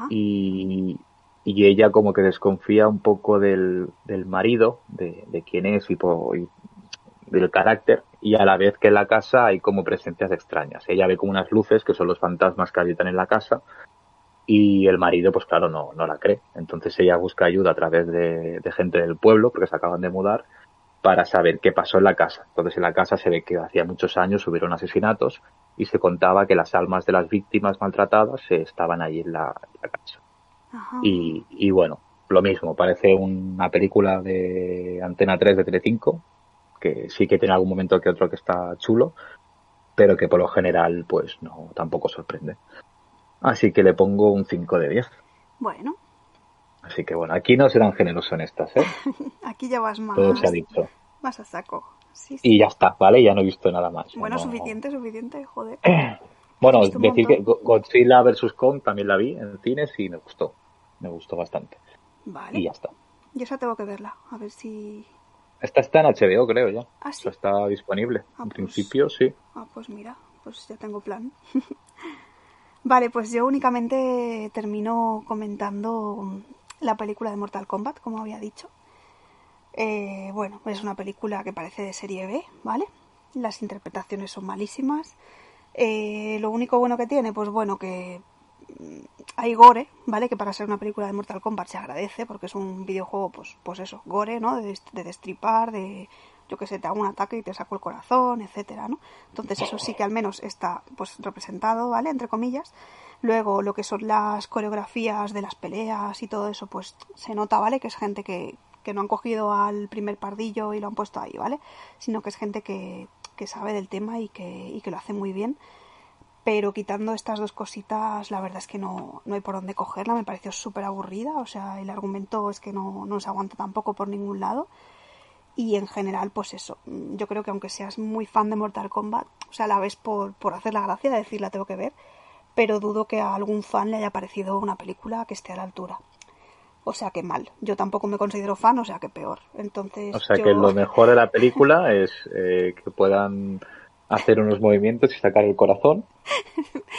Speaker 1: y, y ella como que desconfía un poco del, del marido, de, de quién es y, y del carácter y a la vez que en la casa hay como presencias extrañas. Ella ve como unas luces que son los fantasmas que habitan en la casa y el marido pues claro no, no la cree. Entonces ella busca ayuda a través de, gente del pueblo porque se acaban de mudar para saber qué pasó en la casa. Entonces en la casa se ve que hacía muchos años hubieron asesinatos y se contaba que las almas de las víctimas maltratadas estaban allí en la, casa. Y, y bueno, lo mismo, parece una película de Antena 3 de Telecinco, que sí que tiene algún momento que otro que está chulo, pero que por lo general pues no tampoco sorprende. Así que le pongo un 5 de 10.
Speaker 2: Bueno.
Speaker 1: Así que bueno, aquí no serán generosos en estas, ¿eh? [LAUGHS]
Speaker 2: aquí ya vas más.
Speaker 1: Todo se ha dicho.
Speaker 2: Más a saco. Sí,
Speaker 1: Y ya está, ¿vale? Ya no he visto nada más.
Speaker 2: Bueno, suficiente, suficiente, joder. [CLEARS THROAT]
Speaker 1: bueno, decir que Godzilla vs. Kong también la vi en cines y me gustó. Me gustó bastante.
Speaker 2: Vale.
Speaker 1: Y ya está.
Speaker 2: Yo esa tengo que verla, a ver si
Speaker 1: esta está en HBO, creo ya.
Speaker 2: ¿Ah, sí?
Speaker 1: está disponible.
Speaker 2: Ah,
Speaker 1: en
Speaker 2: pues,
Speaker 1: principio, sí.
Speaker 2: Ah, pues mira, pues ya tengo plan. [LAUGHS] vale, pues yo únicamente termino comentando la película de Mortal Kombat, como había dicho. Eh, bueno, es una película que parece de serie B, ¿vale? Las interpretaciones son malísimas. Eh, lo único bueno que tiene, pues bueno, que hay gore, ¿vale? Que para ser una película de Mortal Kombat se agradece porque es un videojuego, pues, pues eso, gore, ¿no? De, destripar, de, yo que sé, te hago un ataque y te saco el corazón, etcétera, ¿no? Entonces eso sí que al menos está, pues, representado, ¿vale? Entre comillas. Luego lo que son las coreografías de las peleas y todo eso, pues se nota, ¿vale? Que es gente que, que no han cogido al primer pardillo y lo han puesto ahí, ¿vale? Sino que es gente que, que sabe del tema y que, y que lo hace muy bien pero quitando estas dos cositas, la verdad es que no, no hay por dónde cogerla, me pareció súper aburrida, o sea, el argumento es que no, no se aguanta tampoco por ningún lado. Y en general, pues eso, yo creo que aunque seas muy fan de Mortal Kombat, o sea, la ves por, por hacer la gracia de decir la tengo que ver, pero dudo que a algún fan le haya parecido una película que esté a la altura. O sea que mal. Yo tampoco me considero fan, o sea que peor. Entonces.
Speaker 1: O sea que lo [LAUGHS] mejor de la película es eh, que puedan hacer unos movimientos y sacar el corazón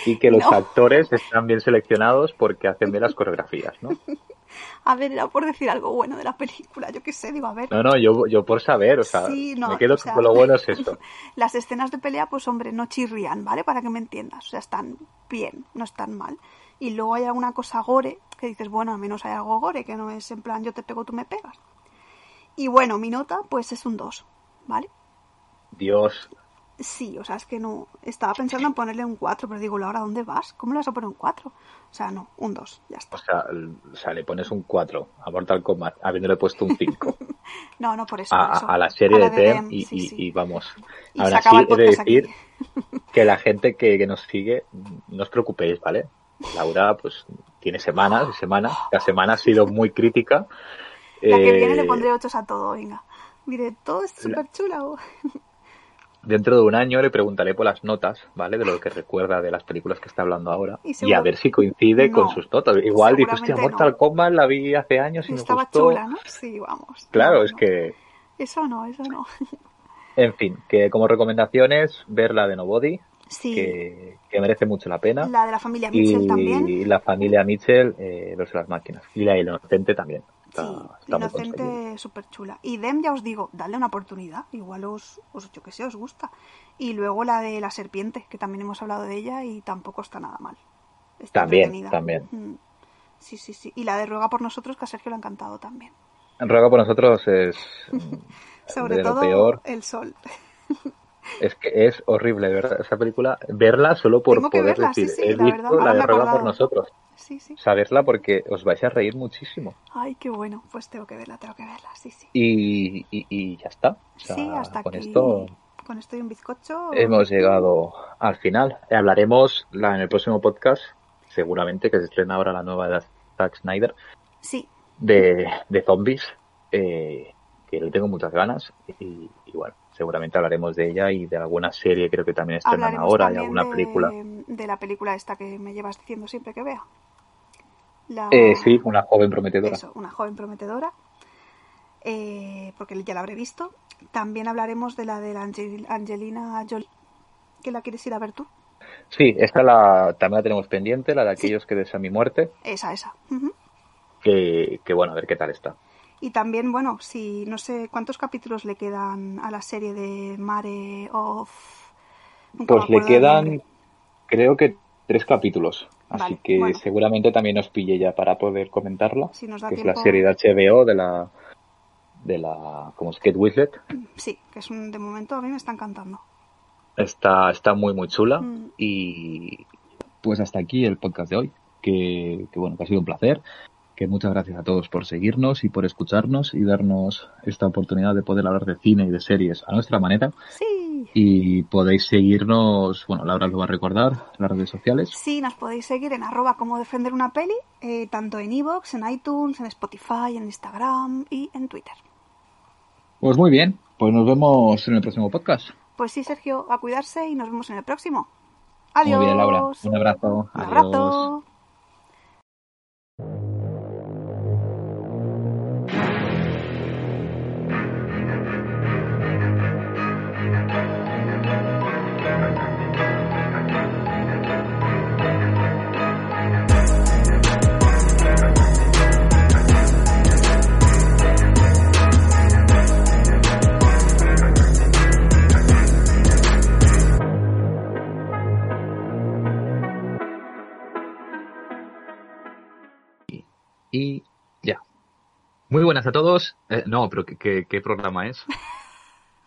Speaker 1: y que los
Speaker 2: No.
Speaker 1: actores están bien seleccionados porque hacen bien las coreografías, ¿no? [LAUGHS]
Speaker 2: A ver, era por decir algo bueno de la película, yo qué sé, digo, a ver.
Speaker 1: No, no, yo, yo por saber, o sea,
Speaker 2: Sí, no,
Speaker 1: me quedo
Speaker 2: o sea,
Speaker 1: con lo bueno es eso. [LAUGHS]
Speaker 2: Las escenas de pelea, pues hombre, no chirrían, ¿vale? Para que me entiendas. O sea, están bien, no están mal. Y luego hay alguna cosa gore que dices, bueno, al menos hay algo gore, que no es en plan yo te pego, tú me pegas. Y bueno, mi nota, pues es un 2, ¿vale?
Speaker 1: Dios,
Speaker 2: Sí, o sea, es que no. Estaba pensando en ponerle un 4, pero digo, Laura, ¿dónde vas? ¿Cómo le vas a poner un 4? O sea, no, un 2, ya está.
Speaker 1: o sea, o sea, le pones un 4 a Mortal Kombat habiéndole puesto un 5 [LAUGHS]
Speaker 2: No, no, por eso.
Speaker 1: a,
Speaker 2: por eso.
Speaker 1: a la serie
Speaker 2: A la
Speaker 1: de Tem y,
Speaker 2: sí,
Speaker 1: y-
Speaker 2: sí.
Speaker 1: y vamos.
Speaker 2: Y
Speaker 1: Ahora sí, he de decir que la gente que, que nos sigue, no os preocupéis, ¿vale? Laura, pues, tiene semanas y semanas. La semana ha sido muy crítica.
Speaker 2: La que
Speaker 1: Eh,
Speaker 2: viene le pondré 8 a todo, venga. Mire, todo es súper chula.
Speaker 1: Dentro de un año le preguntaré por las notas, ¿vale? De lo que recuerda de las películas que está hablando ahora.
Speaker 2: Y
Speaker 1: Y, a ver si coincide
Speaker 2: No,
Speaker 1: con sus notas. Igual dice, hostia, Mortal. Kombat la vi hace años y me
Speaker 2: Estaba
Speaker 1: gustó.
Speaker 2: chula, ¿no? Sí, vamos.
Speaker 1: Claro,
Speaker 2: No,
Speaker 1: es que,
Speaker 2: Eso no, eso no. [LAUGHS]
Speaker 1: en fin, que como recomendaciones, ver la de Nobody,
Speaker 2: Sí,
Speaker 1: que, que merece mucho la pena.
Speaker 2: la de la familia Mitchell
Speaker 1: y
Speaker 2: también.
Speaker 1: la familia Mitchell, eh, los de las máquinas. Y la inocente también. Está,
Speaker 2: Sí,
Speaker 1: está
Speaker 2: inocente, súper chula. Y Dem, ya os digo, dadle una oportunidad. Igual os, os, yo que sé, os gusta. Y luego la de la serpiente, que también hemos hablado de ella y tampoco está nada mal. Está
Speaker 1: También, también.
Speaker 2: Mm. Sí, sí, sí. Y la de Ruega por nosotros, que a Sergio le ha encantado también.
Speaker 1: Ruego por nosotros es [LAUGHS]
Speaker 2: Sobre
Speaker 1: de lo
Speaker 2: todo
Speaker 1: peor.
Speaker 2: el sol. [LAUGHS]
Speaker 1: Es que es horrible, verdad, esa película. Verla solo por
Speaker 2: Tengo
Speaker 1: poder
Speaker 2: verla, sí,
Speaker 1: decir,
Speaker 2: sí,
Speaker 1: he
Speaker 2: la
Speaker 1: visto
Speaker 2: verdad,
Speaker 1: la de Ruega por nosotros.
Speaker 2: Sí, sí.
Speaker 1: Saberla porque os vais a reír muchísimo.
Speaker 2: Ay, qué bueno. Pues tengo que verla, tengo que verla. Sí, sí.
Speaker 1: Y, y, y ya está. O sea,
Speaker 2: sí, hasta
Speaker 1: con
Speaker 2: aquí.
Speaker 1: esto
Speaker 2: Con esto y un bizcocho.
Speaker 1: hemos llegado al final. Hablaremos la, en el próximo podcast, seguramente, que se estrena ahora la nueva de Zack Snyder,
Speaker 2: Sí,
Speaker 1: de, de zombies, eh, que le tengo muchas ganas. Y, y bueno, seguramente hablaremos de ella y de alguna serie, creo que también estrenan
Speaker 2: hablaremos
Speaker 1: ahora, y
Speaker 2: también
Speaker 1: alguna
Speaker 2: de,
Speaker 1: película.
Speaker 2: de la película esta que me llevas diciendo siempre que vea. La...
Speaker 1: Eh, sí, una joven prometedora.
Speaker 2: Eso, una joven prometedora. Eh, porque ya la habré visto. También hablaremos de la de la Angel- Angelina Jolie. ¿Que la quieres ir a ver tú?
Speaker 1: Sí, esta la, también la tenemos pendiente, la de aquellos que desean mi muerte,
Speaker 2: Esa, esa. Ujú.
Speaker 1: que, que bueno, a ver qué tal está.
Speaker 2: Y también, bueno, si no sé cuántos capítulos le quedan a la serie de Mare of. Nunca
Speaker 1: Pues le quedan, creo que tres capítulos, así
Speaker 2: Vale,
Speaker 1: que
Speaker 2: bueno.
Speaker 1: seguramente también os pille ya para poder comentarla,
Speaker 2: Si nos da
Speaker 1: que es la serie de HBO de la, de la, como es Kate Winslet.
Speaker 2: Sí, que es un, de momento a mí me está encantando.
Speaker 1: Está, está muy, muy chula.
Speaker 2: Mm.
Speaker 1: Y pues hasta aquí el podcast de hoy. Que, que bueno, que ha sido un placer. Que muchas gracias a todos por seguirnos y por escucharnos y darnos esta oportunidad de poder hablar de cine y de series a nuestra manera.
Speaker 2: Sí.
Speaker 1: Y podéis seguirnos, bueno, Laura lo va a recordar, en las redes sociales.
Speaker 2: Sí, nos podéis seguir en arroba como defender una peli, eh, tanto en iVoox, en iTunes, en Spotify, en Instagram y en Twitter.
Speaker 1: Pues muy bien, pues nos vemos en el próximo podcast.
Speaker 2: Pues sí, Sergio, a cuidarse y nos vemos en el próximo.
Speaker 1: Muy
Speaker 2: Adiós.
Speaker 1: bien, Laura. Un abrazo.
Speaker 2: Un
Speaker 1: Adiós. Y ya. Muy buenas a todos. Eh, no, pero ¿qué, qué, qué programa es? [LAUGHS]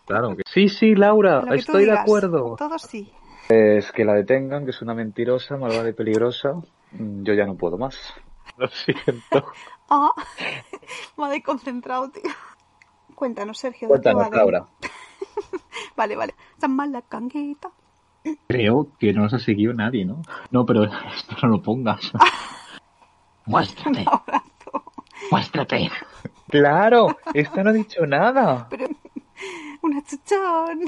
Speaker 1: Claro que sí, sí, Laura, estoy de acuerdo.
Speaker 2: Todos sí.
Speaker 1: Es que la detengan, que es una mentirosa, malvada y peligrosa. Mm, Yo ya no puedo más. [LAUGHS] Lo siento. [LAUGHS]
Speaker 2: Ah, me ha desconcentrado, tío. Cuéntanos, Sergio. ¿de qué
Speaker 1: Cuéntanos,
Speaker 2: de-
Speaker 1: Laura.
Speaker 2: Vale, vale. Tan mal la canguita.
Speaker 1: Creo que no nos ha seguido nadie, ¿no? No, pero esto no lo pongas. Muéstrate, [LAUGHS] muéstrate. Claro, esto no ha dicho nada.
Speaker 2: Pero una chuchón.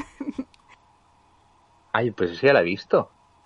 Speaker 1: Ay, pues eso ya la he visto.